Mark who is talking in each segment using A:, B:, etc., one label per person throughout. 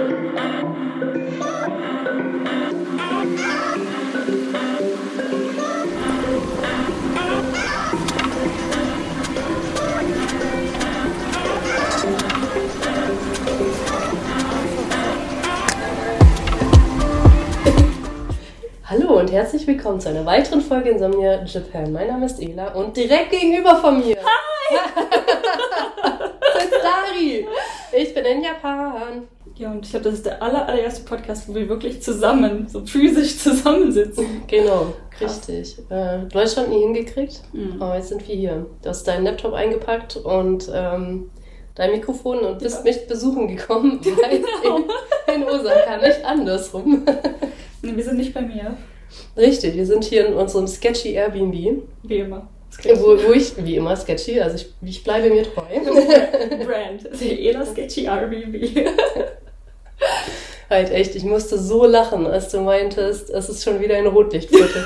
A: Hallo und herzlich willkommen zu einer weiteren Folge Insomnia Japan. Mein Name ist Ela und direkt gegenüber von mir. Hi! das ist Dari. Ich bin in Japan.
B: Ja, und ich glaube, das ist der aller, allererste Podcast, wo wir wirklich zusammen, so physisch zusammensitzen.
A: Genau, richtig. Äh, Deutschland nie hingekriegt, mhm. aber jetzt sind wir hier. Du hast deinen Laptop eingepackt und ähm, dein Mikrofon und bist ja. mich besuchen gekommen, weil genau. in, in Osaka, nicht andersrum.
B: Nee, wir sind nicht bei mir.
A: Richtig, wir sind hier in unserem sketchy Airbnb.
B: Wie immer.
A: Wo, wo, ich, wie immer, sketchy, also ich, ich bleibe mir treu.
B: Brand. Ela Sketchy Airbnb.
A: halt echt, ich musste so lachen, als du meintest, es ist schon wieder ein Rotlichtviertel.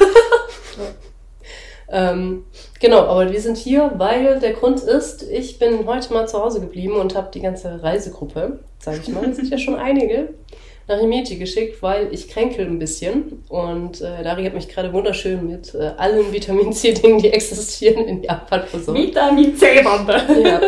A: ähm, genau, aber wir sind hier, weil der Grund ist, ich bin heute mal zu Hause geblieben und habe die ganze Reisegruppe, sage ich mal, es sind ja schon einige, nach Himeji geschickt, weil ich kränkel ein bisschen. Und äh, Dari hat mich gerade wunderschön mit äh, allen Vitamin C-Dingen, die existieren, in Japan versorgt.
B: Vitamin C-Bombe! Ja.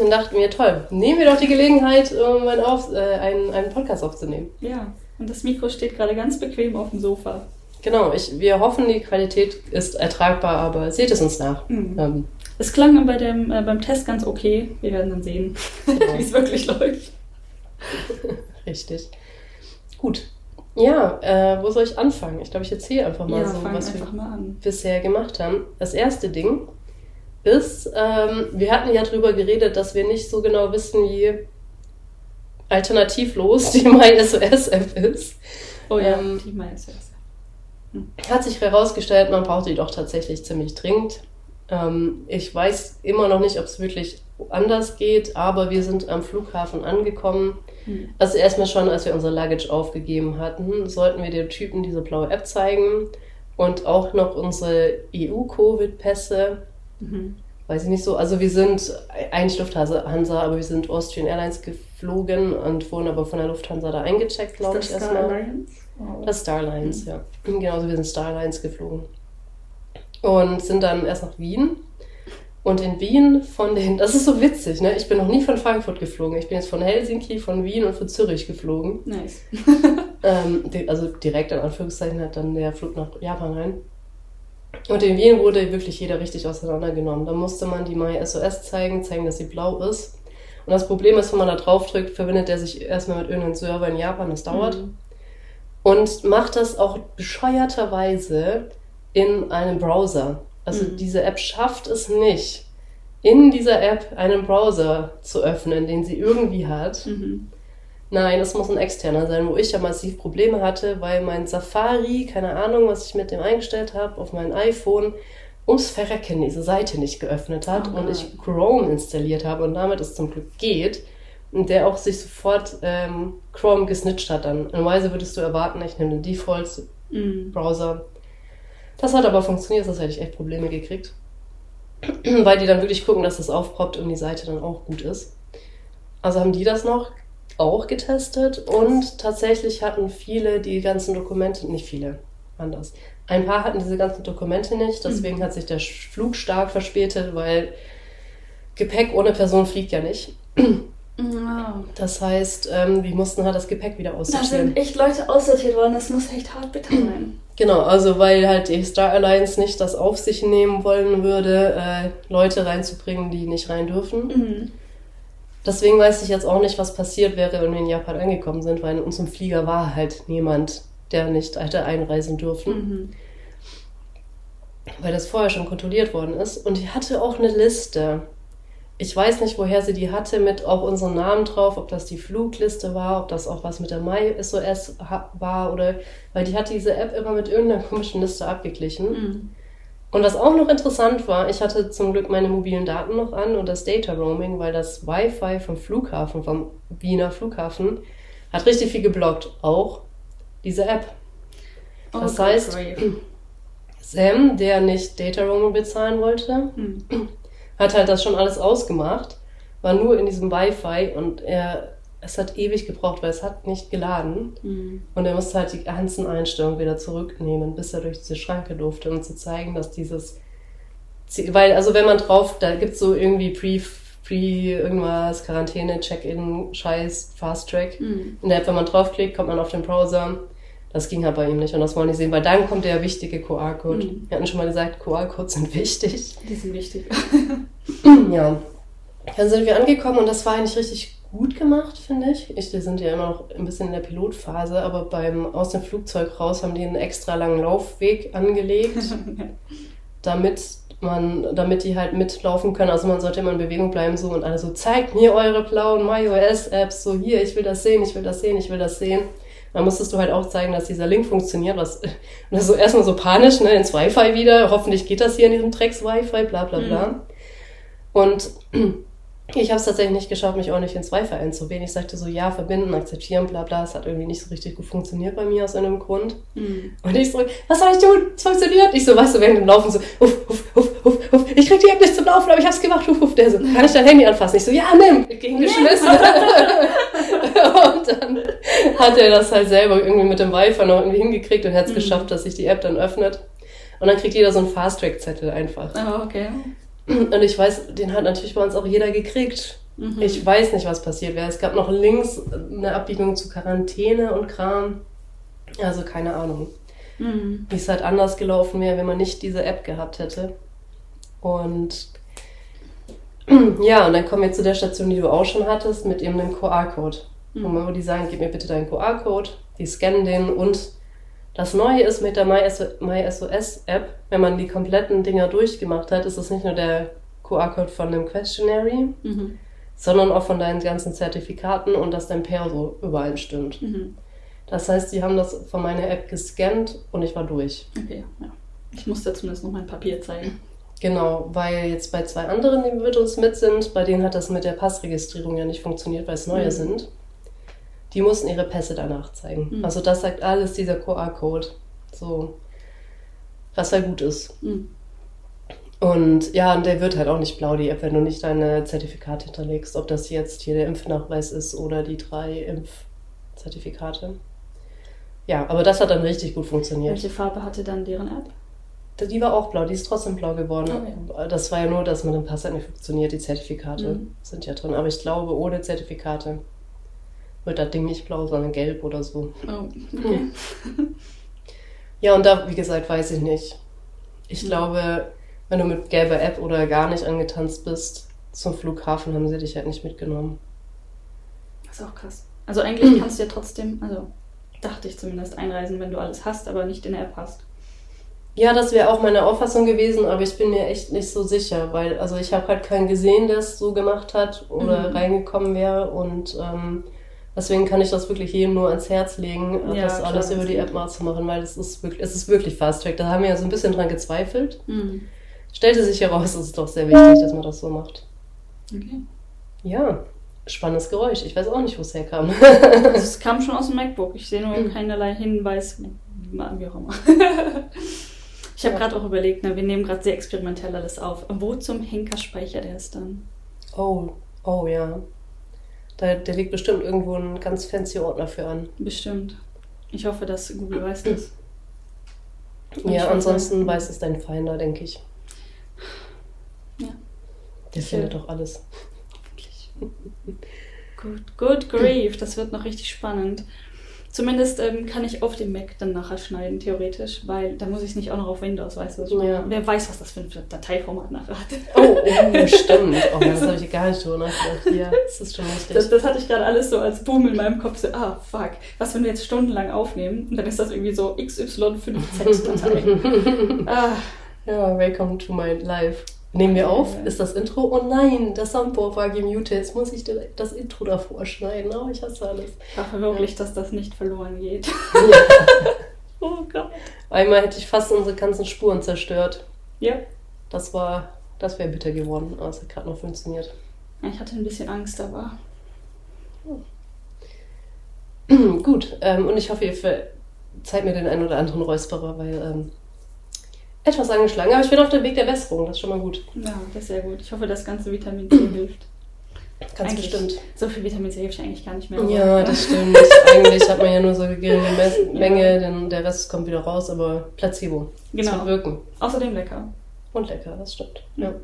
A: Und dachte mir, toll, nehmen wir doch die Gelegenheit, um einen, auf, äh, einen, einen Podcast aufzunehmen.
B: Ja, und das Mikro steht gerade ganz bequem auf dem Sofa.
A: Genau, ich, wir hoffen, die Qualität ist ertragbar, aber seht es uns nach.
B: Mhm. Ähm, es klang bei dem, äh, beim Test ganz okay. Wir werden dann sehen, genau. wie es wirklich läuft.
A: Richtig. Gut. Ja, äh, wo soll ich anfangen? Ich glaube, ich erzähle einfach mal
B: ja,
A: so,
B: was
A: wir bisher gemacht haben. Das erste Ding ist, ähm, wir hatten ja darüber geredet, dass wir nicht so genau wissen, wie alternativlos die MySOS-App ist.
B: Oh ja, ähm, die MySOS.
A: Hm. Hat sich herausgestellt, man braucht die doch tatsächlich ziemlich dringend. Ähm, ich weiß immer noch nicht, ob es wirklich anders geht, aber wir sind am Flughafen angekommen. Mhm. Also erstmal schon, als wir unser Luggage aufgegeben hatten, sollten wir dem Typen diese blaue App zeigen und auch noch unsere EU-Covid-Pässe. Mhm. Weiß ich nicht so. Also wir sind eigentlich Lufthansa, aber wir sind Austrian Airlines geflogen und wurden aber von der Lufthansa da eingecheckt, glaube ich,
B: erstmal. Starlines?
A: Wow. Das Starlines, mhm. ja. Genau, also wir sind Starlines geflogen. Und sind dann erst nach Wien und in Wien von den, das ist so witzig, ne? Ich bin noch nie von Frankfurt geflogen. Ich bin jetzt von Helsinki, von Wien und von Zürich geflogen.
B: Nice.
A: ähm, also direkt in Anführungszeichen hat dann der Flug nach Japan rein. Und in Wien wurde wirklich jeder richtig auseinandergenommen. Da musste man die My SOS zeigen, zeigen, dass sie blau ist. Und das Problem ist, wenn man da drauf drückt, verbindet er sich erstmal mit irgendeinem Server in Japan, das dauert. Mhm. Und macht das auch bescheuerterweise in einem Browser. Also mhm. diese App schafft es nicht, in dieser App einen Browser zu öffnen, den sie irgendwie hat. Mhm. Nein, es muss ein externer sein, wo ich ja massiv Probleme hatte, weil mein Safari, keine Ahnung, was ich mit dem eingestellt habe, auf mein iPhone, ums Verrecken diese Seite nicht geöffnet hat oh und ich Chrome installiert habe und damit es zum Glück geht. Und der auch sich sofort ähm, Chrome gesnitcht hat dann. Normalerweise würdest du erwarten, ich nehme den Default-Browser. Mhm das hat aber funktioniert, das hätte ich echt Probleme gekriegt. Weil die dann wirklich gucken, dass das aufpoppt und die Seite dann auch gut ist. Also haben die das noch auch getestet und tatsächlich hatten viele die ganzen Dokumente, nicht viele, anders. Ein paar hatten diese ganzen Dokumente nicht, deswegen mhm. hat sich der Flug stark verspätet, weil Gepäck ohne Person fliegt ja nicht.
B: Wow.
A: Das heißt, ähm, wir mussten halt das Gepäck wieder aussortieren.
B: Da sind echt Leute aussortiert worden, das muss echt hart bitter sein.
A: Genau, also weil halt die Star Alliance nicht das auf sich nehmen wollen würde, äh, Leute reinzubringen, die nicht rein dürfen. Mhm. Deswegen weiß ich jetzt auch nicht, was passiert wäre, wenn wir in Japan angekommen sind, weil in unserem Flieger war halt niemand, der nicht hätte einreisen dürfen. Mhm. Weil das vorher schon kontrolliert worden ist. Und ich hatte auch eine Liste ich weiß nicht, woher sie die hatte, mit auch unseren Namen drauf, ob das die Flugliste war, ob das auch was mit der MySOS war oder, weil die hat diese App immer mit irgendeiner komischen Liste abgeglichen. Mhm. Und was auch noch interessant war, ich hatte zum Glück meine mobilen Daten noch an und das Data Roaming, weil das Wi-Fi vom Flughafen, vom Wiener Flughafen, hat richtig viel geblockt. Auch diese App. Oh, das heißt, Sam, der nicht Data Roaming bezahlen wollte, mhm hat halt das schon alles ausgemacht, war nur in diesem Wi-Fi und er es hat ewig gebraucht, weil es hat nicht geladen.
B: Mhm.
A: Und er musste halt die ganzen Einstellungen wieder zurücknehmen, bis er durch diese Schranke durfte, um zu zeigen, dass dieses. Weil, also wenn man drauf, da gibt es so irgendwie Pre, Pre irgendwas, Quarantäne, Check-in, Scheiß, Fast Track.
B: Mhm.
A: In der App, wenn man draufklickt, kommt man auf den Browser. Das ging halt bei ihm nicht und das wollen die sehen, weil dann kommt der wichtige QR-Code.
B: Mhm.
A: Wir hatten schon mal gesagt, QR-Codes sind wichtig.
B: Die sind wichtig.
A: Ja. Dann sind wir angekommen und das war eigentlich richtig gut gemacht, finde ich. ich. Wir sind ja immer noch ein bisschen in der Pilotphase, aber beim aus dem Flugzeug raus haben die einen extra langen Laufweg angelegt, damit man, damit die halt mitlaufen können. Also man sollte immer in Bewegung bleiben so und alle so, zeigt mir eure blauen MyOS-Apps, so hier, ich will das sehen, ich will das sehen, ich will das sehen. Dann musstest du halt auch zeigen, dass dieser Link funktioniert. Was, und das ist so erstmal so panisch, ne, ins Wi-Fi wieder. Hoffentlich geht das hier in diesem Drecks-Wi-Fi, bla bla bla.
B: Mhm.
A: Und ich habe es tatsächlich nicht geschafft, mich ordentlich ins Wi-Fi einzuwählen. Ich sagte so, ja, verbinden, akzeptieren, bla bla. Es hat irgendwie nicht so richtig gut funktioniert bei mir aus einem Grund.
B: Mhm.
A: Und ich so, was soll ich tun? Es funktioniert. Ich so, weißt du, während dem Laufen so, uff, uff, uff, uff, uff. Ich krieg die App nicht zum Laufen, aber ich hab's gemacht, uff, uff. Der so, kann ich dein Handy anfassen? Ich so, ja, nimm. Gegengeschmissen. und dann hat er das halt selber irgendwie mit dem Wi-Fi noch irgendwie hingekriegt und hat es
B: Mhm.
A: geschafft, dass sich die App dann öffnet. Und dann kriegt jeder so einen Fast-Track-Zettel einfach.
B: Oh, okay.
A: Und ich weiß, den hat natürlich bei uns auch jeder gekriegt.
B: Mhm.
A: Ich weiß nicht, was passiert wäre. Es gab noch links eine Abbiegung zu Quarantäne und Kram. Also keine Ahnung,
B: Mhm.
A: wie es halt anders gelaufen wäre, wenn man nicht diese App gehabt hätte. Und ja, und dann kommen wir zu der Station, die du auch schon hattest, mit eben dem QR-Code.
B: Mhm.
A: Wo die sagen, gib mir bitte deinen QR-Code, die scannen den und das Neue ist mit der MySOS-App, wenn man die kompletten Dinger durchgemacht hat, ist es nicht nur der QR-Code von dem Questionary,
B: Mhm.
A: sondern auch von deinen ganzen Zertifikaten und dass dein Perso übereinstimmt.
B: Mhm.
A: Das heißt, die haben das von meiner App gescannt und ich war durch.
B: Okay, ja. Ich musste zumindest noch mein Papier zeigen.
A: Genau, weil jetzt bei zwei anderen, die mit uns mit sind, bei denen hat das mit der Passregistrierung ja nicht funktioniert, weil es neue
B: Mhm.
A: sind. Die mussten ihre Pässe danach zeigen.
B: Mhm.
A: Also das sagt alles dieser QR-Code. So, was halt gut ist.
B: Mhm.
A: Und ja, und der wird halt auch nicht blau, die App, wenn du nicht deine Zertifikate hinterlegst. Ob das jetzt hier der Impfnachweis ist oder die drei Impfzertifikate. Ja, aber das hat dann richtig gut funktioniert.
B: Welche Farbe hatte dann deren App?
A: Die war auch blau, die ist trotzdem blau geworden.
B: Ah,
A: Das war ja nur, dass mit dem Pass halt nicht funktioniert. Die Zertifikate
B: Mhm.
A: sind ja drin. Aber ich glaube, ohne Zertifikate wird das Ding nicht blau, sondern gelb oder so.
B: Oh, okay.
A: Ja, und da, wie gesagt, weiß ich nicht. Ich
B: Mhm.
A: glaube, wenn du mit gelber App oder gar nicht angetanzt bist, zum Flughafen haben sie dich halt nicht mitgenommen.
B: Das ist auch krass. Also eigentlich kannst du ja trotzdem, also dachte ich zumindest, einreisen, wenn du alles hast, aber nicht in der App hast.
A: Ja, das wäre auch meine Auffassung gewesen, aber ich bin mir echt nicht so sicher, weil also ich habe halt keinen gesehen, der es so gemacht hat oder
B: Mhm.
A: reingekommen wäre und ähm, deswegen kann ich das wirklich jedem nur ans Herz legen,
B: Ja,
A: das
B: klar,
A: alles über die App mal zu machen, weil es ist wirklich, es ist wirklich Fast Track. Da haben wir ja so ein bisschen dran gezweifelt.
B: Mhm.
A: Stellte sich heraus, es ist doch sehr wichtig, dass man das so macht.
B: Okay.
A: Ja, spannendes Geräusch. Ich weiß auch nicht, wo es herkam.
B: Also es kam schon aus dem MacBook. Ich sehe nur keinerlei Hinweis, wie auch immer. Ich habe
A: Ja.
B: gerade auch überlegt, ne, wir nehmen gerade sehr experimentell alles auf. Wo zum Henker speichert er es dann?
A: oh, oh ja. Da, der liegt bestimmt irgendwo ein ganz fancy Ordner für an.
B: Bestimmt. Ich hoffe, dass Google weiß das. Und ich
A: Ja, ansonsten weiß es dein Finder, denke ich.
B: Ja.
A: Der
B: Schön.
A: findet doch alles.
B: Wirklich. Good, good grief, das wird noch richtig spannend. Zumindest ähm, kann ich auf dem Mac dann nachher schneiden, theoretisch, weil da muss ich nicht auch noch auf Windows, weißt du? meine?
A: Ja.
B: Wer weiß, was das für ein Dateiformat nachher hat.
A: Oh, oh stimmt. Oh, das habe ich gar nicht drüber nachgedacht. Ja, das ist schon richtig.
B: Das, das hatte ich gerade alles so als Boom in meinem Kopf, so, ah, fuck, was, wenn wir jetzt stundenlang aufnehmen und dann ist das irgendwie so XY5Z-Datei. ah,
A: ja, welcome to my life. Nehmen wir auf?
B: Ja.
A: Ist das Intro? Oh nein, das Soundboard war gemutet. Jetzt muss ich direkt das Intro davor schneiden. Oh, ich hasse alles.
B: ich hoffe wirklich, dass das nicht verloren geht.
A: Ja.
B: Oh Gott.
A: Einmal hätte ich fast unsere ganzen Spuren zerstört.
B: Ja.
A: Das war, das wäre bitter geworden, aber es hat gerade noch funktioniert.
B: Ich hatte ein bisschen Angst, aber
A: Gut, ähm, und ich hoffe, ihr verzeiht mir den einen oder anderen Räusperer, weil ähm, etwas angeschlagen. Aber ich bin auf dem Weg der Besserung, das ist schon mal gut.
B: ja, das ist sehr gut. Ich hoffe, das ganze Vitamin C hilft.
A: Ganz
B: Eigentlich
A: bestimmt.
B: So viel Vitamin C ich eigentlich gar nicht mehr.
A: Ja, das stimmt. Eigentlich hat man ja nur so eine geringe Menge, denn der Rest kommt wieder raus, aber Placebo. Das
B: Genau.
A: wird wirken.
B: Außerdem lecker.
A: Und lecker, das stimmt. Ja.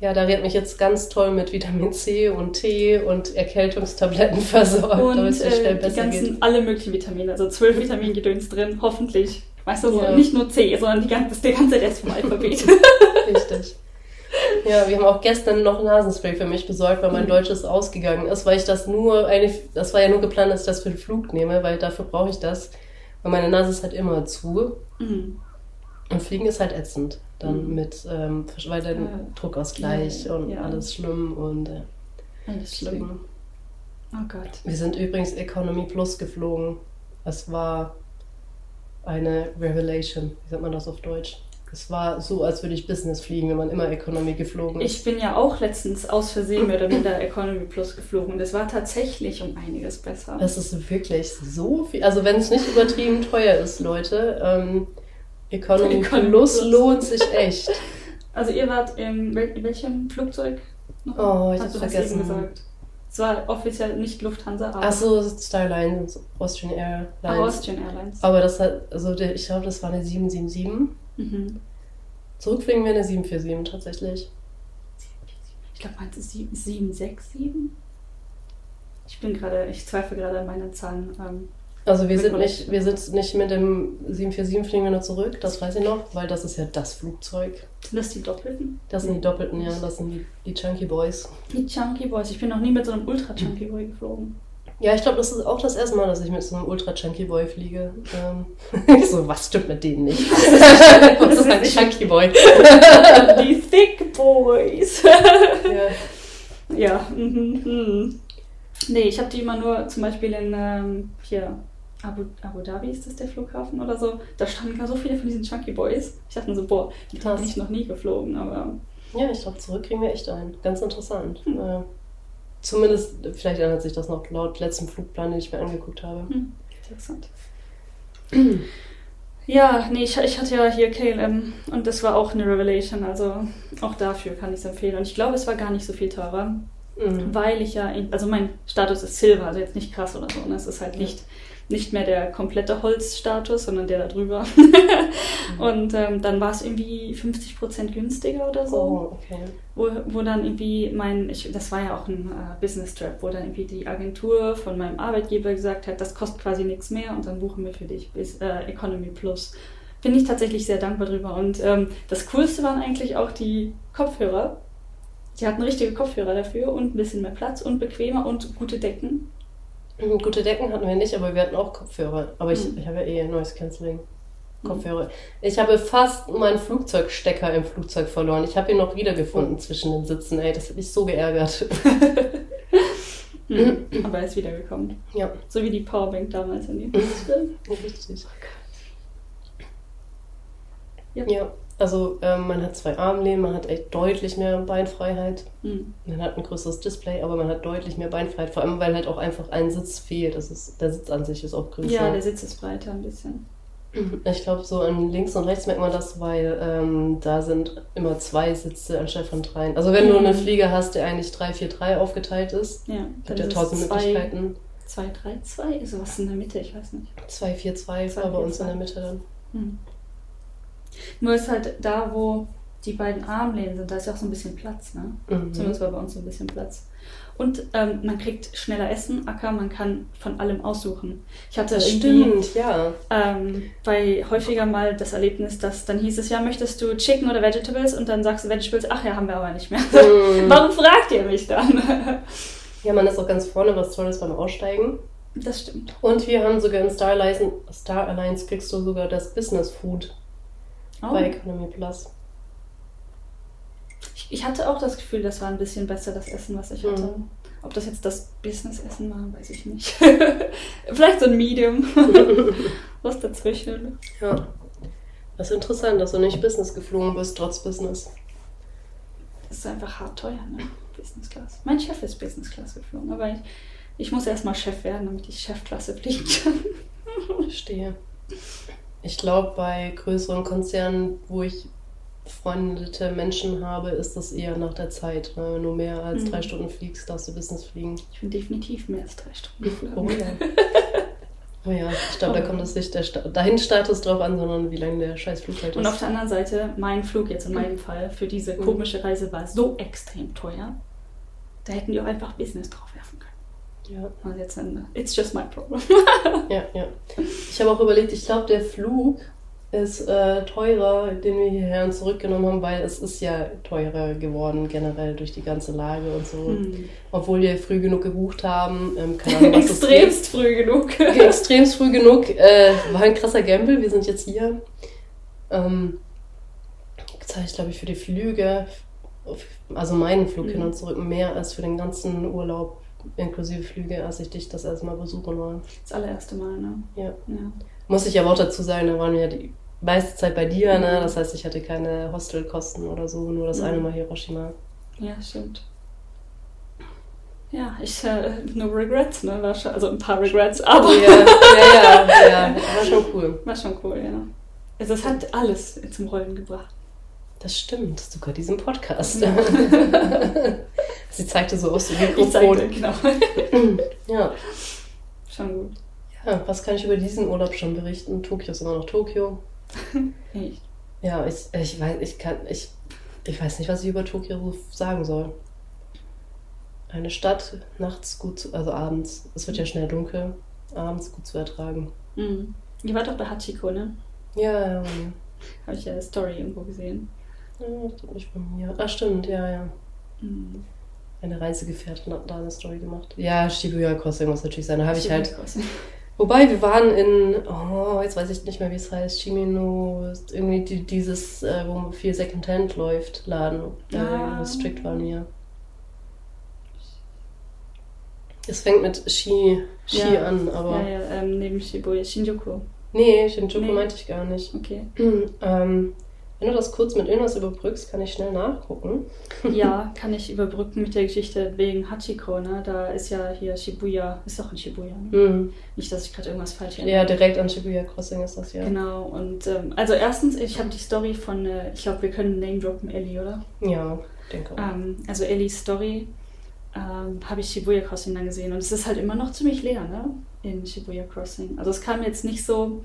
A: Ja, da wird mich jetzt ganz toll mit Vitamin C und Tee und Erkältungstabletten versorgt, damit
B: Und
A: es mir schnell
B: äh, die
A: besser
B: ganzen,
A: geht.
B: alle möglichen Vitamine, also zwölf Vitamingedöns drin, hoffentlich. Weißt du, so
A: Ja.
B: nicht nur C, sondern die ganze, der ganze Rest vom Alphabet.
A: Richtig. Ja, wir haben auch gestern noch Nasenspray für mich besorgt, weil mein
B: Mhm.
A: Deutsch ist ausgegangen ist, weil ich das nur eine, das war ja nur geplant, dass ich das für den Flug nehme, weil dafür brauche ich das. Weil meine Nase ist halt immer zu
B: Mhm.
A: und Fliegen ist halt ätzend. Dann
B: Mhm.
A: mit, ähm, weil der
B: Ja.
A: Druckausgleich
B: Ja,
A: und
B: ja.
A: alles schlimm und äh,
B: Alles schlimm.
A: deswegen.
B: Oh Gott.
A: Wir sind übrigens Economy Plus geflogen. Es war eine Revelation. Wie sagt man das auf Deutsch? Es war so, als würde ich Business fliegen, wenn man immer Economy geflogen ist.
B: Ich bin ja auch letztens aus Versehen mehr oder minder Economy Plus geflogen und es war tatsächlich um einiges besser.
A: Es ist wirklich so viel. Also wenn es nicht übertrieben teuer ist, Leute, ähm, Economy,
B: Economy
A: Plus
B: Plus.
A: lohnt sich echt.
B: Also ihr wart in wel welchem Flugzeug? noch?
A: Oh, ich
B: eben
A: vergessen.
B: gesagt. Es war offiziell nicht Lufthansa, aber
A: Achso, Starlines, Austrian Airlines.
B: aber Austrian Airlines.
A: Aber das hat, also ich glaube, das war eine 777.
B: Mhm.
A: Zurückfliegen wir eine 747 tatsächlich.
B: Ich glaube, meinst du 767? Ich bin gerade, ich zweifle gerade an meinen Zahlen. Ähm,
A: Also wir sind nicht, wir sind nicht mit dem 747 fliegen wir nur zurück, das weiß ich noch, weil das ist ja das Flugzeug.
B: sind das die Doppelten?
A: Das sind die Doppelten, ja, das sind die, die Chunky Boys.
B: Die Chunky Boys. Ich bin noch nie mit so einem Ultra Chunky Boy geflogen.
A: Ja, ich glaube, das ist auch das erste Mal, dass ich mit so einem Ultra Chunky Boy fliege. Ähm, ich so, was stimmt mit denen nicht? das ist ein Chunky Boy.
B: die Thick Boys.
A: ja.
B: ja. Mhm. mhm. Nee, ich habe die immer nur zum Beispiel in ähm, hier Abu, Abu Dhabi ist das der Flughafen oder so. Da standen gar so viele von diesen Chunky Boys. Ich dachte mir so, boah, die bin ich noch nie geflogen, aber
A: ja, ich glaube, zurück kriegen wir echt ein. Ganz interessant.
B: Hm.
A: Äh, zumindest, vielleicht ändert sich das noch laut letztem Flugplan, den ich mir angeguckt habe.
B: hm, interessant. Ja, nee, ich, ich hatte ja hier KLM und das war auch eine Revelation, also auch dafür kann ich es empfehlen. Und ich glaube, es war gar nicht so viel teurer,
A: Mhm.
B: weil ich ja, in, also mein Status ist Silber, also jetzt nicht krass oder so, ne? es ist halt
A: Ja.
B: Nicht, mehr der komplette Holzstatus, sondern der da drüber.
A: Mhm.
B: und ähm, dann war es irgendwie 50% günstiger oder so,
A: Oh, okay.
B: wo, wo dann irgendwie mein, ich, das war ja auch ein äh, Business-Trip, wo dann irgendwie die Agentur von meinem Arbeitgeber gesagt hat, das kostet quasi nichts mehr und dann buchen wir für dich bis äh, Economy Plus. Bin ich tatsächlich sehr dankbar drüber. Und ähm, das Coolste waren eigentlich auch die Kopfhörer. Die hatten richtige Kopfhörer dafür und ein bisschen mehr Platz und bequemer und gute Decken.
A: Mhm, Gute Decken hatten wir nicht, aber wir hatten auch Kopfhörer. Aber ich,
B: Mhm.
A: ich habe ja eh Noise Cancelling. Kopfhörer. Ich habe fast meinen Flugzeugstecker im Flugzeug verloren. Ich habe ihn noch wiedergefunden zwischen den Sitzen. Ey, das hat mich so geärgert.
B: Mhm. Aber er ist wiedergekommen.
A: ja,
B: So wie die Powerbank damals in die.
A: richtig.
B: Ja.
A: Ja, also ähm, man hat zwei Armlehnen, man hat echt deutlich mehr Beinfreiheit.
B: Mhm.
A: Man hat ein größeres Display, aber man hat deutlich mehr Beinfreiheit. Vor allem, weil halt auch einfach ein Sitz fehlt. Das ist, der Sitz an sich ist auch größer.
B: Ja, der Sitz ist breiter ein bisschen.
A: Ich glaube, so an links und rechts merkt man das, weil ähm, da sind immer zwei Sitze anstatt von dreien. Also wenn du
B: Mhm.
A: einen Flieger hast, der eigentlich 3-4-3 aufgeteilt ist,
B: Ja,
A: gibt ja
B: ist
A: tausend
B: zwei-
A: Möglichkeiten.
B: 2, 3, 2, ist was in der Mitte, ich weiß nicht.
A: 2-4-2 war bei uns in der Mitte dann.
B: Hm. Nur ist halt da, wo die beiden Armlehnen sind, da ist ja auch so ein bisschen Platz, ne?
A: Mhm.
B: Zumindest war bei uns so ein bisschen Platz. Und ähm, man kriegt schneller Essen, Acker, man kann von allem aussuchen. Ich hatte
A: Das
B: irgendwie
A: stimmt, ja.
B: ähm, bei häufiger mal das Erlebnis, dass dann hieß es, ja, möchtest du Chicken oder Vegetables? Und dann sagst du Vegetables, ach ja, haben wir aber nicht mehr.
A: Mhm.
B: Warum fragt ihr mich dann?
A: Ja, man ist auch ganz vorne, was Tolles beim Aussteigen.
B: das stimmt.
A: Und wir haben sogar in Star Alliance, Star Alliance kriegst du sogar das Business Food
B: Oh.
A: bei Economy Plus.
B: Ich, ich hatte auch das Gefühl, das war ein bisschen besser, das Essen, was ich hatte.
A: Mhm.
B: Ob das jetzt das Business-Essen war, weiß ich nicht. Vielleicht so ein Medium. was dazwischen.
A: Ja. Das ist interessant, dass du nicht Business geflogen bist, trotz Business.
B: Das ist einfach hart teuer, ne? Business Class. Mein Chef ist Business Class geflogen, aber ich, ich muss erstmal Chef werden, damit ich Chefklasse fliegen kann.
A: Verstehe. Ich glaube, bei größeren Konzernen, wo ich befreundete Menschen habe, ist das eher nach der Zeit. Ne? Wenn du mehr als
B: Mhm.
A: drei Stunden fliegst, darfst du Business fliegen.
B: Ich bin definitiv mehr als drei Stunden
A: Oh
B: geflogen.
A: ja. Oh ja, ich glaube, da kommt es nicht der Sta dahin Status drauf an, sondern wie lange der scheiß Flug halt
B: Und auf
A: ist.
B: der anderen Seite, mein Flug jetzt in meinem Fall für diese
A: Mhm.
B: komische Reise war so extrem teuer. Da hätten die auch einfach Business drauf.
A: Ja,
B: Und jetzt dann, it's just my problem.
A: ja, ja. Ich habe auch überlegt, ich glaube, der Flug ist äh, teurer, den wir hierher und zurückgenommen haben, weil es ist ja teurer geworden generell durch die ganze Lage und so.
B: Hm.
A: Obwohl wir früh genug gebucht haben. Ähm, keine Ahnung, das
B: Extremst früh genug.
A: extremst früh genug. Äh, war ein krasser Gamble. Wir sind jetzt hier. Ähm, zahle ich, glaube ich, für die Flüge, also meinen Flug hin
B: Mhm.
A: und zurück, mehr als für den ganzen Urlaub inklusive Flüge, als ich dich das erste Mal besuchen war.
B: Das allererste Mal, ne?
A: Ja.
B: Ja.
A: Muss ich aber auch dazu sagen, da waren wir ja die meiste Zeit bei dir, ne?
B: Mhm.
A: Das heißt, ich hatte keine Hostelkosten oder so, nur das
B: Mhm.
A: eine Mal Hiroshima.
B: Ja, stimmt. Ja, ich, äh, no regrets, ne? War schon, also ein paar Regrets, aber
A: Ja, ja, ja, ja, war schon cool.
B: war schon cool, ja. Also es hat alles zum Rollen gebracht.
A: Das stimmt, sogar diesen Podcast.
B: Ja.
A: Sie zeigte so aus dem
B: Ich zeigte,
A: Mikrofon.
B: genau.
A: Ja.
B: Schon gut.
A: ja, was kann ich über diesen Urlaub schon berichten? Tokio ist immer noch Tokio.
B: Echt.
A: Ja, ich, ich weiß, ich kann, ich, ich weiß nicht, was ich über Tokio so sagen soll. Eine Stadt, nachts gut, zu, also abends, es wird ja schnell dunkel, abends gut zu ertragen.
B: Mhm. Ihr wart doch bei Hachiko, ne?
A: Ja, ja, ja.
B: Habe ich ja eine Story irgendwo gesehen.
A: ja nicht von mir. Ah, stimmt, ja, ja.
B: Mhm.
A: Eine Reisegefährtin hat da eine Story gemacht. Ja, Shibuya Crossing muss natürlich sein. Da habe ich halt. Wobei, wir waren in, oh, jetzt weiß ich nicht mehr, wie es heißt, Shimino, irgendwie die, dieses, äh, wo viel Secondhand läuft, Laden.
B: Ah.
A: Äh, strikt waren wir. Es fängt mit Ski, Ski
B: Ja.
A: an, aber.
B: Ja, ja, ähm, neben Shibuya, Shinjuku.
A: Nee, Shinjuku
B: Nee.
A: meinte ich gar nicht.
B: Okay.
A: ähm, wenn du das kurz mit irgendwas überbrückst, kann ich schnell nachgucken.
B: Ja, kann ich überbrücken mit der Geschichte wegen Hachiko, ne? Da ist ja hier Shibuya, ist doch in Shibuya, ne?
A: Hm.
B: Nicht, dass ich gerade irgendwas falsch
A: Ja, direkt an Shibuya Crossing ist das ja.
B: Genau, und ähm, also erstens, ich habe die Story von, äh, ich glaube, wir können Name droppen, Ellie, oder?
A: Ja, denke auch.
B: Ähm, also Ellies Story ähm, habe ich Shibuya Crossing dann gesehen und es ist halt immer noch ziemlich leer, ne? In Shibuya Crossing. Also es kam jetzt nicht so,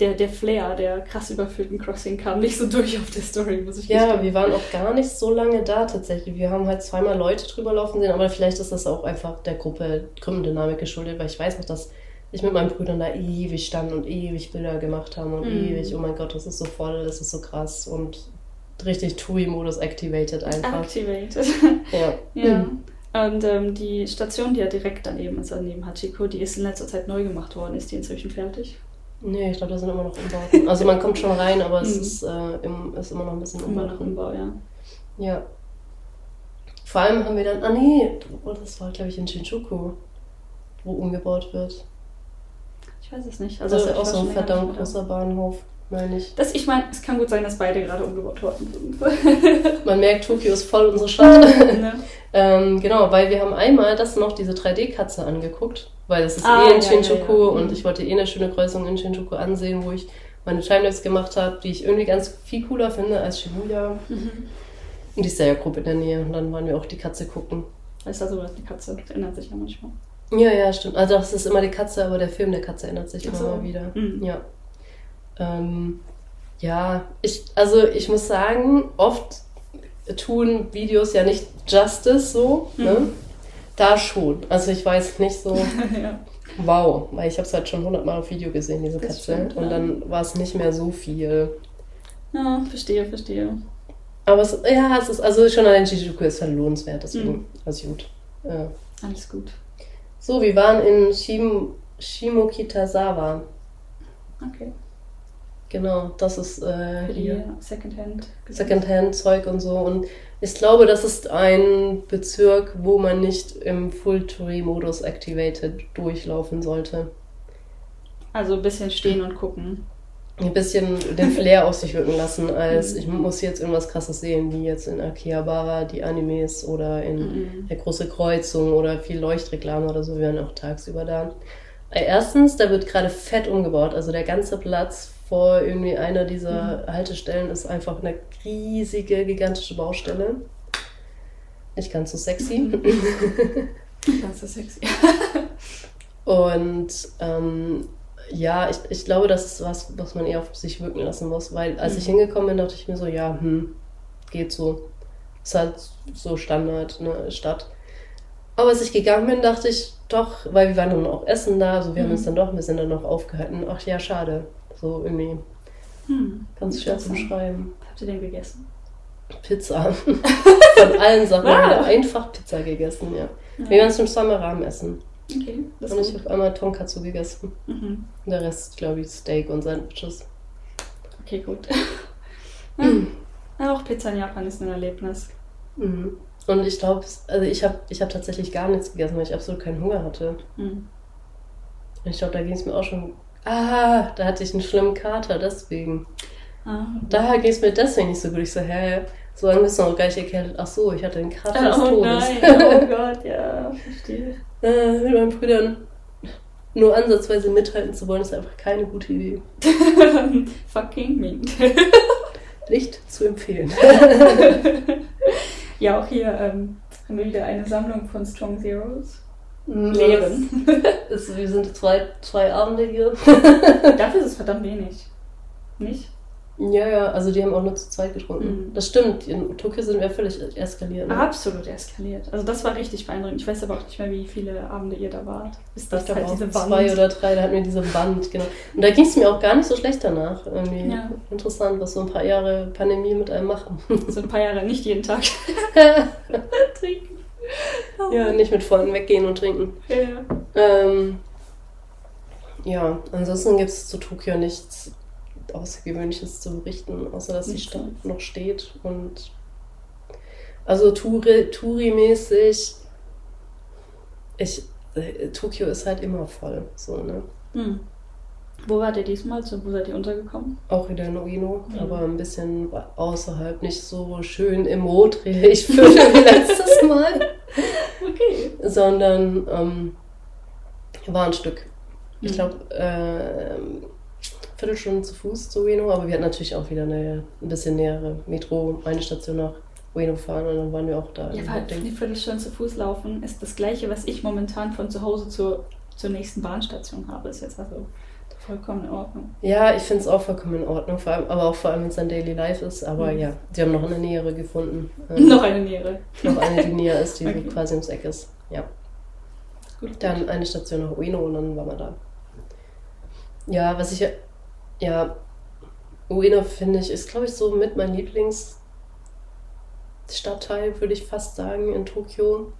B: der, der Flair der krass überfüllten Crossing kam nicht so durch auf der Story, muss ich
A: Ja,
B: gestehen.
A: wir waren auch gar nicht so lange da tatsächlich. Wir haben halt zweimal Leute drüber laufen sehen, aber vielleicht ist das auch einfach der Gruppe Gruppendynamik geschuldet, weil ich weiß noch, dass ich mit meinen Brüdern da ewig stand und ewig Bilder gemacht haben und
B: Mhm.
A: ewig, oh mein Gott, das ist so voll, das ist so krass und richtig TUI-Modus activated einfach.
B: Activated.
A: Ja.
B: ja. Und ähm, die Station, die ja direkt daneben ist, also neben Hachiko, die ist in letzter Zeit neu gemacht worden. Ist die inzwischen fertig?
A: Nee, ich glaube, da sind immer noch Umbauten. Also man kommt schon rein, aber es
B: Mhm.
A: ist, äh, im, ist immer noch ein bisschen
B: Immer noch
A: Umbau.
B: Umbau, ja.
A: Ja. Vor allem haben wir dann, ah nee, oh, das war glaube ich in Shinjuku, wo umgebaut wird.
B: Ich weiß es nicht.
A: Also das ist ja auch so ein verdammt großer Bahnhof, meine ich.
B: Das, ich meine, es kann gut sein, dass beide gerade umgebaut worden sind.
A: Man merkt, Tokio ist voll unsere Stadt.
B: ne?
A: Ähm, genau, weil wir haben einmal das noch, diese 3D-Katze angeguckt, weil es ist
B: Ah,
A: eh in
B: ja, ja,
A: Shinjuku
B: ja.
A: und
B: Mhm.
A: ich wollte eh eine schöne Kreuzung in Shinjuku ansehen, wo ich meine Timelapse gemacht habe, die ich irgendwie ganz viel cooler finde als Shibuya.
B: Mhm.
A: Und die ist ja grob in der Nähe und dann waren wir auch die Katze gucken.
B: Weißt du, also eine Katze das ändert sich ja manchmal.
A: Ja, ja, stimmt. Also das ist immer die Katze, aber der Film der Katze ändert sich immer
B: so.
A: mal wieder.
B: Mhm.
A: Ja. Ähm, ja, ich, also ich muss sagen, oft tun Videos ja nicht Justice so, ne?
B: Mhm.
A: Da schon. Also ich weiß nicht so,
B: ja.
A: wow, weil ich habe es halt schon hundertmal auf Video gesehen, diese
B: stimmt,
A: und dann war es nicht mehr so viel.
B: ja, verstehe, verstehe.
A: Aber es, ja, es ist, also schon allein Shinjuku ist halt lohnenswert, deswegen,
B: Mhm.
A: also gut. Ja.
B: Alles gut.
A: So, wir waren in Shim, Shimokitazawa.
B: Okay.
A: Genau, das ist äh, hier.
B: Secondhand.
A: Secondhand-Zeug und so. Und ich glaube, das ist ein Bezirk, wo man nicht im Full-Touri-Modus activated durchlaufen sollte.
B: Also ein bisschen stehen und gucken.
A: Ein bisschen den Flair auf sich wirken lassen, als
B: Mhm.
A: ich muss jetzt irgendwas krasses sehen, wie jetzt in Akihabara die Animes oder in
B: Mhm.
A: der große Kreuzung oder viel Leuchtreklame oder so. Wir waren auch tagsüber da. Äh, Erstens, da wird gerade fett umgebaut. Also der ganze Platz vor irgendwie einer dieser Haltestellen ist einfach eine riesige, gigantische Baustelle. Nicht ganz so sexy.
B: Ganz so sexy.
A: Und ähm, ja, ich, ich glaube, das ist was, was man eher auf sich wirken lassen muss, weil als ich
B: Mhm.
A: hingekommen bin, dachte ich mir so, ja, hm, geht so. Ist halt so Standard, ne, Stadt. Aber als ich gegangen bin, dachte ich doch, weil wir waren dann auch essen da, also wir haben
B: Mhm.
A: uns dann doch ein bisschen dann noch aufgehalten. Ach ja, schade. So irgendwie
B: Hm.
A: ganz schwer zu beschreiben.
B: Habt ihr den gegessen?
A: Pizza. Von allen Sachen
B: Wow.
A: haben wir einfach Pizza gegessen, ja. Wir waren zum Samarahmen essen.
B: Okay, das
A: Und ich habe einmal Tonkatsu gegessen.
B: Mhm.
A: Und der Rest, glaube ich, Steak und Sandwiches.
B: Okay, gut. ja, auch Pizza in Japan ist ein Erlebnis.
A: Mhm. Und ich glaube, also ich habe ich hab tatsächlich gar nichts gegessen, weil ich absolut keinen Hunger hatte.
B: Mhm.
A: Und ich glaube, da ging es mir auch schon. Ah, da hatte ich einen schlimmen Kater, deswegen.
B: Ah.
A: Da ging es mir deswegen nicht so gut. Ich so, hä, so lange bist du noch gar nicht erkältet. Ach so, ich hatte einen Kater des
B: Oh
A: Todes.
B: nein, oh Gott, ja, verstehe.
A: äh, mit meinen Brüdern nur ansatzweise mithalten zu wollen, ist einfach keine gute Idee.
B: Fucking mean.
A: Nicht zu empfehlen.
B: ja, auch hier ähm, haben wir wieder eine Sammlung von Strong Zeros.
A: Lehren.
B: Lehren.
A: Ist, wir sind zwei, zwei Abende hier.
B: Dafür ist es verdammt wenig. Nicht?
A: Ja, ja, also die haben auch nur zu zweit getrunken.
B: Mhm.
A: Das stimmt, in Tokio sind wir völlig eskaliert. Ne?
B: Absolut eskaliert. Also das war richtig beeindruckend. Ich weiß aber auch nicht mehr, wie viele Abende ihr da wart. Bis das
A: ich
B: halt diese
A: zwei
B: Wand.
A: oder drei, da hatten wir diese Wand, genau. Und da ging es mir auch gar nicht so schlecht danach. Irgendwie
B: Ja.
A: interessant, was so ein paar Jahre Pandemie mit einem machen.
B: So ein paar Jahre nicht jeden Tag trinken.
A: Ja, nicht mit Freunden weggehen und trinken.
B: Ja.
A: Ähm, ja, ansonsten gibt es zu Tokio nichts Außergewöhnliches zu berichten, außer dass die Stadt noch steht. Und also Touri- Touri-mäßig, ich, äh, Tokio ist halt immer voll. So, ne?
B: Hm. Wo wart ihr diesmal? Wo seid ihr untergekommen?
A: Auch wieder in Ueno,
B: Mhm.
A: aber ein bisschen außerhalb, nicht so schön im ich würde wie letztes Mal,
B: Okay.
A: sondern ähm, war ein Stück. Ich
B: Mhm.
A: glaube, äh, Viertelstunde zu Fuß zu Ueno, aber wir hatten natürlich auch wieder eine ein bisschen nähere Metro, eine Station nach Ueno fahren und dann waren wir auch da.
B: Ja, weil eine Viertelstunde zu Fuß laufen ist das gleiche, was ich momentan von zu Hause zur, zur nächsten Bahnstation habe. Ist jetzt also vollkommen in Ordnung.
A: Ja, ich finde es auch vollkommen in Ordnung, vor allem, aber auch vor allem, wenn es ein Daily Life ist. Aber
B: Mhm.
A: ja, sie haben noch eine nähere gefunden. Ähm,
B: Noch eine Nähere.
A: noch eine, die näher ist, die
B: Okay.
A: quasi ums Eck ist. Ja.
B: Gut.
A: Dann eine Station nach Ueno und dann waren wir da. Ja, was ich ja- ja, Ueno finde ich, ist glaube ich so mit mein Lieblingsstadtteil, würde ich fast sagen, in Tokio.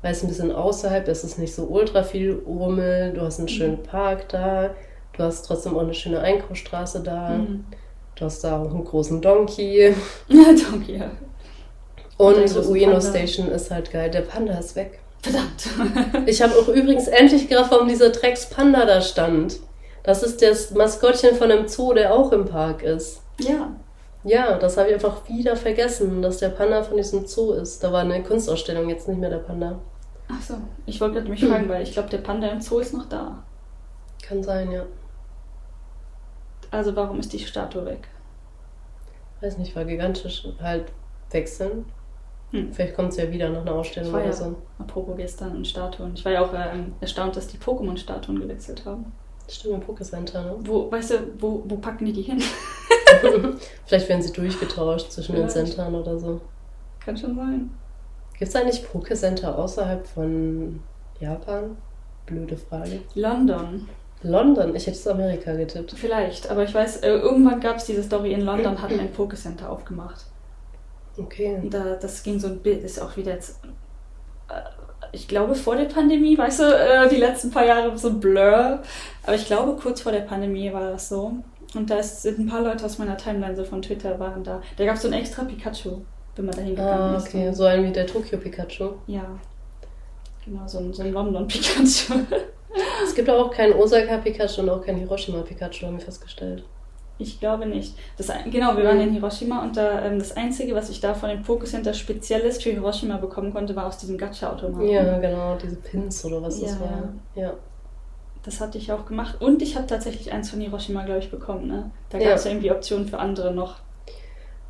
A: Weil es ein bisschen außerhalb ist, es ist nicht so ultra viel Rummel, du hast einen schönen Park da, du hast trotzdem auch eine schöne Einkaufsstraße da,
B: Mhm.
A: du hast da auch einen großen Donkey.
B: Ja, danke, ja. Und
A: Und Ueno
B: Panda.
A: Station ist halt geil, der Panda ist weg.
B: Verdammt.
A: Ich habe auch übrigens endlich gerafft, warum dieser Drecks Panda da stand. Das ist das Maskottchen von einem Zoo, der auch im Park ist.
B: ja.
A: Ja, das habe ich einfach wieder vergessen, dass der Panda von diesem Zoo ist. Da war eine Kunstausstellung, jetzt nicht mehr der Panda.
B: Ach so. Ich wollte mich fragen, weil ich glaube, der Panda im Zoo ist noch da.
A: Kann sein, ja.
B: Also warum ist die Statue weg?
A: Weiß nicht, war gigantisch. Halt wechseln.
B: Hm.
A: Vielleicht kommt es ja wieder nach einer Ausstellung oder
B: ja
A: so.
B: apropos gestern und Statuen. Ich war ja auch ähm, erstaunt, dass die Pokémon-Statuen gewechselt haben.
A: Stimmt, im Pokécenter, ne?
B: Wo, weißt du, wo, wo packen die die hin?
A: Vielleicht werden sie durchgetauscht zwischen den
B: Vielleicht.
A: Centern oder so.
B: Kann schon sein.
A: Gibt es eigentlich Pokécenter außerhalb von Japan? Blöde Frage.
B: London.
A: London, ich hätte es Amerika getippt.
B: Vielleicht, aber ich weiß, äh, irgendwann gab es diese Story in London, hat ein Pokécenter aufgemacht.
A: Okay.
B: Da, das ging so ein Bild, ist auch wieder jetzt, äh, ich glaube vor der Pandemie, weißt du, äh, die letzten paar Jahre so ein Blur. Aber ich glaube kurz vor der Pandemie war das so. Und da ist, sind ein paar Leute aus meiner Timeline so von Twitter waren da. Da gab es so ein extra Pikachu, wenn man da hingegangen
A: Ah,
B: ist.
A: okay.
B: Und-
A: So ein wie der Tokyo Pikachu.
B: Ja. Genau, so ein, so ein London Pikachu.
A: Es gibt aber auch keinen Osaka Pikachu und auch keinen Hiroshima Pikachu, haben wir festgestellt.
B: Ich glaube nicht. Das, genau, wir waren in Hiroshima und da, ähm, das Einzige, was ich da von dem Pokécenter Spezielles für Hiroshima bekommen konnte, war aus diesem Gacha-Automaten.
A: Ja, genau, diese Pins oder was das
B: Ja,
A: war. Ja.
B: das hatte ich auch gemacht. Und ich habe tatsächlich eins von Hiroshima, glaube ich, bekommen. Ne? Da
A: Ja.
B: gab es ja irgendwie Optionen für andere noch.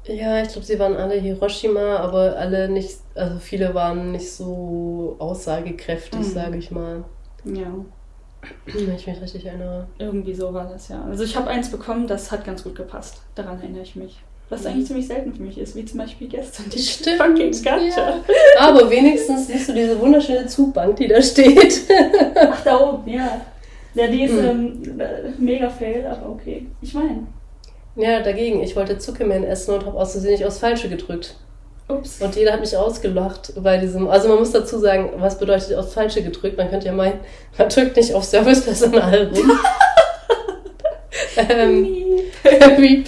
A: Ja, ich glaube, sie waren alle Hiroshima, aber alle nicht, also viele waren nicht so aussagekräftig,
B: Mhm.
A: sage ich mal.
B: Ja,
A: Wenn ich mich richtig erinnere.
B: irgendwie so war das ja. Also ich habe eins bekommen, das hat ganz gut gepasst. Daran erinnere ich mich. Was eigentlich ziemlich selten für mich ist, wie zum Beispiel gestern die
A: Stimmt,
B: fucking Gacha.
A: ja. Aber wenigstens siehst du diese wunderschöne Zugbank, die da steht.
B: Ach, da oben, ja. Ja, die ist
A: Mhm.
B: ähm, äh, mega fail, aber okay. Ich meine,
A: Ja, dagegen. Ich wollte Zuckerman essen und habe aus Versehen nicht aufs Falsche gedrückt.
B: Ups.
A: Und jeder hat mich ausgelacht bei diesem. Also man muss dazu sagen, was bedeutet aufs Falsche gedrückt? Man könnte ja meinen, man drückt nicht auf Servicepersonal rum. ähm,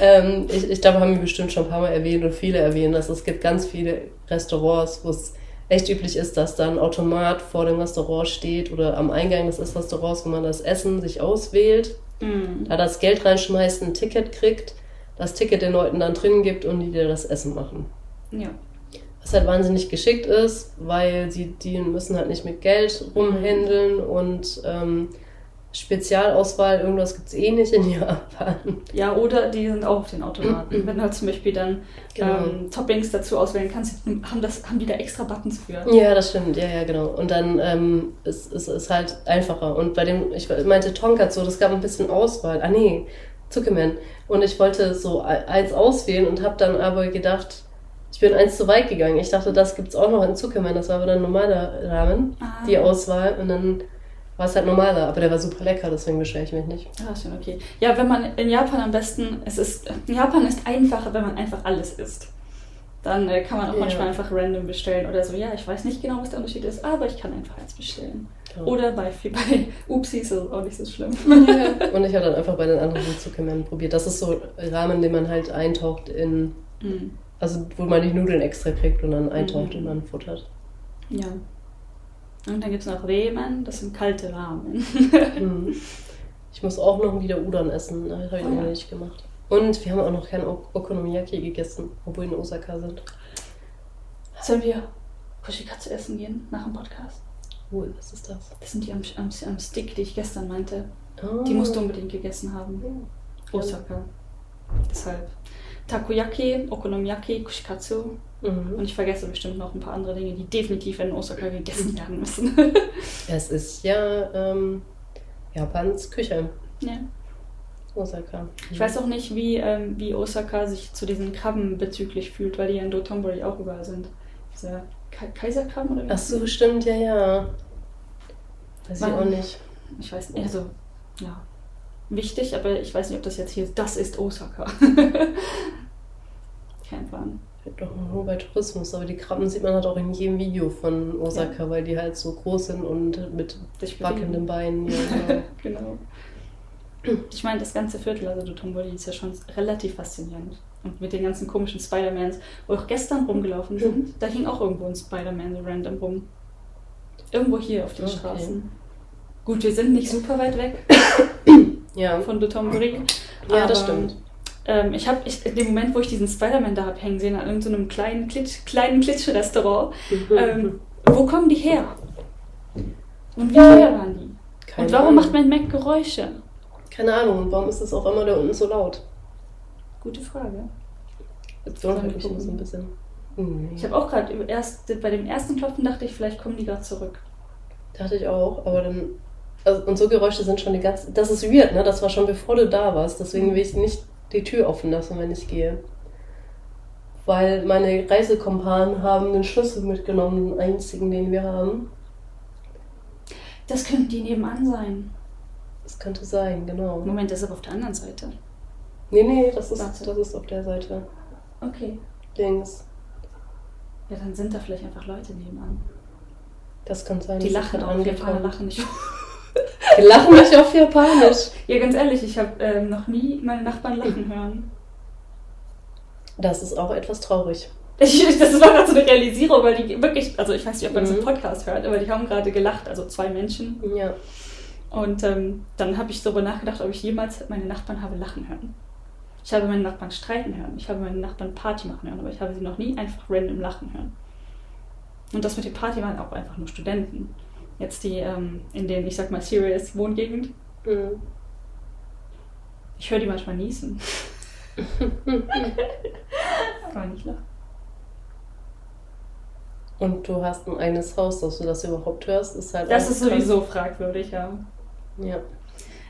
A: ähm, ich, ich glaube, haben wir bestimmt schon ein paar Mal erwähnt und viele erwähnen, dass es gibt ganz viele Restaurants, wo es echt üblich ist, dass da ein Automat vor dem Restaurant steht oder am Eingang des Restaurants, wo man das Essen sich auswählt,
B: Mhm.
A: da das Geld reinschmeißt, ein Ticket kriegt, das Ticket den Leuten dann drin gibt und die dir das Essen machen.
B: Ja.
A: Was halt wahnsinnig geschickt ist, weil sie die müssen halt nicht mit Geld rumhändeln und ähm, Spezialauswahl, irgendwas gibt es eh nicht in Japan.
B: ja, oder die sind auch auf den Automaten. Wenn du halt zum Beispiel dann
A: Genau.
B: ähm, Toppings dazu auswählen kannst, haben, das, haben die da extra Buttons für.
A: Ja, das stimmt, ja, ja, genau. Und dann ähm, ist es halt einfacher. Und bei dem, ich meinte Tonkatsu, das gab ein bisschen Auswahl. Ah nee, Zuckerman. Und ich wollte so eins auswählen und habe dann aber gedacht, ich bin eins zu weit gegangen. Ich dachte, das gibt's auch noch in Zuckerman. Das war aber dann normaler Ramen,
B: Ah.
A: die Auswahl. Und dann war es halt normaler. Aber der war super lecker, deswegen beschwere ich mich nicht.
B: Ja, schon okay. Ja, wenn man in Japan am besten, es ist, in Japan ist einfacher, wenn man einfach alles isst. Dann äh, kann man auch
A: Ja.
B: manchmal einfach random bestellen oder so. Ja, ich weiß nicht genau, was der Unterschied ist, aber ich kann einfach eins bestellen.
A: Ja.
B: Oder bei, bei Upsis ist es auch nicht so schlimm.
A: Und ich habe dann einfach bei den anderen Zuckerman probiert. Das ist so Ramen, den man halt eintaucht in,
B: Mhm.
A: also wo man die Nudeln extra kriegt und dann eintaucht
B: Mhm.
A: und dann futtert.
B: Ja. Und dann gibt es noch Remen, das sind kalte Ramen.
A: Mhm. Ich muss auch noch wieder Udon essen. Das habe ich
B: Oh
A: noch
B: ja.
A: nicht gemacht. Und wir haben auch noch kein O- Okonomiyaki gegessen, obwohl wir in Osaka sind.
B: Sollen wir Kushikatsu essen gehen nach dem Podcast?
A: Cool, was ist das?
B: Das sind die am, am, am Stick, die ich gestern meinte.
A: Oh.
B: Die musst du unbedingt gegessen haben. Osaka. Deshalb. Takoyaki, Okonomiyaki, Kushikatsu. Und
A: Mhm.
B: ich vergesse bestimmt noch ein paar andere Dinge, die definitiv in Osaka gegessen werden müssen.
A: Es ist ja ähm, Japans Küche.
B: ja.
A: Osaka.
B: Ich weiß auch nicht, wie, ähm, wie Osaka sich zu diesen Krabben bezüglich fühlt, weil die ja in Dotonbori auch überall sind. Diese Ka Kaiserkrabben oder wie?
A: Ach so, stimmt, ja, ja. Weiß ich
B: Wann?
A: auch nicht.
B: Ich weiß nicht, also, ja. Wichtig, aber ich weiß nicht, ob das jetzt hier ist. Das ist Osaka. Kein Plan.
A: Doch nur bei Tourismus, aber die Krabben sieht man halt auch in jedem Video von Osaka, weil die halt so groß sind und mit
B: Sich
A: wackelnden. Beinen. Ja, genau.
B: Genau. Ich meine, das ganze Viertel, also Dotonbori, ist ja schon relativ faszinierend. Und mit den ganzen komischen Spider-Mans, wo auch gestern rumgelaufen sind, da hing auch irgendwo ein Spider-Man so random rum. Irgendwo hier auf den
A: Okay.
B: Straßen. Gut, wir sind nicht super weit weg
A: ja.
B: von Dotonbori.
A: ja das stimmt.
B: Ähm, ich habe in dem Moment, wo ich diesen Spider-Man da hab hängen sehen, an irgendeinem kleinen, Klitsch, kleinen Klitschrestaurant, ähm, wo kommen die her? Und wie teuer waren die?
A: Keine
B: Und warum
A: Ahnung.
B: macht mein Mac Geräusche?
A: Keine Ahnung, warum ist es auf einmal da unten so laut?
B: Gute Frage.
A: Jetzt immer so ein bisschen. Hm,
B: Ich habe auch gerade erst bei dem ersten Klopfen dachte ich, vielleicht kommen die gerade zurück.
A: Dachte ich auch, aber dann. Also, und so Geräusche sind schon die ganze. Das ist weird, ne? Das war schon bevor du da warst. Deswegen will ich nicht die Tür offen lassen, wenn ich gehe. Weil meine Reisekompanen haben den Schlüssel mitgenommen, den einzigen, den wir haben.
B: Das könnten die nebenan sein.
A: Das könnte sein, genau.
B: Moment, das ist aber auf der anderen Seite.
A: Nee, nee, das ist,
B: Warte.
A: das ist auf der Seite.
B: Okay.
A: Links.
B: Ja, dann sind da vielleicht einfach Leute nebenan.
A: Das kann sein.
B: Die lachen auch. Japaner lachen nicht.
A: Die lachen nicht auf Japanisch.
B: Ja, ganz ehrlich, ich habe ähm, noch nie meine Nachbarn lachen hören.
A: Das ist auch etwas traurig.
B: Ich, das war gerade so eine Realisierung, weil die wirklich, also ich weiß nicht, ob man das im
A: Mhm.
B: Podcast hört, aber die haben gerade gelacht, also zwei Menschen.
A: Ja.
B: Und ähm, dann habe ich darüber nachgedacht, ob ich jemals meine Nachbarn habe lachen hören. Ich habe meine Nachbarn streiten hören, ich habe meine Nachbarn Party machen hören, aber ich habe sie noch nie einfach random lachen hören. Und das mit dem Party waren auch einfach nur Studenten. Jetzt die ähm, in den, ich sag mal, Serious Wohngegend.
A: Mhm.
B: Ich höre die manchmal niesen. Aber nicht lachen.
A: Und du hast ein eigenes Haus, dass du das überhaupt hörst, ist halt
B: Das ist sowieso fragwürdig, ja.
A: Ja.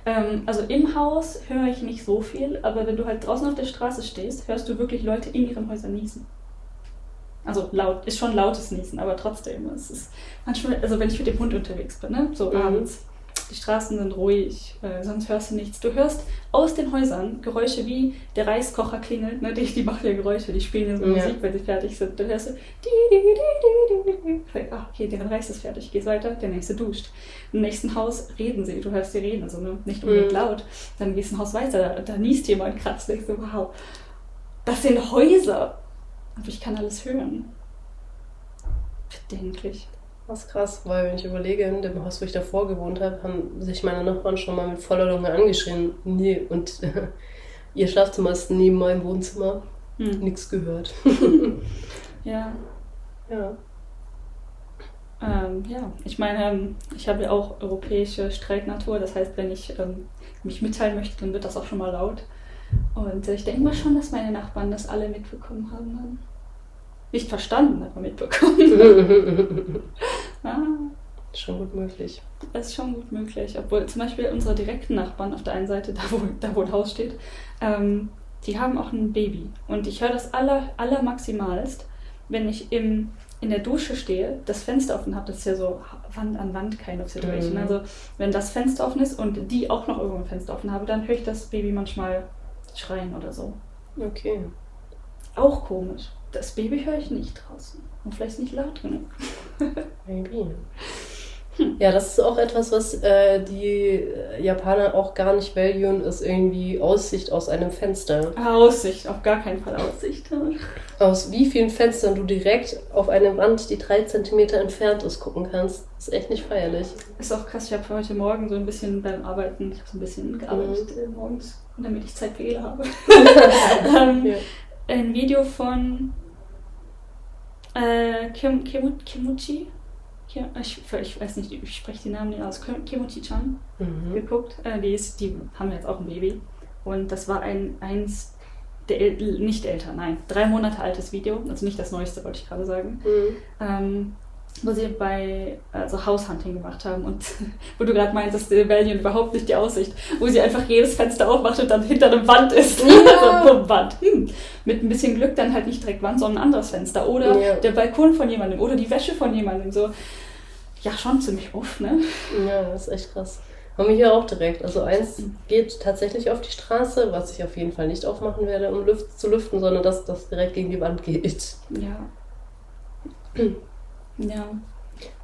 B: Ähm, also im Haus höre ich nicht so viel, aber wenn du halt draußen auf der Straße stehst, hörst du wirklich Leute in ihren Häusern niesen. Also laut, ist schon lautes Niesen, aber trotzdem. Es ist manchmal, also wenn ich mit dem Hund unterwegs bin, ne, so
A: Mhm.
B: abends, die Straßen sind ruhig, äh, sonst hörst du nichts. Du hörst aus den Häusern Geräusche wie der Reiskocher klingelt, ne, die, die machen ja Geräusche, die spielen ja so. Musik, wenn sie fertig sind. Dann hörst du, okay, deren Reis ist fertig, gehst weiter, der nächste duscht. Im nächsten Haus reden sie, du hörst sie reden, also ne, nicht unbedingt
A: Mhm.
B: laut. Dann gehst du ein Haus weiter, da, da niest jemand krass, denkst du, wow, das sind Häuser. Aber ich kann alles hören. Bedenklich.
A: Das ist krass, weil wenn ich überlege, in dem Haus, wo ich davor gewohnt habe, haben sich meine Nachbarn schon mal mit voller Lunge angeschrien. Nee, und ihr Schlafzimmer ist neben meinem Wohnzimmer.
B: Hm.
A: Nichts gehört.
B: Ja,
A: Ja.
B: ähm, ja. Ich meine, ähm, ich habe ja auch europäische Streiknatur. Das heißt, wenn ich ähm, mich mitteilen möchte, dann wird das auch schon mal laut. Und äh, ich denke mal schon, dass meine Nachbarn das alle mitbekommen haben. Nicht verstanden, aber mitbekommen. ah.
A: Schon gut möglich.
B: Das ist schon gut möglich. Obwohl zum Beispiel unsere direkten Nachbarn auf der einen Seite, da wo, da wo ein Haus steht, ähm, die haben auch ein Baby. Und ich höre das aller, allermaximalst, wenn ich im, in der Dusche stehe, das Fenster offen habe. Das ist ja so Wand an Wand kind of situation.
A: Mhm.
B: Also wenn das Fenster offen ist und die auch noch irgendwo ein Fenster offen habe, dann höre ich das Baby manchmal schreien oder so.
A: Okay.
B: Auch komisch. Das Baby höre ich nicht draußen. Und vielleicht nicht laut genug.
A: Maybe. Ja, das ist auch etwas, was äh, die Japaner auch gar nicht valuen, ist irgendwie Aussicht aus einem Fenster.
B: Aussicht, auf gar keinen Fall Aussicht.
A: Aus wie vielen Fenstern du direkt auf eine Wand, die drei Zentimeter entfernt ist, gucken kannst. ist echt nicht feierlich.
B: Ist auch krass, ich habe heute Morgen so ein bisschen beim Arbeiten, ich habe so ein bisschen gearbeitet äh, morgens, damit ich Zeit für Ela habe. ähm,
A: Ja.
B: Ein Video von äh, Kim, Kimu, Kimuchi. Kim, ich, ich weiß nicht, ich spreche die Namen nicht aus. Kim- Kimuchi-chan
A: Mhm.
B: geguckt. Äh, die, ist, die haben jetzt auch ein Baby. Und das war ein eins der äl- nicht älter, nein, drei Monate altes Video, also nicht das neueste, wollte ich gerade sagen
A: Mhm.
B: ähm, wo sie bei also Househunting gemacht haben und wo du gerade meintest, die Valiant überhaupt nicht die Aussicht, wo sie einfach jedes Fenster aufmacht und dann hinter einer Wand ist.
A: Ja.
B: also, bumm, Wand. Hm. Mit ein bisschen Glück dann halt nicht direkt Wand, sondern ein anderes Fenster. Oder
A: Ja.
B: der Balkon von jemandem oder die Wäsche von jemandem. So. Ja, schon ziemlich uff, ne?
A: Ja, das ist echt krass. Haben wir hier auch direkt. Also eins geht tatsächlich auf die Straße, was ich auf jeden Fall nicht aufmachen werde, um Luft zu lüften, sondern dass das direkt gegen die Wand geht.
B: Ja. ja.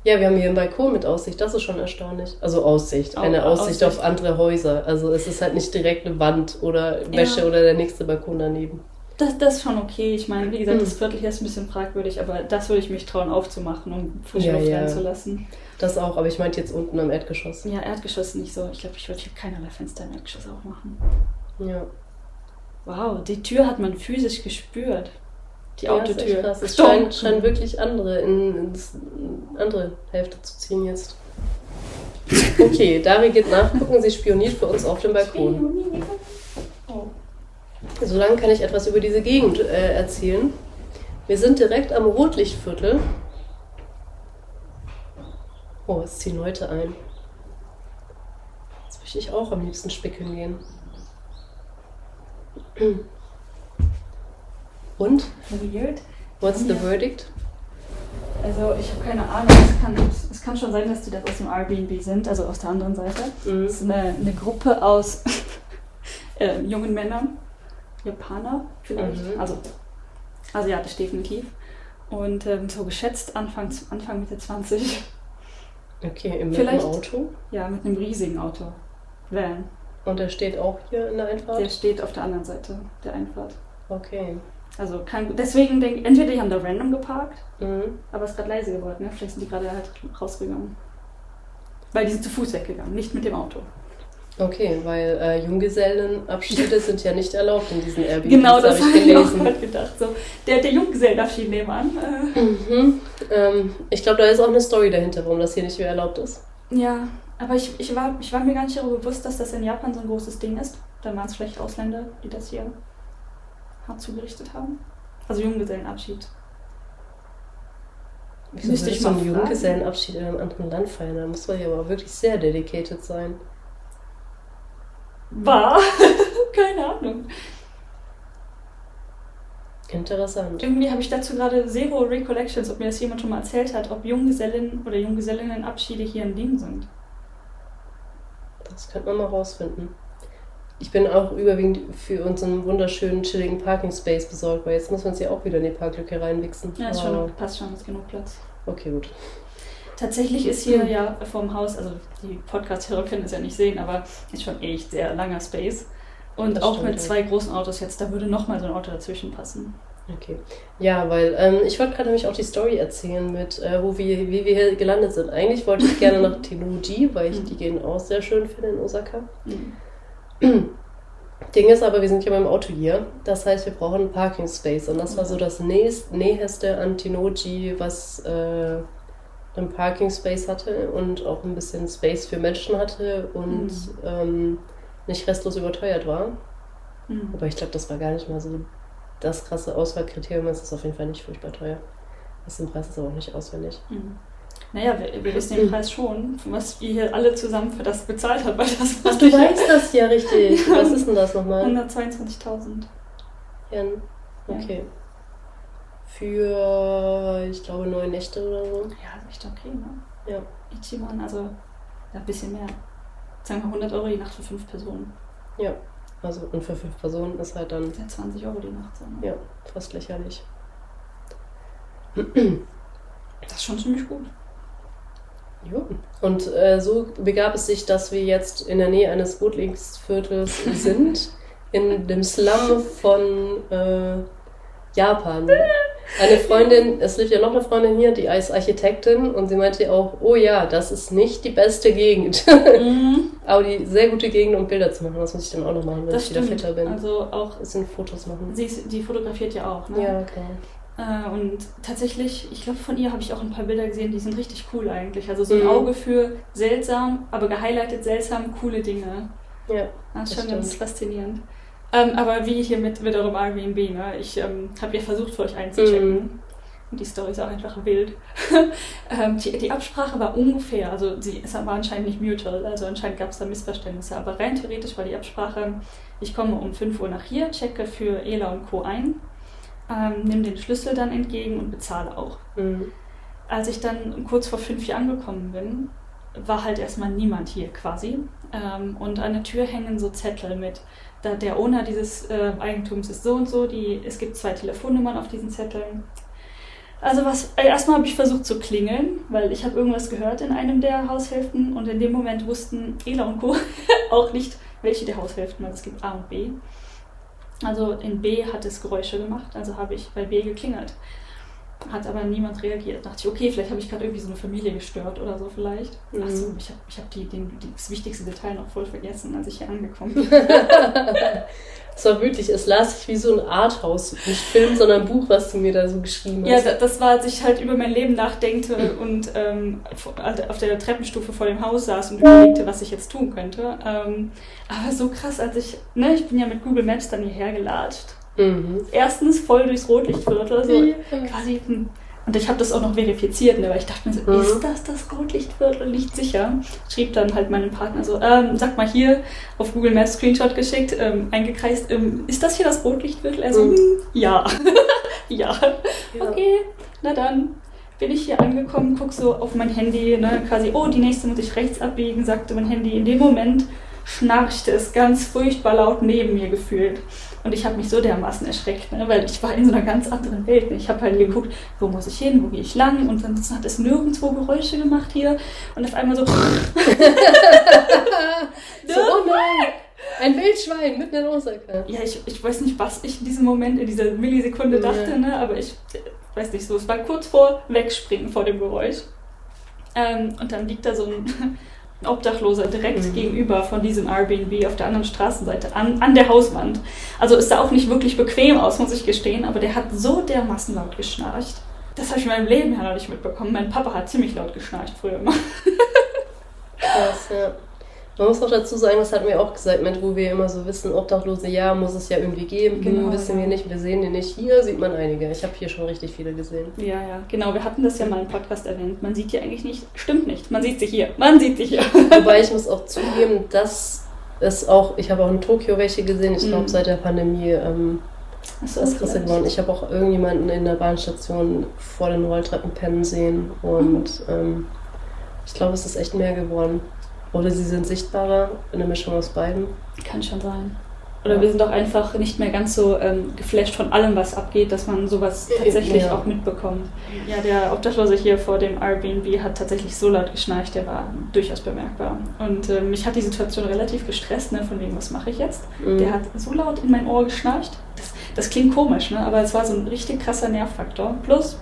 A: Ja, wir haben hier einen Balkon mit Aussicht, das ist schon erstaunlich. Also Aussicht,
B: Au-
A: eine Aussicht,
B: Aussicht.
A: auf andere Häuser. Also es ist halt nicht direkt eine Wand oder Wäsche
B: Ja.
A: oder der nächste Balkon daneben.
B: Das, das ist schon okay. Ich meine, wie gesagt,
A: Hm.
B: das Viertel hier ist ein bisschen fragwürdig, aber das würde ich mich trauen aufzumachen, um frische
A: Ja,
B: Luft
A: ja.
B: reinzulassen.
A: Das auch, aber ich meinte jetzt unten am Erdgeschoss.
B: Ja, Erdgeschoss nicht so. Ich glaube, ich würde hier keinerlei Fenster im Erdgeschoss aufmachen.
A: Ja.
B: Wow, die Tür hat man physisch gespürt. Die
A: Ja,
B: Autotür.
A: krass. Es
B: Stunk.
A: scheint, scheint wirklich andere in, ins andere Hälfte zu ziehen jetzt. Okay, Dari geht nachgucken, sie spioniert für uns auf dem Balkon. Solange kann ich etwas über diese Gegend äh, erzählen. Wir sind direkt am Rotlichtviertel. Oh, es ziehen Leute ein. Jetzt möchte ich auch am liebsten spickeln gehen. Und?
B: Weird.
A: What's the verdict?
B: Also ich habe keine Ahnung. Es kann, es kann schon sein, dass die das aus dem Airbnb sind, also aus der anderen Seite.
A: Mhm.
B: Es ist eine, eine Gruppe aus äh, jungen Männern, Japaner vielleicht,
A: Mhm.
B: also asiatisch definitiv. Und ähm, so geschätzt Anfang, Anfang Mitte 20.
A: Okay, im
B: Vielleicht-
A: Auto.
B: Ja, mit einem riesigen Auto. Van.
A: Und der steht auch hier in der Einfahrt?
B: Der steht auf der anderen Seite der Einfahrt.
A: Okay.
B: Also kein, deswegen denke ich, entweder die haben da random geparkt,
A: Mhm.
B: aber es ist gerade leise geworden, ne? Vielleicht sind die gerade halt rausgegangen. Weil die sind zu Fuß weggegangen, nicht mit dem Auto.
A: Okay, weil äh, Junggesellenabschiede sind ja nicht erlaubt in diesen Airbnbs.
B: Genau, das
A: hab
B: habe ich, auch gerade gedacht. So, der, der Junggesellenabschied nebenan. Äh.
A: Mhm. Ähm, ich glaube, da ist auch eine Story dahinter, warum das hier nicht mehr erlaubt ist.
B: Ja, aber ich, ich, war, ich war mir gar nicht darüber bewusst, dass das in Japan so ein großes Ding ist. Da waren es vielleicht Ausländer, die das hier hart zugerichtet haben. Also Junggesellenabschied.
A: Wieso Müsste ich so einen Junggesellenabschied in einem anderen Land feiern? Da muss man ja aber wirklich sehr dedicated sein.
B: War? Keine Ahnung.
A: Interessant.
B: Irgendwie habe ich dazu gerade zero Recollections, ob mir das jemand schon mal erzählt hat, ob Junggesellen oder Junggesellinnenabschiede hier ein Ding sind.
A: Das könnte man mal rausfinden. Ich bin auch überwiegend für unseren wunderschönen, chilligen Parking Space besorgt, weil jetzt muss man sie auch wieder in die Parklücke reinwichsen.
B: Ja, ist schon, passt schon, ist genug Platz.
A: Okay, gut.
B: Tatsächlich ist hier ja vorm Haus, also die Podcast-Hörer können es ja nicht sehen, aber ist schon echt sehr langer Space. Und das auch stimmt, mit zwei großen Autos jetzt, da würde nochmal so ein Auto dazwischen passen.
A: Okay. Ja, weil ähm, ich wollte gerade nämlich auch die Story erzählen mit, äh, wo wir, wie wir hier gelandet sind. Eigentlich wollte ich gerne nach Tenuji, weil ich mhm. die Gegend auch sehr schön finde in Osaka. Mhm. Ding ist aber, wir sind ja beim Auto hier. Das heißt, wir brauchen einen Parking Space. Und das war so das nächst, näheste an Tenoji, was äh, einen Parking Space hatte und auch ein bisschen Space für Menschen hatte und mhm. ähm, nicht restlos überteuert war. Mhm. Aber ich glaube, das war gar nicht mal so das krasse Auswahlkriterium. Es ist auf jeden Fall nicht furchtbar teuer. Das den Preis ist aber auch nicht auswendig.
B: Mhm. Naja, wir, wir, wissen den Preis schon, was wir hier alle zusammen für das bezahlt haben. Weil das
A: Ach, du weißt das ja richtig. Was ist denn das nochmal?
B: 122.000.
A: Yen. Okay. Ja. Für, ich glaube, neun Nächte oder so.
B: Ja, echt okay, ne?
A: Ja.
B: Ichiban, also ja, ein bisschen mehr. Sagen wir 100 Euro die Nacht für fünf Personen.
A: Ja, also und für fünf Personen ist halt dann.
B: Ja, 20 Euro die Nacht. So,
A: ne? Ja, fast lächerlich.
B: Das ist schon ziemlich gut.
A: Ja. Und äh, so begab es sich, dass wir jetzt in der Nähe eines Rotlingsviertels sind, in dem Slum von äh, Japan. Eine Freundin, es lebt ja noch eine Freundin hier, die ist Architektin und sie meinte auch, oh ja, das ist nicht die beste Gegend. Mhm. Aber die sehr gute Gegend, um Bilder zu machen. Das muss ich dann auch noch machen, wenn das ich stimmt. wieder fitter bin.
B: Also auch.
A: Ein bisschen Fotos machen.
B: Sie, die fotografiert ja auch, ne?
A: Ja, klar.
B: Äh, und tatsächlich, ich glaube, von ihr habe ich auch ein paar Bilder gesehen, die sind richtig cool eigentlich. Also so ein mhm. Auge für seltsam, aber gehighlightet seltsam, coole Dinge.
A: Ja.
B: Das ist schon stimmt. ganz faszinierend. Ähm, aber wie hier mit, eurem Airbnb, ne? ich ähm, habe ja versucht, für euch einzuchecken. Mhm. Und die Story ist auch einfach wild. ähm, die, die, Absprache war ungefähr, also sie, es war anscheinend nicht mutual, also anscheinend gab es da Missverständnisse. Aber rein theoretisch war die Absprache, ich komme um 5 Uhr nach hier, checke für Ela und Co. ein ähm, nehme den Schlüssel dann entgegen und bezahle auch. Mhm. Als ich dann kurz vor fünf hier angekommen bin, war halt erstmal niemand hier quasi. Ähm, und an der Tür hängen so Zettel mit, da der Owner dieses äh, Eigentums ist so und so, die, es gibt zwei Telefonnummern auf diesen Zetteln. Also was, äh, erstmal habe ich versucht zu klingeln, weil ich habe irgendwas gehört in einem der Haushälften und in dem Moment wussten Ela und Co. auch nicht, welche der Haushälften, weil es gibt A und B. Also in B hat es Geräusche gemacht, also habe ich bei B geklingelt. Hat aber niemand reagiert. Dachte ich, okay, vielleicht habe ich gerade irgendwie so eine Familie gestört oder so vielleicht. Mhm. Achso, ich habe ich hab die, den, das wichtigste Detail noch voll vergessen, als ich hier angekommen bin.
A: Es war wirklich, es las sich wie so ein Arthouse, nicht Film, sondern ein Buch, was du mir da so geschrieben
B: hast. Ja, das war, als ich halt über mein Leben nachdenkte und ähm, auf der Treppenstufe vor dem Haus saß und überlegte, was ich jetzt tun könnte. Ähm, aber so krass, als ich, ne, ich bin ja mit Google Maps dann hierher gelatscht. Mhm. Erstens voll durchs Rotlichtviertel, so ja. quasi hm, und ich habe das auch noch verifiziert, ne, weil ich dachte mir so, mhm. ist das das Rotlichtviertel? Nicht sicher. Schrieb dann halt meinem Partner so, ähm, sag mal hier, auf Google Maps Screenshot geschickt, ähm, eingekreist, ähm, ist das hier das Rotlichtviertel? Er so, mhm. Hm, ja. ja. ja. Okay, na dann bin ich hier angekommen, guck so auf mein Handy, ne, quasi, oh, die nächste muss ich rechts abbiegen, sagte mein Handy. In dem Moment schnarchte es ganz furchtbar laut neben mir gefühlt. Und ich habe mich so dermaßen erschreckt, ne? weil ich war in so einer ganz anderen Welt. Ich habe halt geguckt, wo muss ich hin, wo gehe ich lang und dann hat es nirgendwo Geräusche gemacht hier. Und auf einmal so... so,
A: oh nein! Ein Wildschwein mitten in Osaka.
B: Ja, ich, ich weiß nicht, was ich in diesem Moment, in dieser Millisekunde dachte, ja. ne? aber ich weiß nicht so. Es war kurz vor Wegspringen vor dem Geräusch. Ähm, und dann liegt da so ein Obdachloser direkt mhm. gegenüber von diesem Airbnb auf der anderen Straßenseite an, an der Hauswand. Also ist da auch nicht wirklich bequem aus, muss ich gestehen, aber der hat so dermaßen laut geschnarcht. Das habe ich in meinem Leben ja noch nicht mitbekommen. Mein Papa hat ziemlich laut geschnarcht früher immer.
A: Krass, ja. Man muss auch dazu sagen, das hatten wir auch gesagt, mit, wo wir immer so wissen, Obdachlose, ja, muss es ja irgendwie geben. Genau, wissen ja. wir nicht, wir sehen die nicht. Hier sieht man einige. Ich habe hier schon richtig viele gesehen.
B: Ja, ja, genau. Wir hatten das ja mal im Podcast erwähnt. Man sieht die eigentlich nicht. Stimmt nicht. Man sieht sie hier. Man sieht sie hier.
A: Wobei ich muss auch zugeben, dass es auch, ich habe auch in Tokio welche gesehen. Ich glaube, mhm. seit der Pandemie ähm, das krasser geworden. Ich habe auch irgendjemanden in der Bahnstation vor den Rolltreppen pennen sehen und mhm. ähm, ich glaube, es ist echt mehr geworden. Oder sie sind sichtbarer, eine Mischung aus beiden.
B: Kann schon sein. Oder ja. wir sind auch einfach nicht mehr ganz so ähm, geflasht von allem, was abgeht, dass man sowas tatsächlich ja. auch mitbekommt. Ja, der Obdachlose hier vor dem Airbnb hat tatsächlich so laut geschnarcht, der war durchaus bemerkbar. Und äh, mich hat die Situation relativ gestresst, ne, von wegen, was mache ich jetzt? Mhm. Der hat so laut in mein Ohr geschnarcht. Das, das klingt komisch, ne, aber es war so ein richtig krasser Nervfaktor. Plus,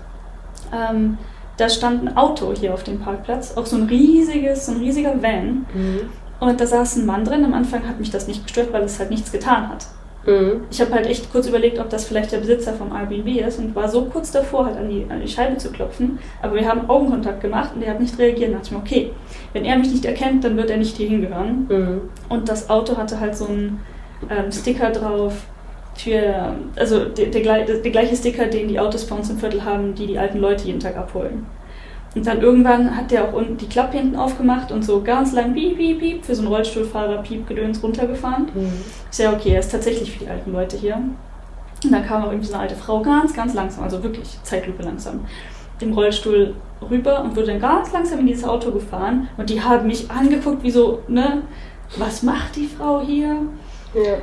B: ähm, da stand ein Auto hier auf dem Parkplatz, auch so ein riesiges, so ein riesiger Van. Mhm. Und da saß ein Mann drin. Am Anfang hat mich das nicht gestört, weil es halt nichts getan hat. Mhm. Ich habe halt echt kurz überlegt, ob das vielleicht der Besitzer vom Airbnb ist und war so kurz davor, halt an die, an die Scheibe zu klopfen. Aber wir haben Augenkontakt gemacht und er hat nicht reagiert. Und dachte ich mir, okay, wenn er mich nicht erkennt, dann wird er nicht hier hingehören. Mhm. Und das Auto hatte halt so einen ähm, Sticker drauf, für, also der, der, der, gleiche Sticker, den die Autos bei uns im Viertel haben, die die alten Leute jeden Tag abholen. Und dann irgendwann hat der auch unten die Klappe hinten aufgemacht und so ganz lang piep, piep, piep für so einen Rollstuhlfahrer piep gedöns runtergefahren. Mhm. Ich sage, okay, er ist tatsächlich für die alten Leute hier. Und dann kam auch irgendwie so eine alte Frau ganz, ganz langsam, also wirklich Zeitlupe langsam, dem Rollstuhl rüber und wurde dann ganz langsam in dieses Auto gefahren. Und die haben mich angeguckt, wie so, ne, was macht die Frau hier? Ja.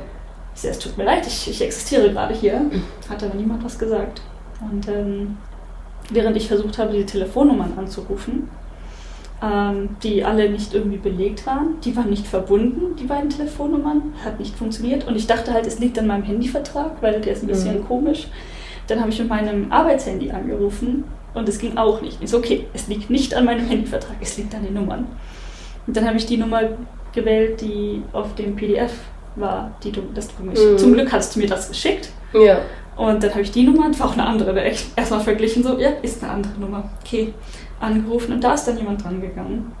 B: Ich sage, es tut mir leid, ich, ich existiere gerade hier. Hat aber niemand was gesagt. Und ähm, während ich versucht habe, die Telefonnummern anzurufen, ähm, die alle nicht irgendwie belegt waren, die waren nicht verbunden, die beiden Telefonnummern, hat nicht funktioniert. Und ich dachte halt, es liegt an meinem Handyvertrag, weil der ist ein bisschen mhm. komisch. Dann habe ich mit meinem Arbeitshandy angerufen und es ging auch nicht. Ich so, okay, es liegt nicht an meinem Handyvertrag, es liegt an den Nummern. Und dann habe ich die Nummer gewählt, die auf dem PDF war, die du, das du mich, mhm. zum Glück hast du mir das geschickt. Ja. Und dann habe ich die Nummer, war auch eine andere, da erstmal verglichen, so, ja, ist eine andere Nummer. Okay, angerufen und da ist dann jemand dran gegangen,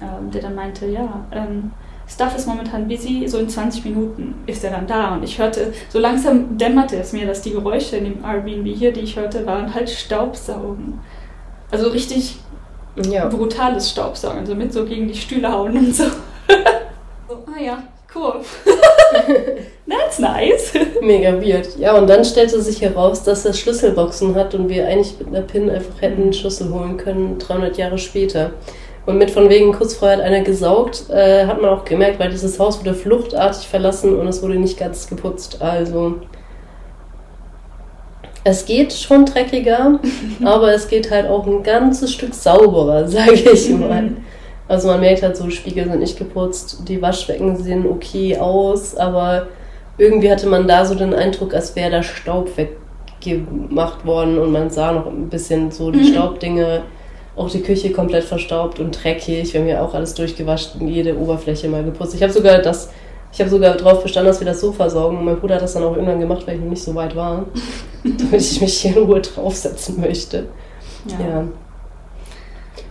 B: ähm, der dann meinte, ja, ähm, Stuff ist momentan busy, so in 20 Minuten ist er dann da. Und ich hörte, so langsam dämmerte es mir, dass die Geräusche in dem Airbnb hier, die ich hörte, waren halt Staubsaugen. Also richtig ja. brutales Staubsaugen, so mit so gegen die Stühle hauen und so. so ah ja, Cool. That's nice.
A: Mega weird. Ja, und dann stellte sich heraus, dass er Schlüsselboxen hat und wir eigentlich mit einer PIN einfach hätten einen Schlüssel holen können, 300 Jahre später. Und mit von wegen kurz vorher hat einer gesaugt, äh, hat man auch gemerkt, weil dieses Haus wurde fluchtartig verlassen und es wurde nicht ganz geputzt. Also es geht schon dreckiger, aber es geht halt auch ein ganzes Stück sauberer, sage ich mal. Also man merkt halt so, Spiegel sind nicht geputzt, die Waschbecken sehen okay aus, aber irgendwie hatte man da so den Eindruck, als wäre der Staub weggemacht worden und man sah noch ein bisschen so die mhm. Staubdinge, auch die Küche komplett verstaubt und dreckig. Wir haben ja auch alles durchgewaschen, jede Oberfläche mal geputzt. Ich habe sogar das, ich habe sogar darauf bestanden, dass wir das Sofa saugen und mein Bruder hat das dann auch irgendwann gemacht, weil ich noch nicht so weit war, damit ich mich hier in Ruhe draufsetzen möchte. ja. ja.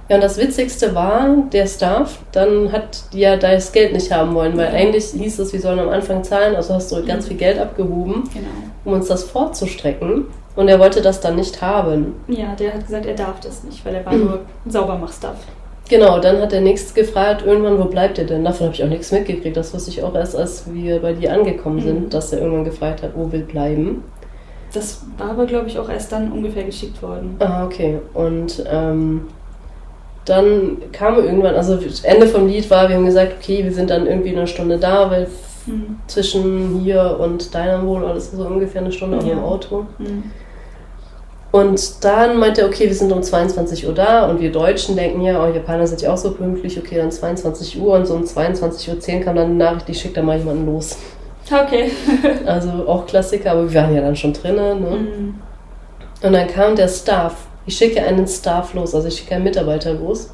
A: Ja, und das Witzigste war, der Staff dann hat ja das Geld nicht haben wollen, weil eigentlich hieß es, wir sollen am Anfang zahlen, also hast du ganz viel Geld abgehoben, genau. um uns das vorzustrecken. Und er wollte das dann nicht haben.
B: Ja, der hat gesagt, er darf das nicht, weil er war nur Saubermach-Stuff.
A: Genau, dann hat der Nächste gefragt, irgendwann, wo bleibt er denn? Davon habe ich auch nichts mitgekriegt. Das wusste ich auch erst, als wir bei dir angekommen sind, mhm. dass er irgendwann gefragt hat, wo will bleiben.
B: Das war aber, glaube ich, auch erst dann ungefähr geschickt worden.
A: Ah, okay. Und ähm, dann kam irgendwann, also Ende vom Lied war, wir haben gesagt, okay, wir sind dann irgendwie eine Stunde da, weil mhm. zwischen hier und deiner Wohnort ist so ungefähr eine Stunde auf dem Auto. Mhm. Und dann meinte er, okay, wir sind um 22 Uhr da und wir Deutschen denken ja, oh, Japaner sind ja auch so pünktlich, okay, dann 22 Uhr und so um 22.10 Uhr kam dann eine Nachricht, ich schicke da mal jemanden los.
B: Okay.
A: also auch Klassiker, aber wir waren ja dann schon drinnen. Ne? Mhm. Und dann kam der Staff ich schicke einen Staff los, also ich schicke einen Mitarbeiter los.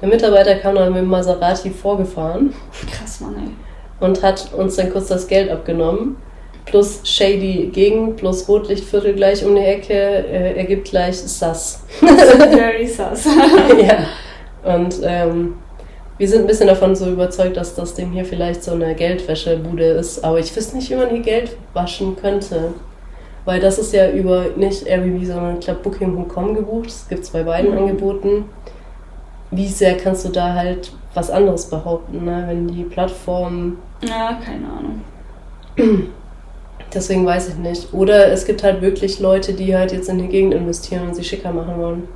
A: Der Mitarbeiter kam dann mit dem Maserati vorgefahren.
B: Krass, Mann, ey.
A: Und hat uns dann kurz das Geld abgenommen. Plus Shady Gegend, plus Rotlichtviertel gleich um die Ecke, äh, ergibt gleich Sass.
B: Very sus.
A: ja. Und ähm, wir sind ein bisschen davon so überzeugt, dass das Ding hier vielleicht so eine Geldwäschebude ist. Aber ich wüsste nicht, wie man hier Geld waschen könnte. Weil das ist ja über nicht Airbnb, sondern ich glaube Booking.com gebucht. Es gibt es bei beiden
B: Mhm.
A: Angeboten. Wie sehr kannst du da halt was anderes behaupten, ne? wenn die Plattform.
B: Ja, keine Ahnung.
A: Deswegen weiß ich nicht. Oder es gibt halt wirklich Leute, die halt jetzt in die Gegend investieren und sie schicker machen wollen.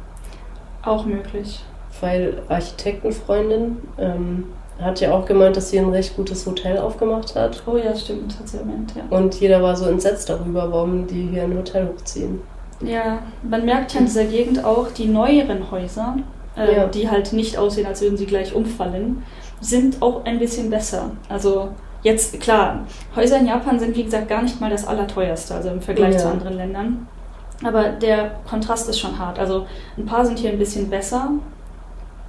B: Auch möglich.
A: Weil Architektenfreundin ähm, hat ja auch gemeint, dass sie ein recht gutes Hotel aufgemacht hat.
B: Oh ja, stimmt, hat sie erwähnt, ja.
A: Und jeder war so entsetzt darüber, warum die hier ein Hotel hochziehen.
B: Ja, man merkt ja in dieser Gegend auch, die neueren Häuser, äh,
A: Ja.
B: die halt nicht aussehen, als würden sie gleich umfallen, sind auch ein bisschen besser. Also jetzt, klar, Häuser in Japan sind wie gesagt gar nicht mal das allerteuerste, also im Vergleich
A: Ja.
B: zu anderen Ländern. Aber der Kontrast ist schon hart. Also ein paar sind hier ein bisschen besser,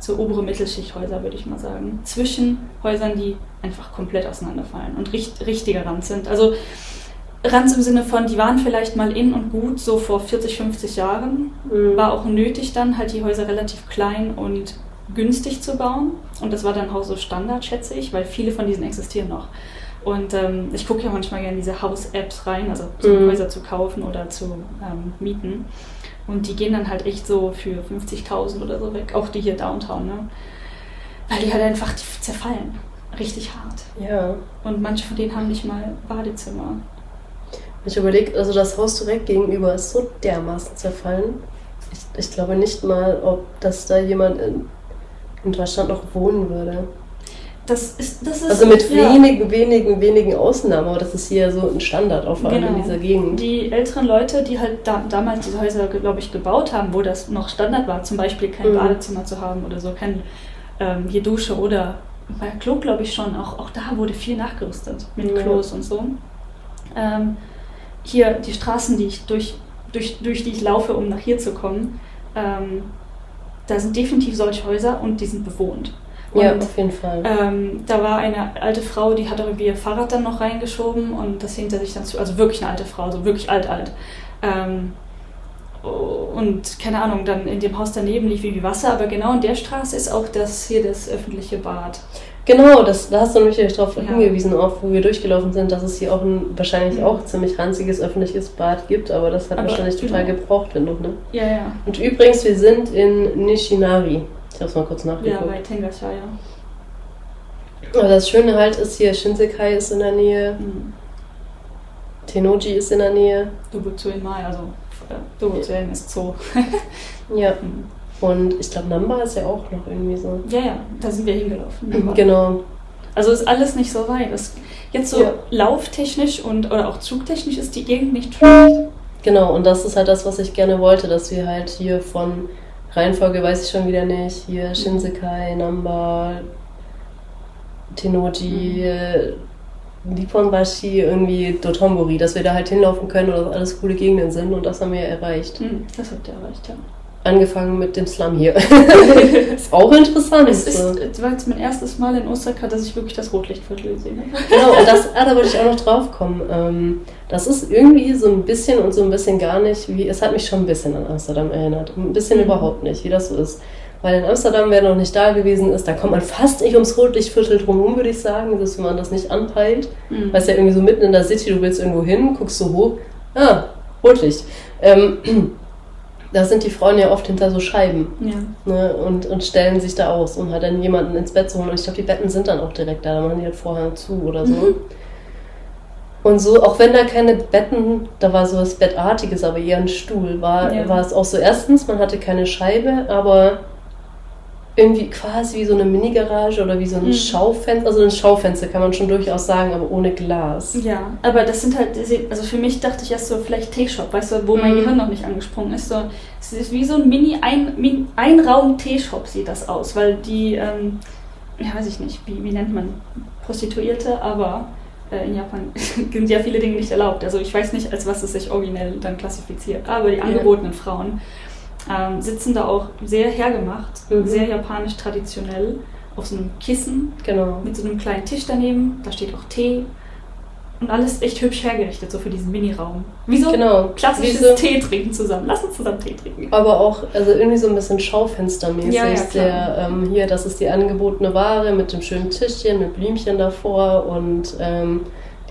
B: so obere Mittelschichthäuser würde ich mal sagen, zwischen Häusern, die einfach komplett auseinanderfallen und richt, richtiger Rand sind. Also Ranz im Sinne von, die waren vielleicht mal in und gut, so vor 40, 50 Jahren.
A: Mhm.
B: War auch nötig dann, halt die Häuser relativ klein und günstig zu bauen. Und das war dann auch so Standard, schätze ich, weil viele von diesen existieren noch. Und ähm, ich gucke ja manchmal gerne in diese Haus-Apps rein, also so
A: Mhm.
B: Häuser zu kaufen oder zu ähm, mieten. Und die gehen dann halt echt so für 50.000 oder so weg, auch die hier Downtown, ne? Weil die halt einfach die zerfallen. Richtig hart.
A: Ja.
B: Und manche von denen haben nicht mal Badezimmer.
A: Ich überlege, also das Haus direkt gegenüber ist so dermaßen zerfallen. Ich, ich glaube nicht mal, ob dass da jemand in, in Deutschland noch wohnen würde.
B: Das ist, das ist
A: Also mit
B: ja.
A: wenigen, wenigen, wenigen Ausnahmen, aber das ist hier so ein Standard, auch vor allem in
B: Genau.
A: dieser Gegend.
B: Die älteren Leute, die halt da, damals diese Häuser, glaube ich, gebaut haben, wo das noch Standard war, zum Beispiel kein
A: Mhm.
B: Badezimmer zu haben oder so, kein ähm, hier Dusche oder bei Klo, glaube ich schon, auch, auch da wurde viel nachgerüstet mit
A: Ja.
B: Klos und so. Ähm, hier die Straßen, die ich durch, durch, durch die ich laufe, um nach hier zu kommen, ähm, da sind definitiv solche Häuser und die sind bewohnt.
A: Ja,
B: Und
A: auf jeden Fall.
B: ähm, da war eine alte Frau, die hat auch irgendwie ihr Fahrrad dann noch reingeschoben und das hinter sich dann zu, also wirklich eine alte Frau, so wirklich alt, alt. Ähm, und keine Ahnung, dann in dem Haus daneben lief irgendwie Wasser, aber genau in der Straße ist auch das hier das öffentliche Bad.
A: Genau, das, da hast du mich darauf
B: Ja.
A: hingewiesen, auch wo wir durchgelaufen sind, dass es hier auch ein wahrscheinlich
B: Mhm.
A: auch ziemlich ranziges öffentliches Bad gibt, aber das hat
B: Aber
A: wahrscheinlich total
B: genau.
A: gebraucht noch, ne?
B: Ja, ja.
A: Und übrigens, wir sind in Nishinari. Ich hab's mal kurz
B: Ja,
A: nachgeguckt.
B: bei Tengasha, ja.
A: aber das Schöne halt ist hier, Shinsekai ist in der Nähe,
B: Mhm.
A: Tenoji ist in der Nähe.
B: Dobutsuin Mai, also äh, Dobutsuin ist Zoo.
A: Ja.
B: Mhm.
A: Und ich glaube, Namba ist ja auch noch irgendwie so.
B: Ja, ja, da sind wir hingelaufen.
A: Genau.
B: Also ist alles nicht so weit. Das, jetzt so
A: Ja.
B: lauftechnisch und oder auch zugtechnisch ist die Gegend nicht schlecht.
A: Genau, und das ist halt das, was ich gerne wollte, dass wir halt hier von Reihenfolge weiß ich schon wieder nicht, hier Shinsekai, Namba, Tenoji, Nipponbashi, irgendwie Dotonbori, dass wir da halt hinlaufen können und das alles coole Gegenden sind und das haben wir erreicht.
B: Hm, das habt ihr erreicht, ja.
A: Angefangen mit dem Slum hier. ist auch interessant.
B: Es ist, es war jetzt mein erstes Mal in Osaka, dass ich wirklich das Rotlichtviertel gesehen habe.
A: Genau, und das, ah, da wollte ich auch noch drauf kommen. Ähm, das ist irgendwie so ein bisschen und so ein bisschen gar nicht, wie, es hat mich schon ein bisschen an Amsterdam erinnert. Ein bisschen
B: Mhm.
A: überhaupt nicht, wie das so ist. Weil in Amsterdam, wer noch nicht da gewesen ist, da kommt man fast nicht ums Rotlichtviertel drumherum, würde ich sagen, dass man das nicht anpeilt.
B: Mhm.
A: Weißt ja irgendwie so mitten in der City, du willst irgendwo hin, guckst so hoch, ah, Rotlicht. Ähm, da sind die Frauen ja oft hinter so Scheiben
B: Ja.
A: ne, und, und stellen sich da aus, um halt dann jemanden ins Bett zu holen. Und ich glaube, die Betten sind dann auch direkt da, da machen die halt Vorhang zu oder so.
B: Mhm.
A: Und so, auch wenn da keine Betten, da war so was Bettartiges, aber eher ein Stuhl, war,
B: Ja.
A: war es auch so, erstens, man hatte keine Scheibe, aber irgendwie quasi wie so eine Mini-Garage oder wie so ein
B: Mhm.
A: Schaufenster, also ein Schaufenster kann man schon durchaus sagen, aber ohne Glas.
B: Ja, aber das sind halt, also für mich dachte ich erst so, vielleicht Teeshop, weißt du, wo mein
A: Mhm.
B: Gehirn noch nicht angesprungen ist. So, es ist wie so ein Mini, ein, Min- Einraum-Teeshop sieht das aus, weil die, ähm, ja, weiß ich nicht, wie, wie nennt man Prostituierte, aber äh, in Japan sind ja viele Dinge nicht erlaubt. Also ich weiß nicht, als was es sich originell dann klassifiziert, aber die
A: Ja.
B: angebotenen Frauen. Ähm, sitzen da auch sehr hergemacht,
A: Mhm.
B: sehr japanisch traditionell, auf so einem Kissen
A: Genau.
B: mit so einem kleinen Tisch daneben. Da steht auch Tee und alles echt hübsch hergerichtet, so für diesen Mini-Raum. Wie so
A: Genau.
B: klassisches
A: Wie so-
B: Tee trinken zusammen. Lass uns zusammen Tee trinken.
A: Aber auch, also irgendwie so ein bisschen schaufenstermäßig.
B: Ja, ja,
A: der, ähm, hier, das ist die angebotene Ware mit dem schönen Tischchen, mit Blümchen davor und ähm,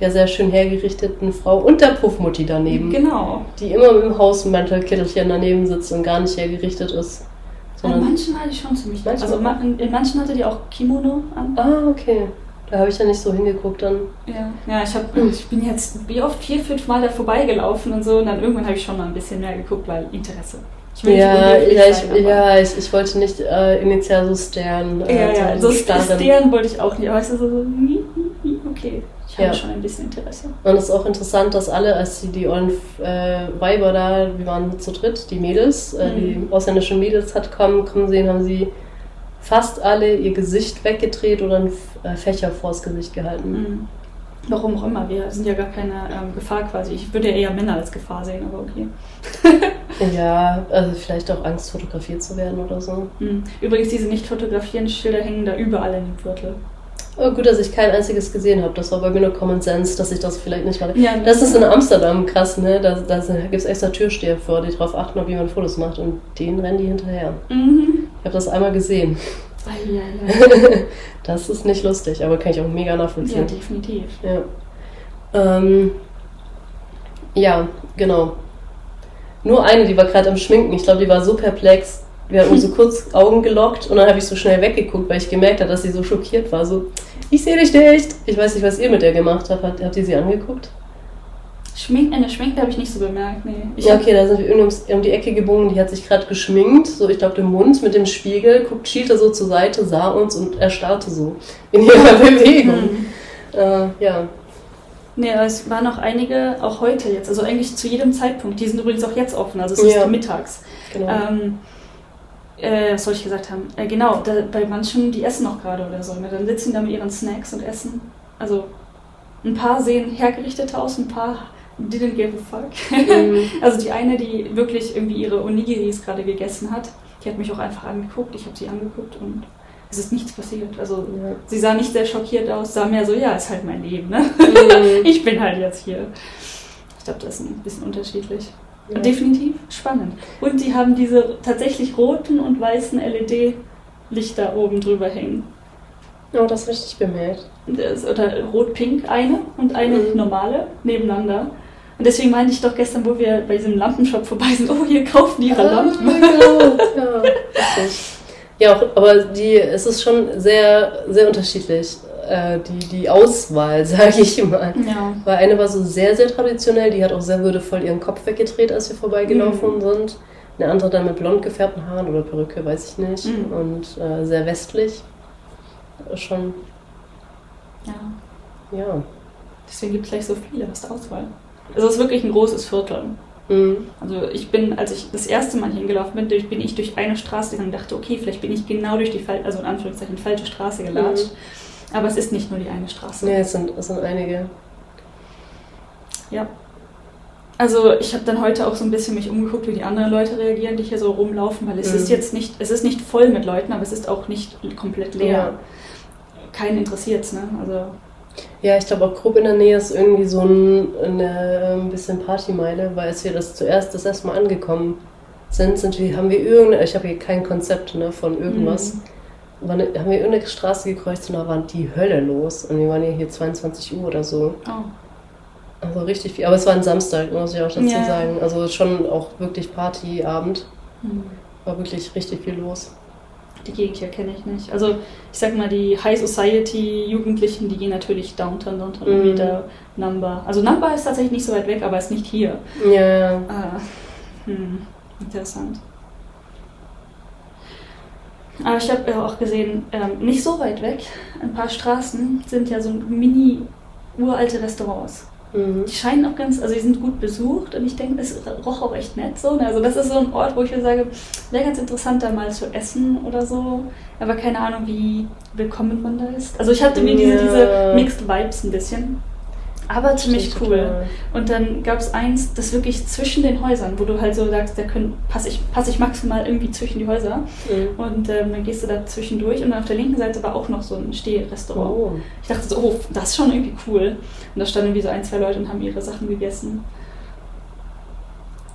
A: der sehr schön hergerichteten Frau und der Puffmutti daneben.
B: Genau.
A: Die immer mit dem Hausmantelkittelchen daneben sitzt und gar nicht hergerichtet ist.
B: In manchen hatte ich schon ziemlich.
A: Manchmal
B: Also in, manchen hatte die auch Kimono an.
A: ah, okay. Da habe ich ja nicht so hingeguckt dann.
B: Ja, ja ich, hab, ich bin jetzt wie oft vier, fünf Mal da vorbeigelaufen und so und dann irgendwann habe ich schon mal ein bisschen mehr geguckt, weil Interesse. Ich will
A: Ja,
B: nicht
A: ja, ich,
B: sein, aber-
A: ja ich, ich wollte nicht äh, initial so stern. Äh,
B: ja, ja, so
A: starren.
B: steren wollte ich auch nicht, aber es ist so, nie, nie, nie, okay. Ich habe
A: Ja.
B: schon ein bisschen Interesse.
A: Und es ist auch interessant, dass alle, als die, die ollen äh, Weiber da, wir waren zu dritt, die Mädels, äh, die
B: Mhm.
A: ausländischen Mädels hat kommen, kommen sehen, haben sie fast alle ihr Gesicht weggedreht oder einen äh, Fächer vors Gesicht gehalten.
B: Mhm. Warum auch immer, wir sind ja gar keine ähm, Gefahr quasi. Ich würde ja eher Männer als Gefahr sehen, aber okay.
A: Ja, also vielleicht auch Angst, fotografiert zu werden oder so.
B: Mhm. Übrigens, diese Nicht-Fotografieren-Schilder hängen da überall in dem Viertel.
A: Oh, gut, dass ich kein einziges gesehen habe. Das war bei mir nur Common Sense, dass ich das vielleicht nicht war.
B: Ja,
A: Das ist in Amsterdam krass, ne? Da, da gibt es extra Türsteher vor, die darauf achten, ob jemand Fotos macht. Und denen rennen die hinterher.
B: Mhm.
A: Ich habe das einmal gesehen. Das ist nicht lustig, aber kann ich auch mega
B: Ja,
A: nachvollziehen.
B: definitiv.
A: Ja. Ähm, ja, genau. Nur eine, die war gerade am Schminken. Ich glaube, die war so perplex. Wir hatten so kurz Augen gelockt und dann habe ich so schnell weggeguckt, weil ich gemerkt habe, dass sie so schockiert war. So, ich sehe dich nicht. Ich weiß nicht, was ihr mit der gemacht habt. Habt, habt ihr sie angeguckt?
B: Schmink, eine Schminke habe ich nicht so bemerkt, nee.
A: Ja, okay, da sind wir irgendwie um die Ecke gebogen. Die hat sich gerade geschminkt, so ich glaube den Mund mit dem Spiegel, guckt, schielte so zur Seite, sah uns und erstarrte so in ihrer Bewegung.
B: Hm.
A: Äh, ja,
B: Nee, aber es waren noch einige, auch heute jetzt, also eigentlich zu jedem Zeitpunkt. Die sind übrigens auch jetzt offen, also es
A: Ja.
B: ist mittags.
A: genau.
B: Ähm, äh, was soll ich gesagt haben? Äh, genau, da, bei manchen, die essen noch gerade oder so. Ne? Dann sitzen die da mit ihren Snacks und essen. Also ein paar sehen hergerichtet aus, ein paar didn't give a fuck.
A: Mhm.
B: also die eine, die wirklich irgendwie ihre Onigiris gerade gegessen hat, die hat mich auch einfach angeguckt. Ich habe sie angeguckt und es ist nichts passiert. Also
A: Ja.
B: sie sah nicht sehr schockiert aus, sah mehr so, ja, ist halt mein Leben, ne?
A: Mhm.
B: Ich bin halt jetzt hier. Ich glaube, das ist ein bisschen unterschiedlich.
A: Ja.
B: Definitiv spannend. Und die haben diese tatsächlich roten und weißen LED-Lichter oben drüber hängen.
A: Oh, das richtig bemerkt.
B: Das, oder rot-pink eine und eine
A: Mhm.
B: normale nebeneinander. Und deswegen meinte ich doch gestern, wo wir bei diesem Lampenshop vorbei sind, oh, hier kaufen die ihre Lampen.
A: genau. Ja, richtig. Ja, auch, aber die, es ist schon sehr, sehr unterschiedlich, äh, die, die Auswahl, sage ich mal.
B: Ja.
A: Weil eine war so sehr, sehr traditionell, die hat auch sehr würdevoll ihren Kopf weggedreht, als wir vorbeigelaufen
B: Mhm.
A: sind. Eine andere dann mit blond gefärbten Haaren oder Perücke, weiß ich nicht.
B: Mhm.
A: Und äh, sehr westlich. Schon,
B: ja.
A: ja.
B: Deswegen gibt es gleich so viele, hast du Auswahl. Also es ist wirklich ein großes Viertel.
A: Mhm.
B: Also ich bin, als ich das erste Mal hingelaufen bin, durch, bin ich durch eine Straße gegangen und dachte, okay, vielleicht bin ich genau durch die Fal also in Anführungszeichen falsche Straße gelatscht. Aber es ist nicht nur die eine Straße.
A: Nee, es sind, es sind einige.
B: Ja. Also ich habe dann heute auch so ein bisschen mich umgeguckt, wie die anderen Leute reagieren, die hier so rumlaufen, weil es
A: Mhm.
B: ist jetzt nicht, es ist nicht voll mit Leuten, aber es ist auch nicht komplett leer.
A: Ja.
B: Keinen interessiert's, ne? Also
A: Ja, ich glaube auch grob in der Nähe ist irgendwie so ein, eine ein bisschen Partymeile, weil als wir das zuerst das erste Mal angekommen sind, sind wir, haben wir irgendeine, ich habe hier kein Konzept ne, von irgendwas,
B: Mhm.
A: War eine, haben wir irgendeine Straße gekreuzt und da war die Hölle los und wir waren ja hier 22 Uhr oder so.
B: oh.
A: Also richtig viel, aber es war ein Samstag, muss ich auch dazu
B: Ja.
A: sagen. Also schon auch wirklich Partyabend,
B: Hm.
A: war wirklich richtig viel los.
B: Die Gegend hier kenne ich nicht. Also ich sag mal, die High Society Jugendlichen, die gehen natürlich Downtown, Downtown
A: Mhm.
B: wieder, Number. Also Number ist tatsächlich nicht so weit weg, aber ist nicht hier.
A: Ja, ja.
B: Ah, hm, interessant. Aber ich habe auch gesehen, ähm, nicht so weit weg, ein paar Straßen sind ja so mini uralte Restaurants.
A: Mhm.
B: Die scheinen auch ganz, also die sind gut besucht und ich denke, es roch auch echt nett so. Also das ist so ein Ort, wo ich mir sage, wäre ganz interessant da mal zu essen oder so. Aber keine Ahnung, wie willkommen man da ist. Also ich hatte mir diese, diese Mixed Vibes ein bisschen. Aber ziemlich cool.
A: total.
B: Und dann gab es eins, das wirklich zwischen den Häusern, wo du halt so sagst, da können, passe ich, passe ich maximal irgendwie zwischen die Häuser.
A: Mhm.
B: Und ähm, dann gehst du da zwischendurch und dann auf der linken Seite war auch noch so ein Stehrestaurant.
A: Oh.
B: Ich dachte so, oh, das ist schon irgendwie cool. Und da standen irgendwie so ein, zwei Leute und haben ihre Sachen gegessen.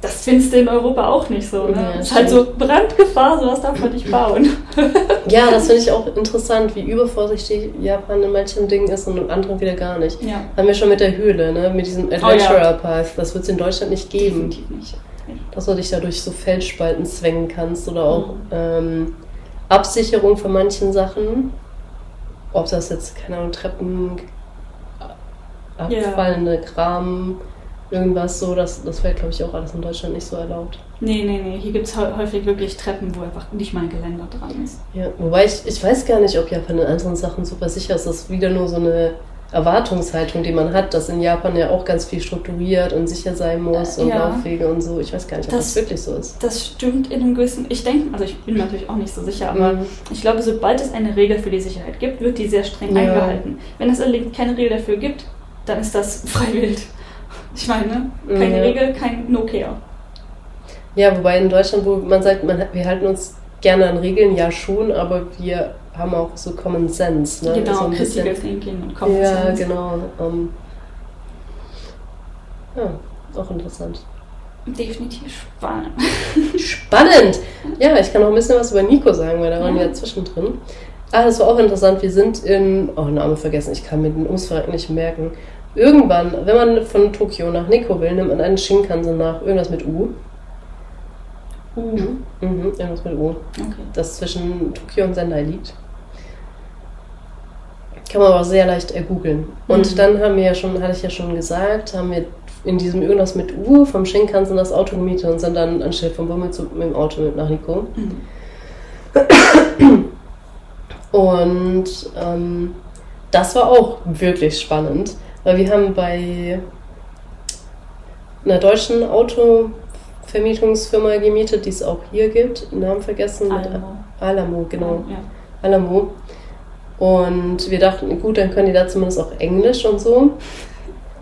B: Das findest du in Europa auch nicht so. Ne?
A: Ja,
B: es ist halt so Brandgefahr, sowas darf man nicht bauen.
A: Ja, das finde ich auch interessant, wie übervorsichtig Japan in manchen Dingen ist und in anderen wieder gar nicht.
B: ja,
A: Haben wir schon mit der Höhle, ne? mit diesem Adventurer Path. Das wird es in Deutschland nicht geben.
B: definitiv nicht.
A: Dass du dich da durch so Felsspalten zwängen kannst oder auch
B: Mhm.
A: ähm, Absicherung von manchen Sachen. Ob das jetzt, keine Ahnung, Treppen,
B: Ja.
A: abfallende Kram, irgendwas so, das, das wäre, glaube ich, auch alles in Deutschland nicht so erlaubt.
B: Nee, nee, nee. Hier gibt es häufig wirklich Treppen, wo einfach nicht mal ein Geländer dran ist.
A: Ja, wobei ich, ich weiß gar nicht, ob Japan in anderen Sachen super sicher ist. Das ist wieder nur so eine Erwartungshaltung, die man hat, dass in Japan ja auch ganz viel strukturiert und sicher sein muss
B: Äh,
A: und
B: ja.
A: Laufwege und so. Ich weiß gar nicht, ob das,
B: Das-
A: wirklich so ist.
B: Das stimmt in einem gewissen. Ich denke, also ich bin natürlich auch nicht so sicher, aber
A: Mhm.
B: ich glaube, sobald es eine Regel für die Sicherheit gibt, wird die sehr streng
A: Ja.
B: eingehalten. Wenn es allerdings keine Regel dafür gibt, dann ist das freiwillig. Ich meine, ne? keine
A: Ja.
B: Regel, kein No-Care.
A: Ja, wobei in Deutschland, wo man sagt, man, wir halten uns gerne an Regeln, ja schon, aber wir haben auch so Common Sense. Ne?
B: Genau,
A: so ein
B: Critical
A: bisschen,
B: Thinking und Common
A: Ja,
B: Sense.
A: genau. Ähm, ja, auch interessant.
B: Definitiv spannend.
A: Spannend! Ja, ich kann noch ein bisschen was über Nico sagen, weil da waren
B: Ja.
A: wir ja zwischendrin. Ah, das war auch interessant. Wir sind in. Oh, Name vergessen, ich kann mir den Umsverrecken nicht merken. Irgendwann, wenn man von Tokio nach Nikko will, nimmt man einen Shinkansen nach. Irgendwas mit U.
B: Uh,
A: Mhm, irgendwas mit U.
B: okay.
A: Das zwischen Tokio und Sendai liegt. Kann man aber sehr leicht ergoogeln. Und
B: Mhm.
A: dann haben wir ja schon, hatte ich ja schon gesagt, haben wir in diesem irgendwas mit U vom Shinkansen das Auto gemietet und sind dann anstelle vom Bummelzug mit dem Auto mit nach Nikko.
B: Mhm.
A: Und ähm, das war auch wirklich spannend, weil wir haben bei einer deutschen Autovermietungsfirma gemietet, die es auch hier gibt, den Namen vergessen.
B: Alamo.
A: Alamo, genau.
B: Ja.
A: Alamo. Und wir dachten, gut, dann können die da zumindest auch Englisch und so.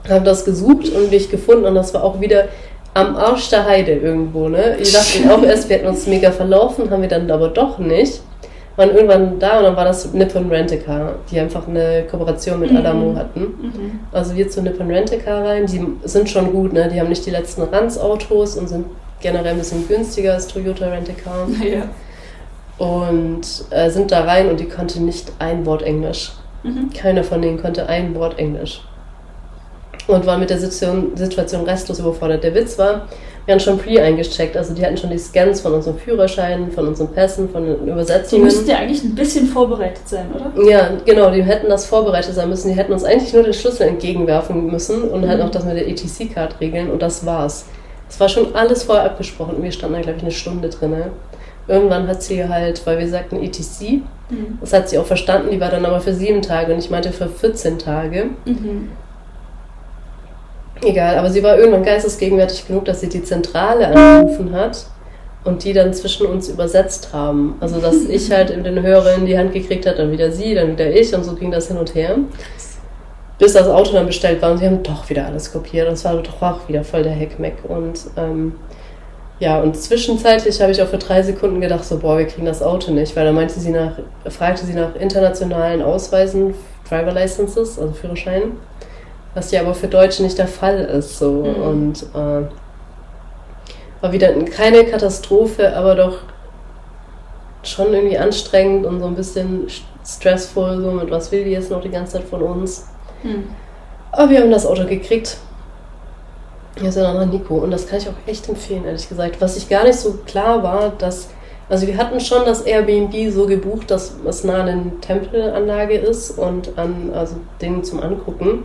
A: Haben das gesucht und mich gefunden und das war auch wieder am Arsch der Heide irgendwo, ne? Wir dachten auch erst, wir hätten uns mega verlaufen, haben wir dann aber doch nicht. Waren irgendwann da und dann war das Nippon Rent-A-Car, die einfach eine Kooperation mit
B: Mhm.
A: Alamo hatten.
B: Mhm.
A: Also wir zu Nippon Rent-A-Car rein, die sind schon gut, ne? Die haben nicht die letzten Ranz-Autos und sind generell ein bisschen günstiger als Toyota Rent-A-Car.
B: Ja.
A: Und äh, sind da rein und die konnte nicht ein Wort Englisch.
B: Mhm.
A: Keiner von denen konnte ein Wort Englisch. Und war mit der Situation, Situation restlos überfordert. Der Witz war, wir haben schon pre eingecheckt, also die hatten schon die Scans von unseren Führerscheinen, von unseren Pässen, von den
B: Die
A: Übersetzungen.
B: müssten ja eigentlich ein bisschen vorbereitet sein, oder?
A: Ja, genau, die hätten das vorbereitet sein müssen. Die hätten uns eigentlich nur den Schlüssel entgegenwerfen müssen und halt
B: Mhm.
A: noch das mit der ETC-Card regeln und das war's. Es war schon alles vorher abgesprochen und wir standen da, glaube ich, eine Stunde drin. Irgendwann hat sie halt, weil wir sagten ETC,
B: Mhm.
A: das hat sie auch verstanden, die war dann aber für sieben Tage und ich meinte für 14 Tage.
B: Mhm.
A: Egal, aber sie war irgendwann geistesgegenwärtig genug, dass sie die Zentrale angerufen hat und die dann zwischen uns übersetzt haben. Also, dass ich halt in den Hörer in die Hand gekriegt hat, dann wieder sie, dann wieder ich und so ging das hin und her. Bis das Auto dann bestellt war und sie haben doch wieder alles kopiert und es war doch auch wieder voll der Heckmeck. Und ähm, ja, und zwischenzeitlich habe ich auch für drei Sekunden gedacht, so, boah, wir kriegen das Auto nicht, weil dann meinte sie nach, fragte sie nach internationalen Ausweisen, Driver Licenses, also Führerschein was ja aber für Deutsche nicht der Fall ist. So.
B: Mhm.
A: Und äh, war wieder keine Katastrophe, aber doch schon irgendwie anstrengend und so ein bisschen stressvoll, so mit was will die jetzt noch die ganze Zeit von uns.
B: Mhm.
A: Aber wir haben das Auto gekriegt. Wir sind dann nach Nico und das kann ich auch echt empfehlen, ehrlich gesagt. Was ich gar nicht so klar war, dass, also wir hatten schon das Airbnb so gebucht, dass es nah an der Tempelanlage ist und an also Dingen zum Angucken.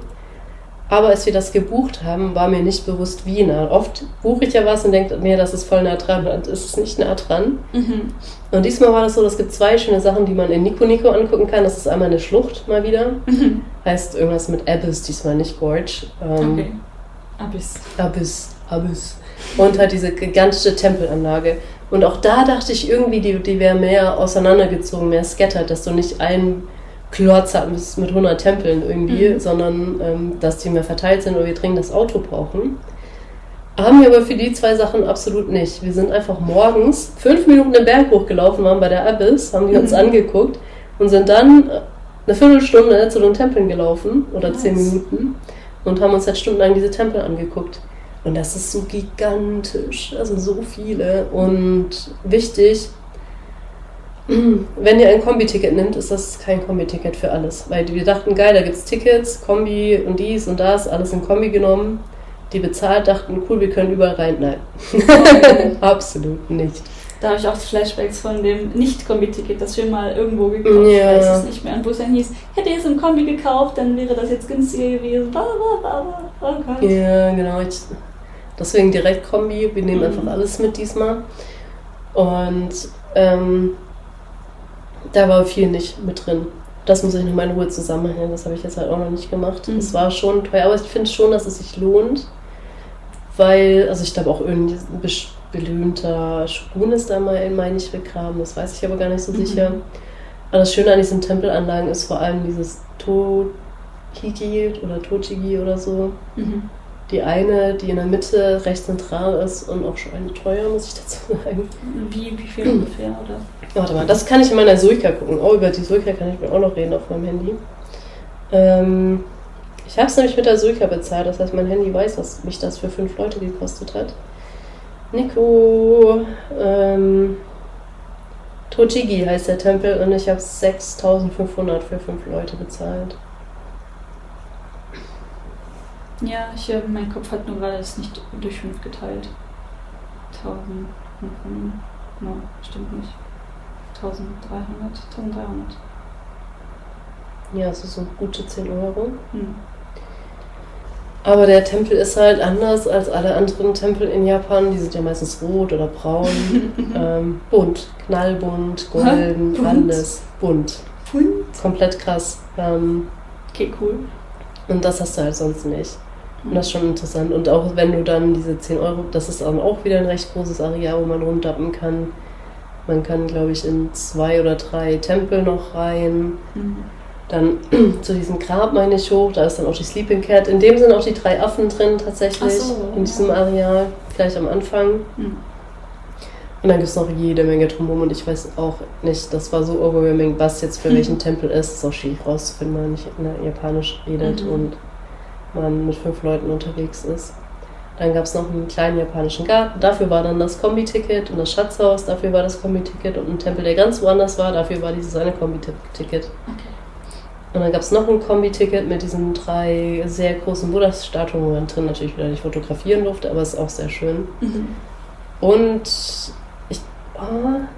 A: Aber als wir das gebucht haben, war mir nicht bewusst, wie nah. Oft buche ich ja was und denke mir, das ist voll nah dran und ist es nicht nah dran.
B: Mhm.
A: Und diesmal war das so, es gibt zwei schöne Sachen, die man in Nico Nico angucken kann. Das ist einmal eine Schlucht mal wieder.
B: Mhm.
A: Heißt irgendwas mit Abyss, diesmal nicht Gorge. Ähm,
B: Okay. Abyss.
A: Abyss, Abyss. Und halt diese gigantische Tempelanlage. Und auch da dachte ich irgendwie, die, die wäre mehr auseinandergezogen, mehr scattert, dass du nicht einen Klotz hat mit 100 Tempeln irgendwie,
B: Mhm.
A: sondern ähm, dass die mehr verteilt sind oder wir dringend das Auto brauchen. Haben wir aber für die zwei Sachen absolut nicht. Wir sind einfach morgens fünf Minuten den Berg hochgelaufen, waren bei der Abyss, haben die uns
B: Mhm.
A: angeguckt und sind dann äh, eine Viertelstunde zu den Tempeln gelaufen oder zehn
B: Nice.
A: Minuten und haben uns halt stundenlang diese Tempel angeguckt. Und das ist so gigantisch, also so viele. Und wichtig, wenn ihr ein Kombi-Ticket nimmt, ist das kein Kombi-Ticket für alles. Weil wir dachten, geil, da gibt es Tickets, Kombi und dies und das, alles in Kombi genommen. Die bezahlt, dachten, cool, wir können überall rein. Nein, absolut nicht.
B: Da habe ich auch Flashbacks von dem Nicht-Kombi-Ticket, das wir mal irgendwo gekauft
A: Ja.
B: Ich weiß es nicht mehr. Und wo es dann hieß, hätte ihr es im Kombi gekauft, dann wäre das jetzt günstiger gewesen. Bla, bla, bla, bla. Oh.
A: Ja, genau. Ich, deswegen direkt Kombi. Wir nehmen
B: Mhm.
A: einfach alles mit diesmal. Und ähm, da war viel nicht mit drin. Das muss ich noch mal in Ruhe zusammenhängen. Das habe ich jetzt halt auch noch nicht gemacht.
B: Mhm.
A: Es war schon teuer, aber ich finde schon, dass es sich lohnt. Weil, also ich glaube auch irgendwie ein berühmter Spun ist da mal, meine ich, begraben. Das weiß ich aber gar nicht so
B: Mhm.
A: sicher. Aber das Schöne an diesen Tempelanlagen ist vor allem dieses Tohigi oder Tochigi oder so.
B: Mhm.
A: Die eine, die in der Mitte recht zentral ist und auch schon eine teuer, muss ich dazu sagen.
B: Wie, wie viel ungefähr, oder?
A: Warte mal, das kann ich in meiner Suica gucken. Oh, über die Suica kann ich mir auch noch reden auf meinem Handy. Ähm, ich habe es nämlich mit der Suica bezahlt, das heißt, mein Handy weiß, dass mich das für fünf Leute gekostet hat. Nico, ähm, Tochigi heißt der Tempel und ich habe 6500 für fünf Leute bezahlt.
B: Ja, ich, äh, mein Kopf hat nur gerade das nicht durch 5 geteilt. 1000. mhm. No, stimmt nicht. 1300. 1300.
A: Ja, also so gute 10 Euro.
B: Hm.
A: Aber der Tempel ist halt anders als alle anderen Tempel in Japan. Die sind ja meistens rot oder braun. ähm, bunt, knallbunt, golden,
B: Bunt?
A: alles bunt.
B: Pfund.
A: Komplett krass. Ähm,
B: Okay, cool.
A: und das hast du halt sonst nicht. Und das ist schon interessant. Und auch wenn du dann diese 10 Euro, das ist dann auch wieder ein recht großes Areal, wo man rumdappen kann. Man kann, glaube ich, in zwei oder drei Tempel noch rein.
B: Mhm.
A: Dann zu diesem Grab meine ich hoch, da ist dann auch die Sleeping Cat. In dem sind auch die drei Affen drin tatsächlich,
B: so,
A: in diesem
B: ja.
A: Areal, gleich am Anfang.
B: Mhm.
A: Und dann gibt es noch jede Menge drumherum und ich weiß auch nicht, das war so overwhelming, was jetzt für
B: Mhm.
A: welchen Tempel ist. ist auch schwierig rauszufinden, wenn man nicht in der Japanisch redet
B: Mhm.
A: und man mit fünf Leuten unterwegs ist. Dann gab es noch einen kleinen japanischen Garten, dafür war dann das Kombi-Ticket und das Schatzhaus, dafür war das Kombi-Ticket und ein Tempel, der ganz woanders war, dafür war dieses eine Kombi-Ticket.
B: Okay.
A: Und dann gab es noch ein Kombi-Ticket mit diesen drei sehr großen Buddha-Statuen, wo man drin natürlich wieder nicht fotografieren durfte, aber es ist auch sehr schön.
B: Mhm.
A: Und ich. Ah,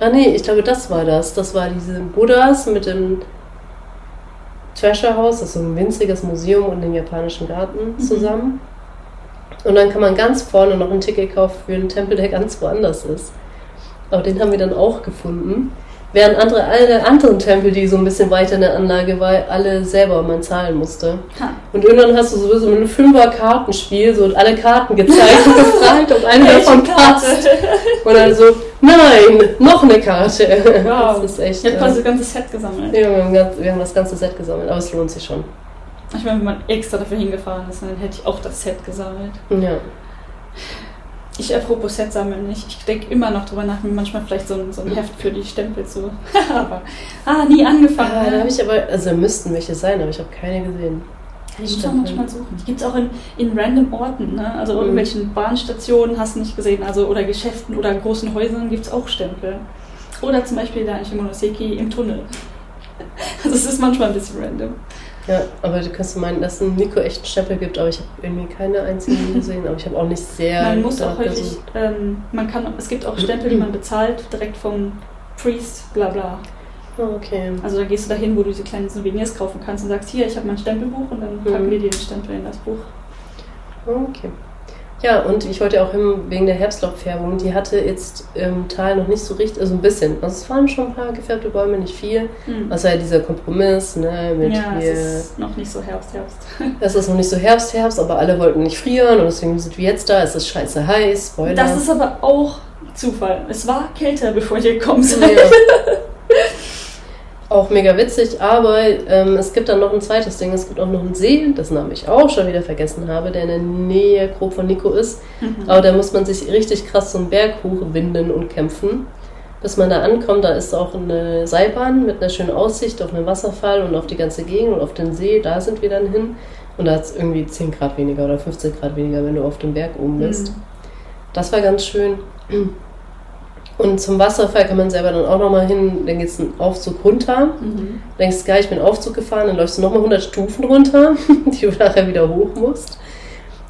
A: ah nee, ich glaube, das war das. Das war diese Buddhas mit dem Treasure House, das ist so ein winziges Museum und dem japanischen Garten
B: Mhm.
A: zusammen. Und dann kann man ganz vorne noch ein Ticket kaufen für einen Tempel, der ganz woanders ist. Aber den haben wir dann auch gefunden. Während andere, alle anderen Tempel, die so ein bisschen weiter in der Anlage waren, alle selber man zahlen musste.
B: Ha.
A: Und irgendwann hast du sowieso mit einem Fünfer-Kartenspiel so alle Karten gezeigt und gefragt, ob eine davon passt. Und dann so, nein, noch eine Karte.
B: Wow.
A: Das ist echt.
B: Ich habe
A: äh,
B: quasi das ganze Set gesammelt.
A: ja, wir, haben ganz, wir haben das ganze Set gesammelt, aber es lohnt sich schon.
B: Ich meine, wenn man extra dafür hingefahren ist, dann hätte ich auch das Set gesammelt.
A: Ja.
B: Ich apropos Set sammeln nicht. Ich denke immer noch drüber nach, mir manchmal vielleicht so ein, so ein Heft für die Stempel zu. aber ah, nie angefangen.
A: Ah, da habe ich aber, also müssten welche sein, aber ich habe keine gesehen.
B: Ich muss auch
A: Stempel.
B: manchmal suchen. Die gibt es auch in, in random Orten, ne? Also
A: Mhm.
B: irgendwelchen Bahnstationen hast du nicht gesehen, also oder Geschäften oder großen Häusern gibt es auch Stempel. Oder zum Beispiel da in Shimonoseki im Tunnel. Also es ist manchmal ein bisschen random.
A: Ja, aber du kannst meinen, dass es einen Nico echten Stempel gibt, aber ich habe irgendwie keine einzigen gesehen, aber ich habe auch nicht sehr.
B: man muss auch häufig, ähm, man kann, es gibt auch Stempel, die man bezahlt, direkt vom Priest, bla bla.
A: Ah, okay.
B: Also da gehst du dahin, wo du diese kleinen Souvenirs kaufen kannst und sagst, hier, ich habe mein Stempelbuch und dann packen
A: Mhm.
B: wir dir den Stempel in das Buch.
A: Okay. Ja, und ich wollte auch hin wegen der Herbstlaubfärbung. Die hatte jetzt im Tal noch nicht so richtig, also ein bisschen. Also es waren schon ein paar gefärbte Bäume, nicht viel.
B: Hm.
A: Das war ja dieser Kompromiss, ne, mit
B: ja,
A: hier.
B: es ist noch nicht so Herbst, Herbst.
A: Es ist noch nicht so Herbst, Herbst, aber alle wollten nicht frieren und deswegen sind wir jetzt da. Es ist scheiße heiß, Spoiler.
B: Das ist aber auch Zufall. Es war kälter, bevor ihr gekommen seid.
A: ja. auch mega witzig, aber ähm, es gibt dann noch ein zweites Ding. Es gibt auch noch einen See, dessen Namen ich auch schon wieder vergessen habe, der in der Nähe grob von Nico ist.
B: Mhm.
A: Aber da muss man sich richtig krass so einen Berg hochwinden und kämpfen. Bis man da ankommt, da ist auch eine Seilbahn mit einer schönen Aussicht auf einen Wasserfall und auf die ganze Gegend und auf den See. Da sind wir dann hin. Und da hat es irgendwie 10 Grad weniger oder 15 Grad weniger, wenn du auf dem Berg oben bist.
B: Mhm.
A: Das war ganz schön. Und zum Wasserfall kann man selber dann auch nochmal hin. Dann geht es einen Aufzug runter.
B: Mhm.
A: Du denkst, geil, ich bin Aufzug gefahren, dann läufst du nochmal 100 Stufen runter, die du nachher wieder hoch musst.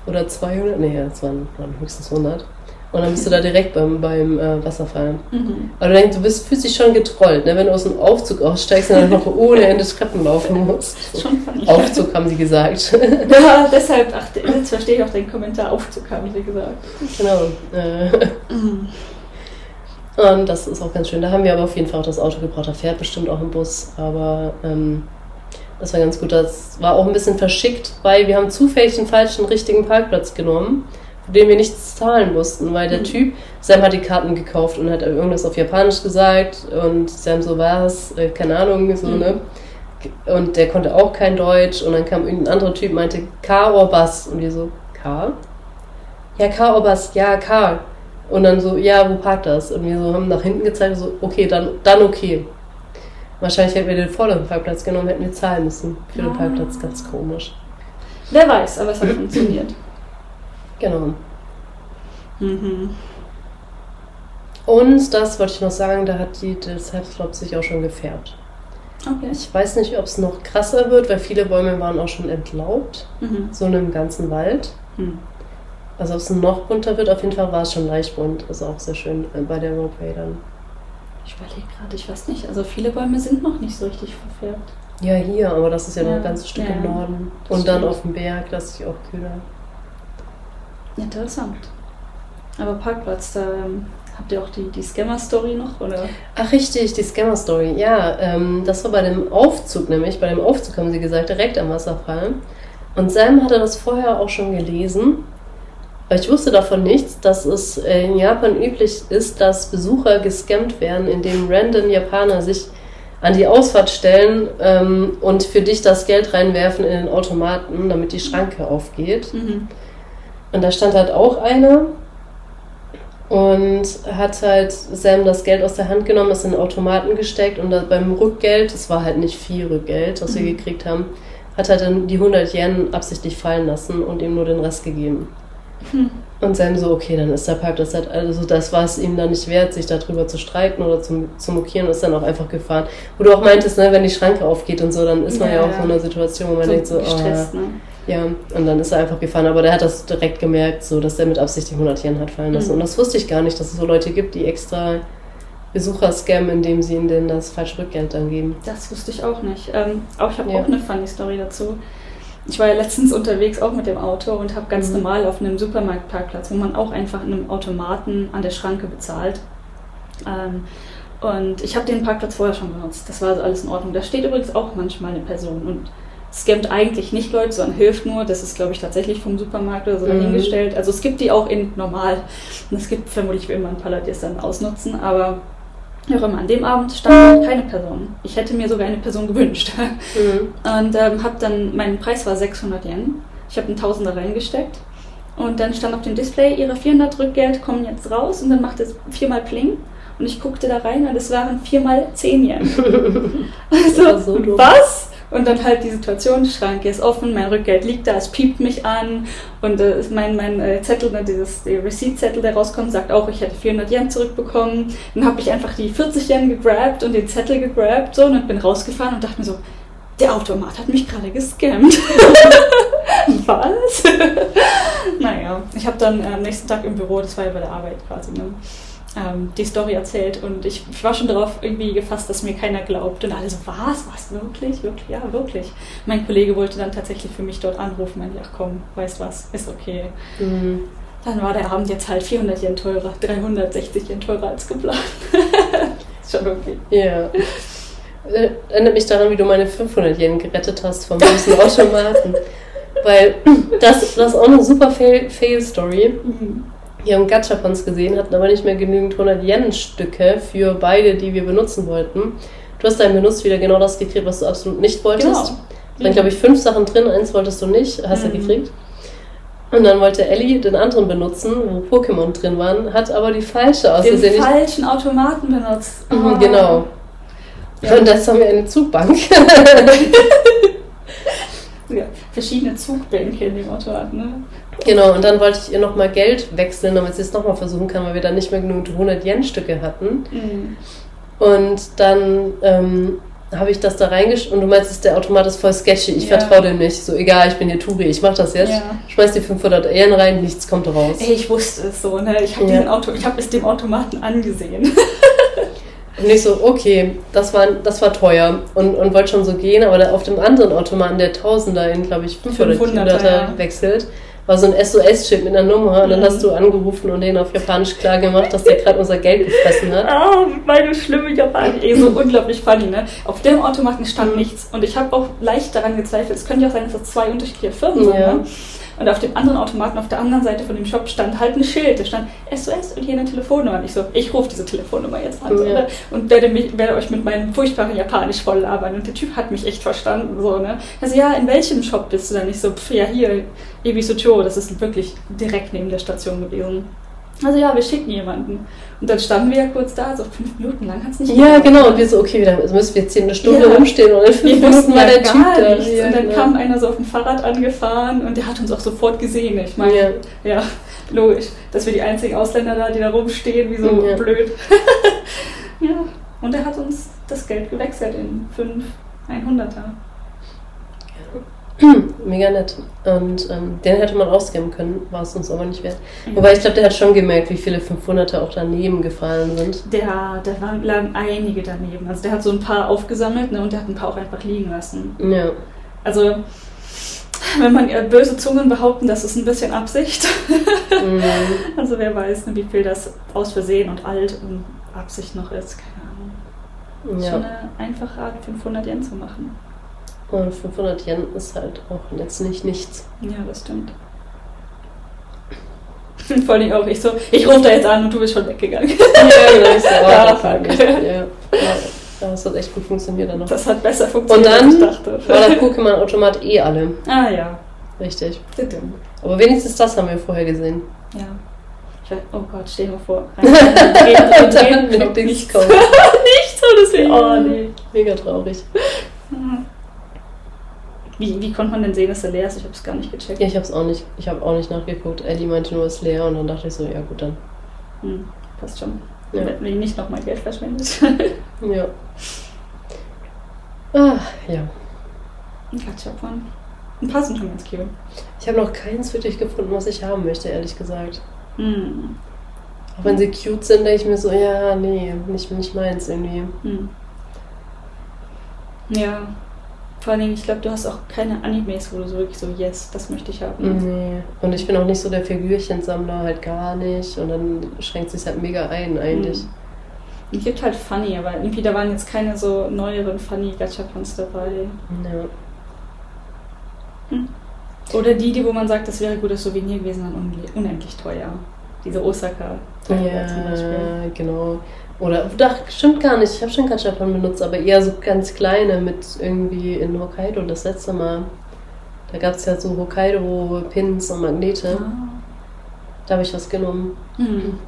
A: Oder 200, nee, das waren, waren höchstens 100. Und dann bist du da direkt beim, beim äh, Wasserfall.
B: Mhm.
A: Aber du denkst, du bist, fühlst dich schon getrollt, ne? wenn du aus dem Aufzug aussteigst und dann noch ohne Ende Treppen laufen musst.
B: Schon funny.
A: Aufzug haben sie gesagt.
B: Ja, deshalb, ach, jetzt verstehe ich auch den Kommentar Aufzug, haben sie gesagt.
A: genau. Äh,
B: Mhm.
A: Und das ist auch ganz schön. Da haben wir aber auf jeden Fall auch das Auto gebraucht. Da fährt bestimmt auch ein Bus. Aber ähm, das war ganz gut. Das war auch ein bisschen verschickt, weil wir haben zufällig den falschen richtigen Parkplatz genommen, für den wir nichts zahlen mussten. Weil der
B: Mhm.
A: Typ, Sam hat die Karten gekauft und hat irgendwas auf Japanisch gesagt. Und Sam so war es, äh, keine Ahnung, so,
B: Mhm.
A: ne? Und der konnte auch kein Deutsch. Und dann kam irgendein anderer Typ, meinte K oder Bass. Und wir so, K? Ja, K oder Bass, ja, K. Und dann so, ja, wo parkt das? Und wir so haben nach hinten gezeigt, so, okay, dann, dann okay. Wahrscheinlich hätten wir den vorderen Parkplatz genommen, hätten wir zahlen müssen für den
B: Ah.
A: Parkplatz. Ganz komisch.
B: Wer weiß, aber es hat funktioniert.
A: Genau.
B: Mhm.
A: Und das wollte ich noch sagen, da hat die, das Herbstlaub sich auch schon gefärbt.
B: Okay.
A: Ich weiß nicht, ob es noch krasser wird, weil viele Bäume waren auch schon entlaubt,
B: Mhm.
A: so in einem ganzen Wald.
B: Hm.
A: Also ob es noch bunter wird, auf jeden Fall war es schon leicht bunt. Ist auch sehr schön äh, bei der Roadway dann.
B: Ich überlege gerade, ich weiß nicht, also viele Bäume sind noch nicht so richtig verfärbt.
A: Ja, hier, aber das ist ja noch
B: Ja,
A: ein ganzes Stück
B: ja,
A: im Norden. Und dann
B: stimmt.
A: auf dem Berg, das ist ja auch kühler.
B: Interessant. Aber Parkplatz, da ähm, habt ihr auch die, die Scammer-Story noch, oder?
A: Ach richtig, die Scammer-Story. Ja, ähm, das war bei dem Aufzug nämlich. Bei dem Aufzug haben sie gesagt, direkt am Wasserfall. Und Sam hatte das vorher auch schon gelesen. Aber ich wusste davon nichts, dass es in Japan üblich ist, dass Besucher gescammt werden, indem random Japaner sich an die Ausfahrt stellen ähm, und für dich das Geld reinwerfen in den Automaten, damit die Schranke aufgeht.
B: Mhm.
A: Und da stand halt auch einer und hat halt Sam das Geld aus der Hand genommen, es in den Automaten gesteckt und beim Rückgeld, es war halt nicht viel Rückgeld, was wir
B: Mhm.
A: gekriegt haben, hat halt dann die 100 Yen absichtlich fallen lassen und ihm nur den Rest gegeben.
B: Hm.
A: Und Sam so, okay, dann ist der Parkplatz halt, also das war es ihm dann nicht wert, sich darüber zu streiten oder zu, zu mokieren und ist dann auch einfach gefahren. Wo du auch meintest, ne, wenn die Schranke aufgeht und so, dann ist man ja,
B: Ja,
A: auch
B: ja.
A: so in einer Situation, wo man denkt so, oh,
B: gestresst, ne?
A: ja, und dann ist er einfach gefahren. Aber der hat das direkt gemerkt, so dass er mit Absicht die 100 Yen hat fallen lassen.
B: Mhm.
A: Und das wusste ich gar nicht, dass es so Leute gibt, die extra Besucher scammen, indem sie ihnen das falsche Rückgeld dann geben.
B: Das wusste ich auch nicht. Ähm, auch ich habe
A: Ja.
B: auch eine funny Story dazu. Ich war ja letztens unterwegs auch mit dem Auto und habe ganz
A: Mhm.
B: normal auf einem Supermarktparkplatz, wo man auch einfach in einem Automaten an der Schranke bezahlt. Ähm, und ich habe den Parkplatz vorher schon benutzt. Das war also alles in Ordnung. Da steht übrigens auch manchmal eine Person und scammt eigentlich nicht Leute, sondern hilft nur. Das ist, glaube ich, tatsächlich vom Supermarkt oder so
A: Mhm.
B: dahingestellt. Also es gibt die auch in normal. Und es gibt vermutlich wie immer ein paar Leute, die es dann ausnutzen. Aber wie auch immer, an dem Abend stand keine Person. Ich hätte mir sogar eine Person gewünscht.
A: Mhm.
B: Und ähm, habe dann, mein Preis war 600 Yen. Ich habe einen Tausender reingesteckt. Und dann stand auf dem Display, Ihre 400 Rückgeld kommen jetzt raus. Und dann macht es viermal Pling. Und ich guckte da rein und es waren viermal 10 Yen.
A: So
B: Also,
A: dumm.
B: was? Und dann halt die Situation, die Schranke ist offen, mein Rückgeld liegt da, es piept mich an und äh, mein, mein äh, Zettel, ne, dieses Receipt-Zettel, der rauskommt, sagt auch, ich hätte 400 Yen zurückbekommen. Dann habe ich einfach die 40 Yen gegrabt und den Zettel gegrabt so, und bin rausgefahren und dachte mir so, der Automat hat mich gerade gescammt. Was? naja, ich habe dann am nächsten Tag im Büro, das war ja bei der Arbeit quasi, ne, ähm, die Story erzählt und ich, ich war schon darauf irgendwie gefasst, dass mir keiner glaubt. Und alle so, was? Was? Wirklich? Wirklich? Ja, wirklich. Mein Kollege wollte dann tatsächlich für mich dort anrufen, meinte, ach komm, weißt was, ist okay.
A: Mhm.
B: Dann war der Abend jetzt halt 400 Yen teurer, 360 Yen teurer als geplant. ist schon okay.
A: Ja. Äh, Erinnert mich daran, wie du meine 500 Yen gerettet hast vom bösen Automaten. Weil das, das ist auch eine super Fail- Wir haben Gachapons gesehen, hatten aber nicht mehr genügend 100 Yen-Stücke für beide, die wir benutzen wollten. Du hast dann benutzt wieder genau das gekriegt, was du absolut nicht wolltest.
B: Genau.
A: Waren, glaube ich, fünf Sachen drin, eins wolltest du nicht, hast du
B: Mhm.
A: gekriegt. Und dann wollte Ellie den anderen benutzen, wo Pokémon drin waren, hat aber die falsche aus
B: Den
A: nicht.
B: falschen Automaten benutzt. Oh.
A: Genau.
B: Ja.
A: Und das haben wir eine Zugbank.
B: Ja, verschiedene Zugbänke in dem Automaten, ne?
A: Genau, und dann wollte ich ihr nochmal Geld wechseln, damit sie es nochmal versuchen kann, weil wir dann nicht mehr genug 100 Yen-Stücke hatten.
B: Mhm.
A: Und dann ähm, habe ich das da reingesch... Und du meinst, der Automat ist voll sketchy, ich
B: Ja.
A: vertraue dem nicht. So, egal, ich bin hier Turi, ich mach das jetzt.
B: Ja.
A: Schmeiß die 500 Yen rein, nichts kommt raus.
B: Ey, ich wusste es so, ne? Ich habe
A: Ja.
B: diesen Auto, ich habe es dem Automaten angesehen.
A: Und ich so, okay, das war, das war teuer. Und, und wollte schon so gehen, aber auf dem anderen Automaten, der Tausender in, glaube ich, 500
B: 500er, ja.
A: wechselt, war so ein SOS-Schild mit einer Nummer. Und dann
B: Mhm.
A: hast du angerufen und denen auf Japanisch klar gemacht, dass der gerade unser Geld gefressen hat.
B: Ah, meine schlimme Japaner. Ey, so unglaublich funny, ne? Auf dem Automaten stand nichts. Und ich habe auch leicht daran gezweifelt. Es könnte ja auch sein, dass das zwei unterschiedliche Firmen sind,
A: Ja.
B: ne? Und auf dem anderen Automaten, auf der anderen Seite von dem Shop, stand halt ein Schild. Da stand SOS und hier eine Telefonnummer. Und ich so, ich rufe diese Telefonnummer jetzt an
A: Ja.
B: und werde, mich, werde euch mit meinem furchtbaren Japanisch voll labern. Und der Typ hat mich echt verstanden, so, ne? Also, ja, in welchem Shop bist du denn? Ich so, pf, ja, hier, Ebisucho, das ist wirklich direkt neben der Station gewesen. Also, ja, wir schicken jemanden. Und dann standen wir ja kurz da, so fünf Minuten lang hat es nicht
A: Ja,
B: gedauert.
A: genau. Und wir so, okay, dann müssen wir jetzt hier eine Stunde
B: Ja.
A: rumstehen und in fünf
B: Wir
A: Minuten
B: wussten
A: war
B: ja
A: der Typ da.
B: nichts.
A: Ja,
B: und dann
A: genau.
B: kam einer so auf dem Fahrrad angefahren und der hat uns auch sofort gesehen. Ich meine,
A: Ja.
B: ja, logisch, dass wir die einzigen Ausländer da, die da rumstehen, wie so
A: Ja.
B: blöd. ja, und er hat uns das Geld gewechselt in fünf 100er.
A: Mega nett. Und ähm, den hätte man ausgeben können, war es uns aber nicht wert. Wobei ich glaube, der hat schon gemerkt, wie viele 500er auch daneben gefallen sind.
B: Der, der waren, lagen einige daneben. Also der hat so ein paar aufgesammelt ne, und der hat ein paar auch einfach liegen lassen.
A: Ja.
B: Also, wenn man äh, böse Zungen behaupten, das ist ein bisschen Absicht.
A: Mhm.
B: Also wer weiß, ne, wie viel das aus Versehen und alt und Absicht noch ist. Keine Ahnung. Schon
A: ja.
B: eine einfache Art, 500 Yen zu machen.
A: Und 500 Yen ist halt auch jetzt nicht nichts.
B: Ja, das stimmt. Vor allem auch ich so, ich rufe da jetzt an und du bist schon weggegangen.
A: Ja, genau. Ich so, oh,
B: Ja, fuck.
A: nicht. Ja. Ja. das hat echt gut funktioniert dann noch.
B: Das hat besser
A: Und
B: funktioniert,
A: dann
B: als ich dachte.
A: war der Pokémon-Automat eh alle.
B: ah ja.
A: Richtig. Aber wenigstens das haben wir vorher gesehen.
B: Ja. Ich weiß, oh Gott, stell dir mal vor. Rein,
A: Und dann mit
B: nichts.
A: kommen.
B: Nichts, das wär, oh nee.
A: Mega traurig.
B: Wie, wie konnte man denn sehen, dass er leer ist? Ich habe es gar nicht gecheckt.
A: Ja, ich hab's auch nicht, ich habe auch nicht nachgeguckt. Ellie meinte nur, es ist leer und dann dachte ich so, ja gut dann.
B: Hm, passt schon.
A: Ja.
B: Wenn ihr nicht nochmal Geld verschwendet.
A: Ja. Ah, ja.
B: Ein Gachapon. Ein paar sind schon ganz cute.
A: Ich habe noch keins wirklich gefunden, was ich haben möchte, ehrlich gesagt.
B: Hm.
A: Auch wenn sie cute sind, denke ich mir so, ja, nee, nicht, nicht meins irgendwie.
B: Hm. Ja. Vor allen Dingen, ich glaube, du hast auch keine Animes, wo du so wirklich so, yes, das möchte ich haben.
A: Nee. Und ich bin auch nicht so der Figürchensammler, halt gar nicht. Und dann schränkt sich halt mega ein, eigentlich.
B: Hm. Es gibt halt Funny, aber irgendwie da waren jetzt keine so neueren Funny Gachapons dabei.
A: Ja.
B: Oder die, die, wo man sagt, das wäre gutes Souvenir gewesen, dann unendlich teuer. Diese osaka
A: Ja,
B: zum Beispiel.
A: genau. Oder, ach, stimmt gar nicht. Ich habe schon Gachapon benutzt, aber eher so ganz kleine mit irgendwie in Hokkaido das letzte Mal. Da gab es ja so Hokkaido-Pins und Magnete.
B: Ah.
A: Da habe ich was genommen.
B: Hm.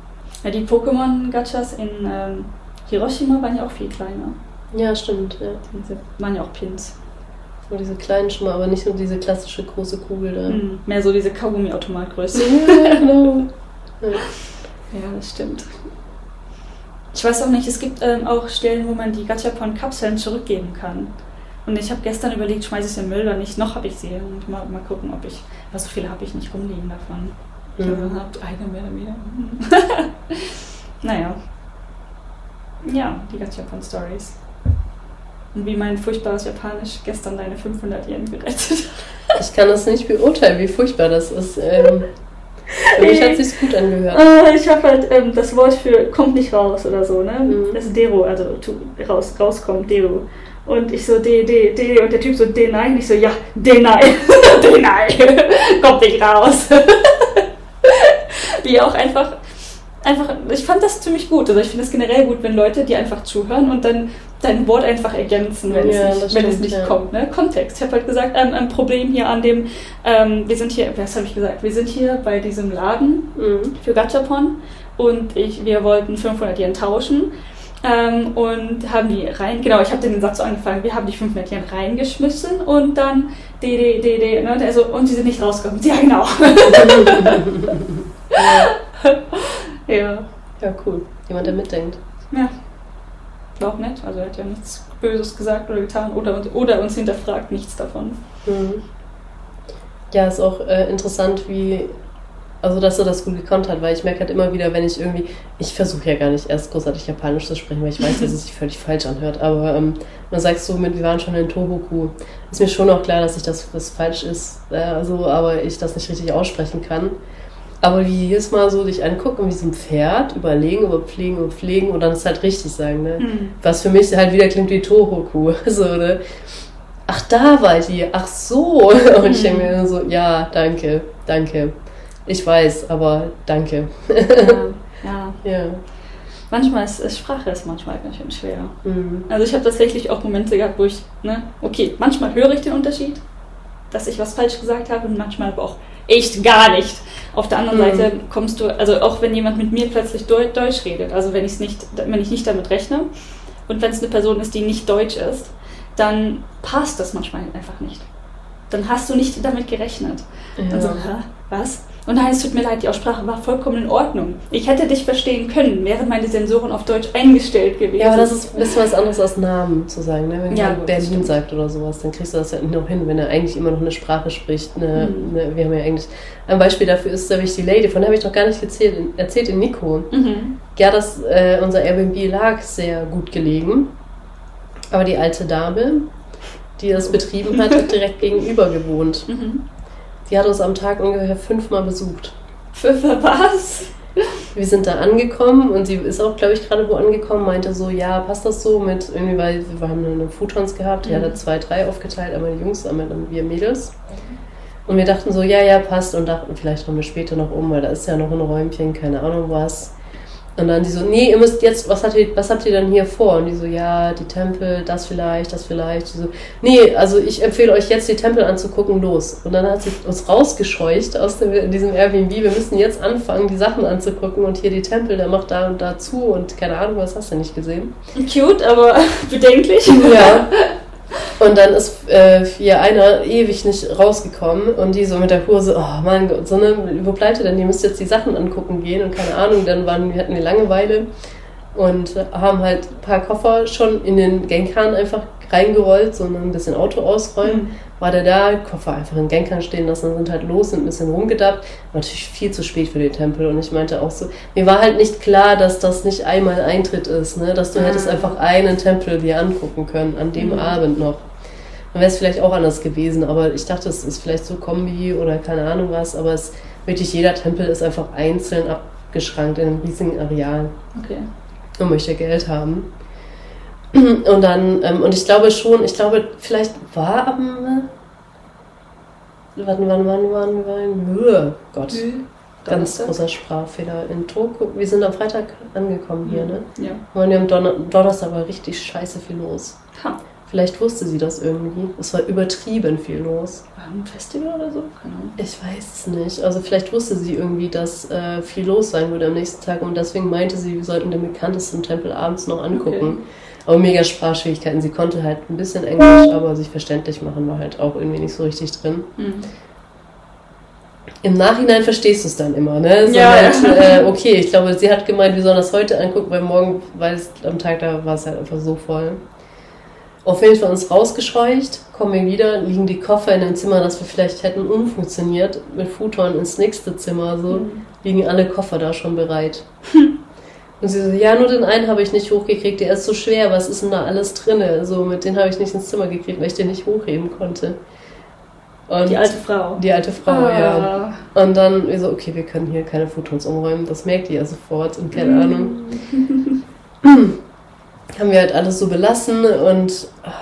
B: Ja, die Pokémon-Gachas in ähm, Hiroshima waren ja auch viel kleiner.
A: Ja, stimmt. Ja.
B: Diese waren ja auch Pins.
A: Nur diese kleinen schon mal, aber nicht nur diese klassische große Kugel da.
B: Hm. Mehr so diese Kaugummi-Automatgröße.
A: Ja, genau. Ja.
B: Ja, das stimmt. Ich weiß auch nicht, es gibt ähm, auch Stellen, wo man die Gachapon-Kapseln zurückgeben kann. Und ich habe gestern überlegt, schmeiße ich sie in den Müll oder nicht. Noch habe ich sie. Und mal, mal gucken, ob ich. Aber so viele habe ich nicht rumliegen davon. Ich
A: Mhm.
B: habe gehabt, eine mehr oder weniger. naja. Ja, die Gachapon-Stories. Und wie mein furchtbares Japanisch gestern deine 500 Yen gerettet
A: Ich kann das nicht beurteilen, wie furchtbar das ist. Ähm, für mich hat es sich gut angehört.
B: Äh, ich habe halt ähm, das Wort für kommt nicht raus oder so, ne?
A: Mhm.
B: Das ist Dero, also tu, raus, rauskommt, Dero. Und ich so, D, D, D, und der Typ so, D, nein. Ich so, ja, D, nein. D, nein. kommt nicht raus. Wie auch einfach, einfach, ich fand das ziemlich gut. Also ich finde es generell gut, wenn Leute, die einfach zuhören und dann dein Wort einfach ergänzen, wenn
A: Ja,
B: es nicht, wenn es nicht
A: ja.
B: kommt. Ne? Kontext. Ich habe halt gesagt, ähm, ein Problem hier an dem, ähm, wir sind hier, was habe ich gesagt? Wir sind hier bei diesem Laden
A: Mhm.
B: für Gachapon und ich, wir wollten 500 Yen tauschen. Ähm, und haben die rein, genau, ich habe den Satz so angefangen, wir haben die 500 Yen reingeschmissen und dann d, d, d, d, ne, also, und sie sind nicht rausgekommen. Ja, genau. ja.
A: Ja, cool. Jemand, der mitdenkt.
B: Ja. War auch nett. Also er hat ja nichts Böses gesagt oder getan oder, uns- oder uns hinterfragt nichts davon.
A: Mhm. Ja, ist auch äh, interessant, wie, also dass er das gut gekonnt hat, weil ich merke halt immer wieder, wenn ich irgendwie, ich versuche ja gar nicht erst großartig Japanisch zu sprechen, weil ich weiß, dass es sich völlig falsch anhört, aber ähm, dann sagst du mit, wir waren schon in Tohoku, ist mir schon auch klar, dass ich das, das falsch ist, äh, also, aber ich das nicht richtig aussprechen kann. Aber wie jedes Mal so dich angucken, wie so ein Pferd, überlegen, überpflegen und pflegen und dann es halt richtig sagen, ne? Was für mich halt wieder klingt wie Tohoku. So, ne? Ach, da war die. Ach so. Und ich denke mir nur so, ja, danke, danke. Ich weiß, aber danke.
B: Ja, ja.
A: Ja.
B: Manchmal ist, ist Sprache ist manchmal ganz schön schwer.
A: Mhm.
B: Also ich habe tatsächlich auch Momente gehabt, wo ich, ne, okay, manchmal höre ich den Unterschied, dass ich was falsch gesagt habe und manchmal aber auch echt gar nicht. Auf der anderen
A: Mhm.
B: Seite kommst du, also auch wenn jemand mit mir plötzlich Deu Deutsch redet, also wenn ich nicht, wenn ich nicht damit rechne und wenn es eine Person ist, die nicht Deutsch ist, dann passt das manchmal einfach nicht. Dann hast du nicht damit gerechnet. Und so,
A: Ja.
B: hä, was? Und nein, es tut mir leid, die Aussprache war vollkommen in Ordnung. Ich hätte dich verstehen können, wären meine Sensoren auf Deutsch eingestellt gewesen.
A: ja, aber das ist ein bisschen was anderes als Namen zu sagen. Ne? Wenn
B: Ja, das
A: Berlin sagt oder sowas, dann kriegst du das ja noch hin, wenn er eigentlich immer noch eine Sprache spricht. Eine,
B: Mhm.
A: eine, wir haben ja eigentlich, ein Beispiel dafür ist nämlich die Lady, von der habe ich doch gar nicht erzählt, erzählt in Nico.
B: Mhm.
A: Ja, das, äh, unser Airbnb lag sehr gut gelegen. Aber die alte Dame, die das betrieben hat, hat direkt gegenüber gewohnt.
B: Mhm.
A: Die hat uns am Tag ungefähr fünfmal besucht.
B: Für, was?
A: Wir sind da angekommen und sie ist auch, glaube ich, gerade wo angekommen, meinte so, ja, passt das so mit, irgendwie, weil wir haben eine Futons gehabt, die
B: Mhm.
A: hat er zwei, drei aufgeteilt, einmal die Jungs, einmal dann wir Mädels. Und wir dachten so, ja, ja, passt und dachten, vielleicht kommen wir später noch um, weil da ist ja noch ein Räumchen, keine Ahnung was. Und dann die so, nee, ihr müsst jetzt, was habt ihr, was habt ihr denn hier vor? Und die so, ja, die Tempel, das vielleicht, das vielleicht. Die so, nee, also ich empfehle euch jetzt die Tempel anzugucken, los. Und dann hat sie uns rausgescheucht aus dem, diesem Airbnb. Wir müssen jetzt anfangen, die Sachen anzugucken und hier die Tempel, der macht da und da zu und keine Ahnung, was hast du nicht gesehen?
B: Cute, aber bedenklich.
A: Ja. Und dann ist äh, hier einer ewig nicht rausgekommen und die so mit der so, oh mein Gott, so, ne, wo bleibt ihr denn? Ihr müsst jetzt die Sachen angucken gehen und keine Ahnung, dann waren, wir hatten die Langeweile und haben halt ein paar Koffer schon in den Genkan einfach reingerollt, so ein bisschen Auto ausräumen.
B: Mhm.
A: War der da, Koffer einfach in Genkan stehen lassen, sind halt los, sind ein bisschen rumgedappt. War natürlich viel zu spät für den Tempel und ich meinte auch so, mir war halt nicht klar, dass das nicht einmal Eintritt ist, ne? dass du
B: Ah.
A: hättest einfach einen Tempel dir angucken können, an dem
B: Mhm.
A: Abend noch. Dann wäre es vielleicht auch anders gewesen, aber ich dachte, es ist vielleicht so Kombi oder keine Ahnung was, aber es wirklich jeder Tempel ist einfach einzeln abgeschrankt in einem riesigen Areal
B: Okay.
A: und möchte Geld haben. Und dann, ähm, und ich glaube schon, ich glaube, vielleicht war am. Äh, wann, wann, wann, wann, wann, wann, Gott, ganz
B: Donnerstag?
A: großer Sprachfehler in Toko. Wir sind am Freitag angekommen hier, ne?
B: Ja.
A: Und wir haben Donner Donnerstag war richtig scheiße viel los.
B: Ha.
A: Vielleicht wusste sie das irgendwie. Es war übertrieben viel los.
B: War ein Festival oder so? Keine Ahnung.
A: Ich weiß es nicht. Also vielleicht wusste sie irgendwie, dass äh, viel los sein würde am nächsten Tag und deswegen meinte sie, wir sollten den bekanntesten Tempel abends noch angucken. Aber mega Sprachschwierigkeiten. Sie konnte halt ein bisschen Englisch, aber sich verständlich machen war halt auch irgendwie nicht so richtig drin.
B: Mhm.
A: Im Nachhinein verstehst du es dann immer, ne? So
B: Ja,
A: halt, äh, okay, ich glaube, sie hat gemeint, wir sollen das heute angucken, weil morgen, weil es am Tag da war es halt einfach so voll. Auf jeden Fall uns rausgescheucht, kommen wir wieder, liegen die Koffer in dem Zimmer, das wir vielleicht hätten umfunktioniert, mit Futon ins nächste Zimmer, so,
B: Mhm.
A: liegen alle Koffer da schon bereit. Und sie so, ja, nur den einen habe ich nicht hochgekriegt, der ist so schwer, was ist denn da alles drinne? So, mit den habe ich nicht ins Zimmer gekriegt, weil ich den nicht hochheben konnte. Und
B: Die alte Frau.
A: die alte Frau, ja.
B: Ah.
A: Und dann wir so, okay, wir können hier keine Futons umräumen, das merkt ihr ja sofort und keine
B: Mhm.
A: Ahnung. Haben wir halt alles so belassen und ah,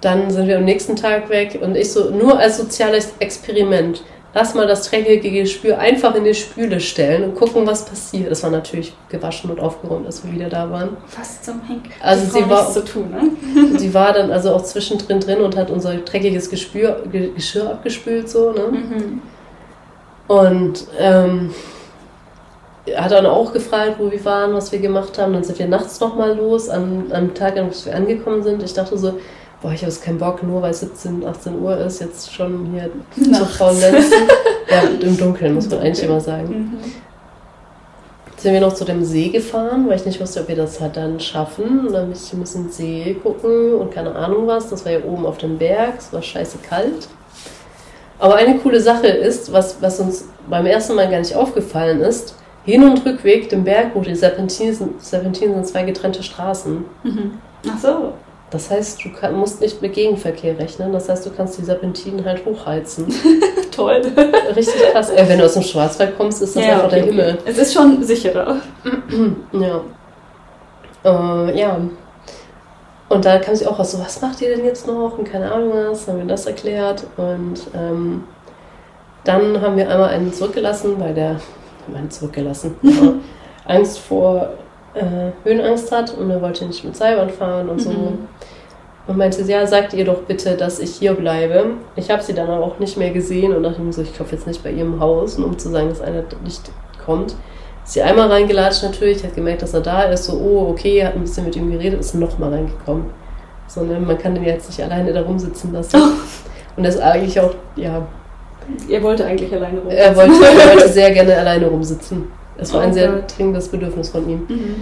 A: dann sind wir am nächsten Tag weg und ich so, nur als soziales Experiment, lass mal das dreckige Gespür einfach in die Spüle stellen und gucken, was passiert. Es war natürlich gewaschen und aufgeräumt, als wir wieder da waren.
B: Was zum Henk.
A: Also sie war,
B: zu tun, ne?
A: sie war dann also auch zwischendrin drin und hat unser dreckiges Gespür, Ge- Geschirr abgespült so, ne?
B: Mhm.
A: Und ähm, hat dann auch gefragt, wo wir waren, was wir gemacht haben. Dann sind wir nachts nochmal los, am, am Tag, an dem wir angekommen sind. Ich dachte so, boah, ich habe jetzt keinen Bock, nur weil es 17, 18 Uhr ist, jetzt schon hier zu faulenzen. ja, im Dunkeln, muss man eigentlich immer sagen.
B: Mhm.
A: Sind wir noch zu dem See gefahren, weil ich nicht wusste, ob wir das halt dann schaffen. Und dann ein bisschen, ein bisschen See gucken und keine Ahnung was. Das war ja oben auf dem Berg, es war scheiße kalt. Aber eine coole Sache ist, was, was uns beim ersten Mal gar nicht aufgefallen ist, Hin- und Rückweg, den Berg hoch, die Serpentinen sind, Serpentinen sind zwei getrennte Straßen.
B: Mhm. Ach so.
A: Das heißt, du kann, musst nicht mit Gegenverkehr rechnen. Das heißt, du kannst die Serpentinen halt hochheizen.
B: Toll.
A: Richtig krass. Äh, wenn du aus dem Schwarzwald kommst, ist das einfach der
B: okay,
A: Himmel.
B: okay. Es ist schon sicherer.
A: Ja. Äh, ja. Und da kam sie auch raus, so, was macht ihr denn jetzt noch? Und keine Ahnung was, haben wir das erklärt. Und ähm, dann haben wir einmal einen zurückgelassen, weil der, einen zurückgelassen, aber Angst vor äh, Höhenangst hat und er wollte nicht mit Seilbahn fahren und so.
B: Mhm.
A: Und meinte, sie, ja, sagt ihr doch bitte, dass ich hier bleibe. Ich habe sie dann aber auch nicht mehr gesehen und dachte mir so, ich klopfe jetzt nicht bei ihrem Haus, um zu sagen, dass einer nicht kommt. Ist sie einmal reingelatscht natürlich, hat gemerkt, dass er da ist, so, oh, okay, hat ein bisschen mit ihm geredet, ist nochmal reingekommen. So, ne, man kann den jetzt nicht alleine da rumsitzen lassen. Und das ist eigentlich auch, ja,
B: Ihr wollte eigentlich alleine rum.
A: er wollte, er wollte sehr gerne alleine rumsitzen. Es war
B: Oh
A: ein sehr
B: Gott.
A: dringendes Bedürfnis von ihm.
B: Mhm.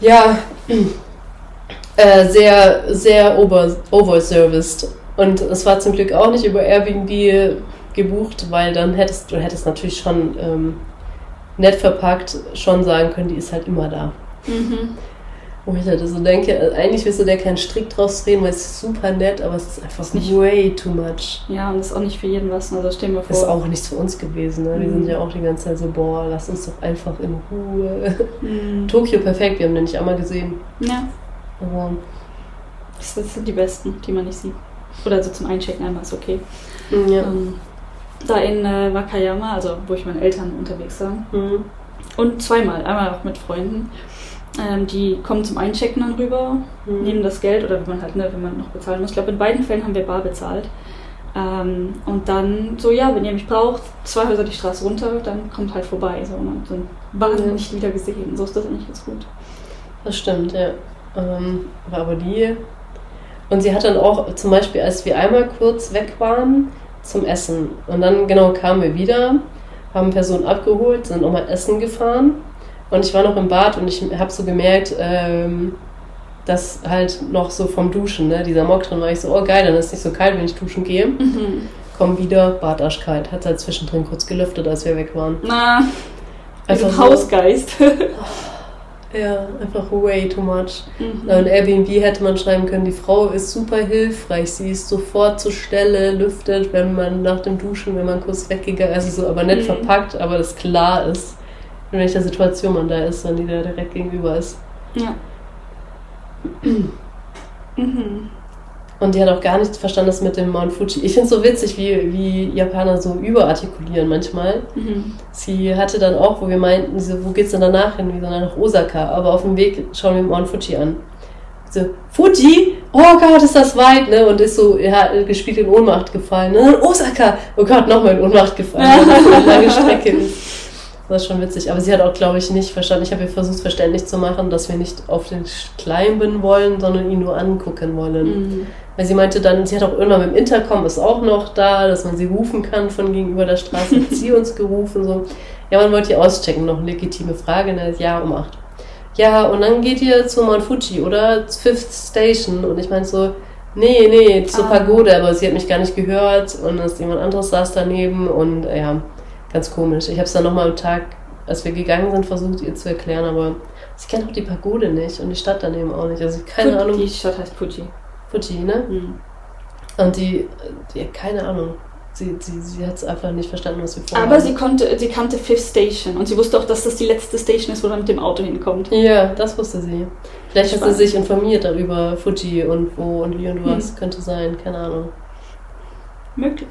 A: Ja, äh, sehr, sehr over, overserviced. Und es war zum Glück auch nicht über Airbnb gebucht, weil dann hättest du hättest natürlich schon ähm, nett verpackt schon sagen können, die ist halt immer da.
B: Mhm.
A: Wo ich halt so denke, äh, eigentlich willst du der keinen Strick draus drehen, weil es ist super nett, aber es ist einfach
B: nicht-
A: way too much.
B: Ja, und das ist auch nicht für jeden was. Also stehen wir vor.
A: Das ist auch nichts für uns gewesen. Ne? Wir
B: Mhm.
A: sind ja auch die ganze Zeit so, boah, lass uns doch einfach in Ruhe.
B: Mhm.
A: Tokio perfekt, wir haben den nicht einmal gesehen.
B: Ja,
A: Aber,
B: das sind die besten, die man nicht sieht. Oder so zum Einchecken einmal ist okay.
A: ja.
B: Ähm, da in äh, Wakayama, also wo ich mit meinen Eltern unterwegs war,
A: Mhm.
B: und zweimal, einmal auch mit Freunden. Ähm, die kommen zum Einchecken dann rüber,
A: Mhm.
B: nehmen das Geld oder wenn man halt, ne, wenn man noch bezahlen muss. Ich glaube, in beiden Fällen haben wir bar bezahlt. Ähm, und dann so, ja, wenn ihr mich braucht, zwei Häuser die Straße runter, dann kommt halt vorbei. So, und dann waren wir
A: Ja.
B: nicht wieder gesehen. So ist das eigentlich ganz gut.
A: Das stimmt, ja. Ähm, aber die. Und sie hat dann auch, zum Beispiel, als wir einmal kurz weg waren zum Essen und dann genau kamen wir wieder, haben Personen abgeholt, sind nochmal essen gefahren und ich war noch im Bad und ich habe so gemerkt, ähm, dass halt noch so vom Duschen, ne, dieser Mock drin war, ich so, oh geil, dann ist es nicht so kalt, wenn ich duschen gehe.
B: Mhm.
A: Komm wieder, Bad arschkalt. Hat halt zwischendrin kurz gelüftet, als wir weg waren.
B: Na,
A: Einfach
B: also
A: so-
B: Hausgeist.
A: Ja, einfach way too much.
B: Mhm.
A: In Airbnb hätte man schreiben können, die Frau ist super hilfreich, sie ist sofort zur Stelle, lüftet, wenn man nach dem Duschen, wenn man kurz weggegangen ist, also so, aber nett
B: Mhm.
A: verpackt, aber das klar ist, in welcher Situation man da ist, wenn die da direkt gegenüber ist.
B: Ja. mhm.
A: Und die hat auch gar nicht verstanden, das mit dem Mount Fuji. Ich finde es so witzig, wie, wie Japaner so überartikulieren manchmal.
B: Mhm.
A: Sie hatte dann auch, wo wir meinten, so, wo geht's denn danach hin? Wir sind dann nach Osaka, aber auf dem Weg schauen wir Mount Fuji an. So, Fuji? Oh Gott, ist das weit, ne? Und ist so, ja, gespielt in Ohnmacht gefallen. Ne? Osaka! Oh Gott, nochmal in Ohnmacht gefallen, eine lange Strecke. Das ist schon witzig. Aber sie hat auch, glaube ich, nicht verstanden. Ich habe ihr versucht, verständlich zu machen, dass wir nicht auf den Climben wollen, sondern ihn nur angucken wollen.
B: Mhm.
A: Weil sie meinte dann, sie hat auch irgendwann mit dem Intercom ist auch noch da, dass man sie rufen kann von gegenüber der Straße. Hat sie uns gerufen, so. Ja, man wollte ihr auschecken, noch eine legitime Frage, ne? Ja, um acht. Ja, und dann geht ihr zu Mount Fuji oder Fifth Station. Und ich meinte so, nee, nee, zur
B: Ah.
A: Pagode, aber sie hat mich gar nicht gehört und es jemand anderes saß daneben und ja, ganz komisch. Ich habe es dann nochmal am Tag, als wir gegangen sind, versucht ihr zu erklären, aber sie kennt auch die Pagode nicht und die Stadt daneben auch nicht. Also keine Ahnung.
B: Die Stadt heißt Fuji.
A: Fuji, ne?
B: Mhm.
A: Und die, die keine Ahnung. Sie, sie, sie hat es einfach nicht verstanden, was wir vorhaben.
B: Aber sie konnte, sie kannte Fifth Station und sie wusste auch, dass das die letzte Station ist, wo man mit dem Auto hinkommt.
A: Ja, das wusste sie. Vielleicht hat
B: Spannend.
A: sie sich informiert darüber, Fuji und wo und wie und
B: Hm.
A: was. Könnte sein, keine Ahnung.
B: Möglich.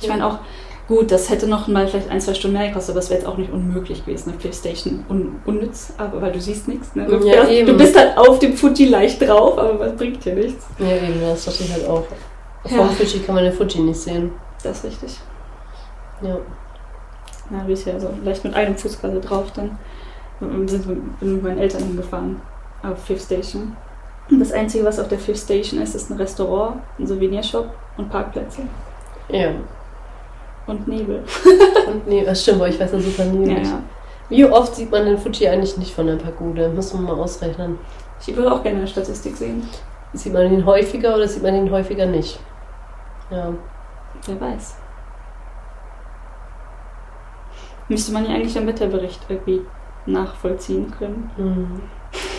B: Ich meine auch, Gut, das hätte noch mal vielleicht ein, zwei Stunden mehr gekostet, aber es wäre jetzt auch nicht unmöglich gewesen, eine Fifth Station un unnütz, aber weil du siehst nichts. Ne? Du,
A: Ja,
B: du bist halt auf dem Fuji leicht drauf, aber was bringt dir nichts.
A: Ja, eben, das dachte ich halt auch.
B: Ja.
A: Vom Fuji kann man den Fuji nicht sehen.
B: Das ist richtig.
A: Ja.
B: Na, bin ich ja so leicht mit einem Fuß quasi drauf, dann sind wir bin mit meinen Eltern hingefahren auf Fifth Station. Und das Einzige, was auf der Fifth Station ist, ist ein Restaurant, ein Souvenirshop und Parkplätze
A: Ja.
B: Und Nebel.
A: Und nee, das stimmt, aber ich weiß ja super nie.
B: Ja, ja.
A: Wie oft sieht man den Fuji eigentlich nicht von der Pagode? Müssen wir mal ausrechnen.
B: Ich würde auch gerne eine Statistik sehen.
A: Sieht man ihn häufiger oder sieht man ihn häufiger nicht? Ja.
B: Wer weiß. Müsste man ja eigentlich am Wetterbericht irgendwie nachvollziehen können.
A: Mhm.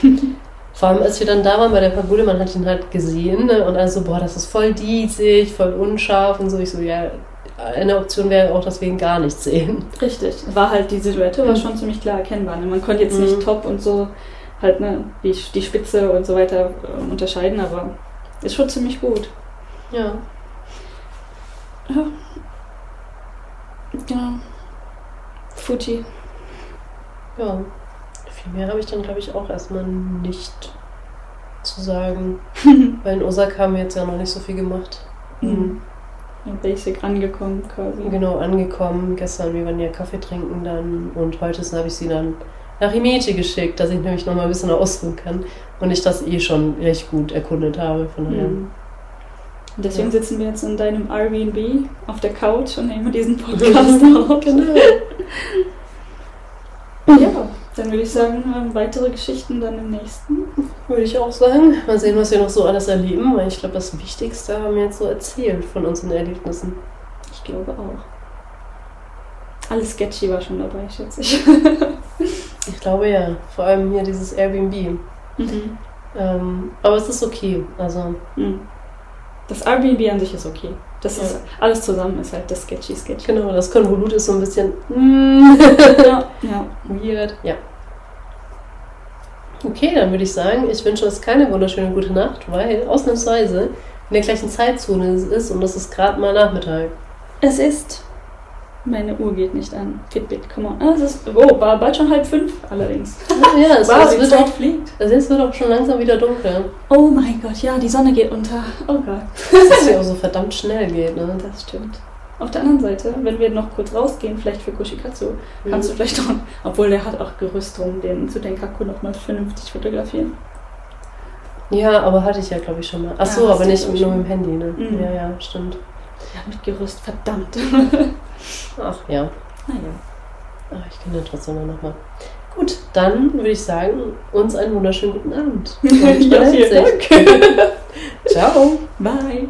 A: Vor allem, als wir dann da waren bei der Pagode, man hat ihn halt gesehen ne? und also, boah, das ist voll diesig, voll unscharf und so. Ich so, ja, eine Option wäre auch, dass wir ihn gar nicht sehen.
B: Richtig. War halt die Silhouette war
A: Mhm.
B: schon ziemlich klar erkennbar. Ne? Man konnte jetzt
A: Mhm.
B: nicht top und so halt ne, die, die Spitze und so weiter äh, unterscheiden, aber ist schon ziemlich gut.
A: Ja.
B: Ja. Genau. Fuji.
A: Ja. Viel mehr habe ich dann, glaube ich, auch erstmal nicht zu sagen. Weil in Osaka haben wir jetzt ja noch nicht so viel gemacht.
B: Mhm. Basic angekommen quasi.
A: Genau, angekommen. Gestern, wir waren ja Kaffee trinken dann und heute habe ich sie dann nach Himeji geschickt, dass ich nämlich noch mal ein bisschen ausruhen kann und ich das eh schon recht gut erkundet habe. Von daher.
B: Mhm. Deswegen
A: Ja.
B: sitzen wir jetzt in deinem Airbnb auf der Couch und nehmen diesen Podcast auf.
A: genau.
B: Ja, dann würde ich sagen, ähm, weitere Geschichten dann im nächsten.
A: Würde ich auch sagen. Mal sehen, was wir noch so alles erleben, weil ich glaube, das Wichtigste haben wir jetzt so erzählt von unseren Erlebnissen.
B: Ich glaube auch. Alles sketchy war schon dabei, schätze ich.
A: Ich glaube ja. Vor allem hier dieses Airbnb.
B: Mhm.
A: Ähm, aber es ist okay. Also,
B: Mhm. Das Airbnb an sich ist okay. Das
A: Ja.
B: ist alles zusammen ist halt das sketchy sketchy.
A: genau, das Konvolut ist so ein bisschen mm,
B: ja, ja.
A: weird. Ja. Okay, dann würde ich sagen, ich wünsche uns keine wunderschöne gute Nacht, weil ausnahmsweise in der gleichen Zeitzone es ist und das ist gerade mal Nachmittag.
B: Es ist. Meine Uhr geht nicht an. Fitbit, come on. Ah, es ist. Oh, war bald schon halb fünf allerdings.
A: Ja, es,
B: Wow,
A: es, wird
B: Zeit
A: auch,
B: fliegt.
A: also jetzt wird auch schon langsam wieder dunkel.
B: Oh mein Gott, ja, die Sonne geht unter. Oh Gott.
A: Dass es ja auch so verdammt schnell geht, ne?
B: Das stimmt. Auf der anderen Seite, wenn wir noch kurz rausgehen, vielleicht für Kushikatsu, kannst du vielleicht auch, obwohl der hat auch Gerüst drum, den zu Denkaku nochmal vernünftig fotografieren.
A: Ja, aber hatte ich ja, glaube ich, schon mal. Ach so,
B: Ja,
A: aber nicht nur mit dem Handy, ne?
B: Mhm.
A: Ja, ja, stimmt.
B: Ja, mit Gerüst, verdammt.
A: Ach ja.
B: Naja.
A: Ach, ich kenne den trotzdem noch mal. Gut, dann würde ich sagen, uns einen wunderschönen guten Abend. Und
B: ja, vielen
A: Dank. Ciao.
B: Bye.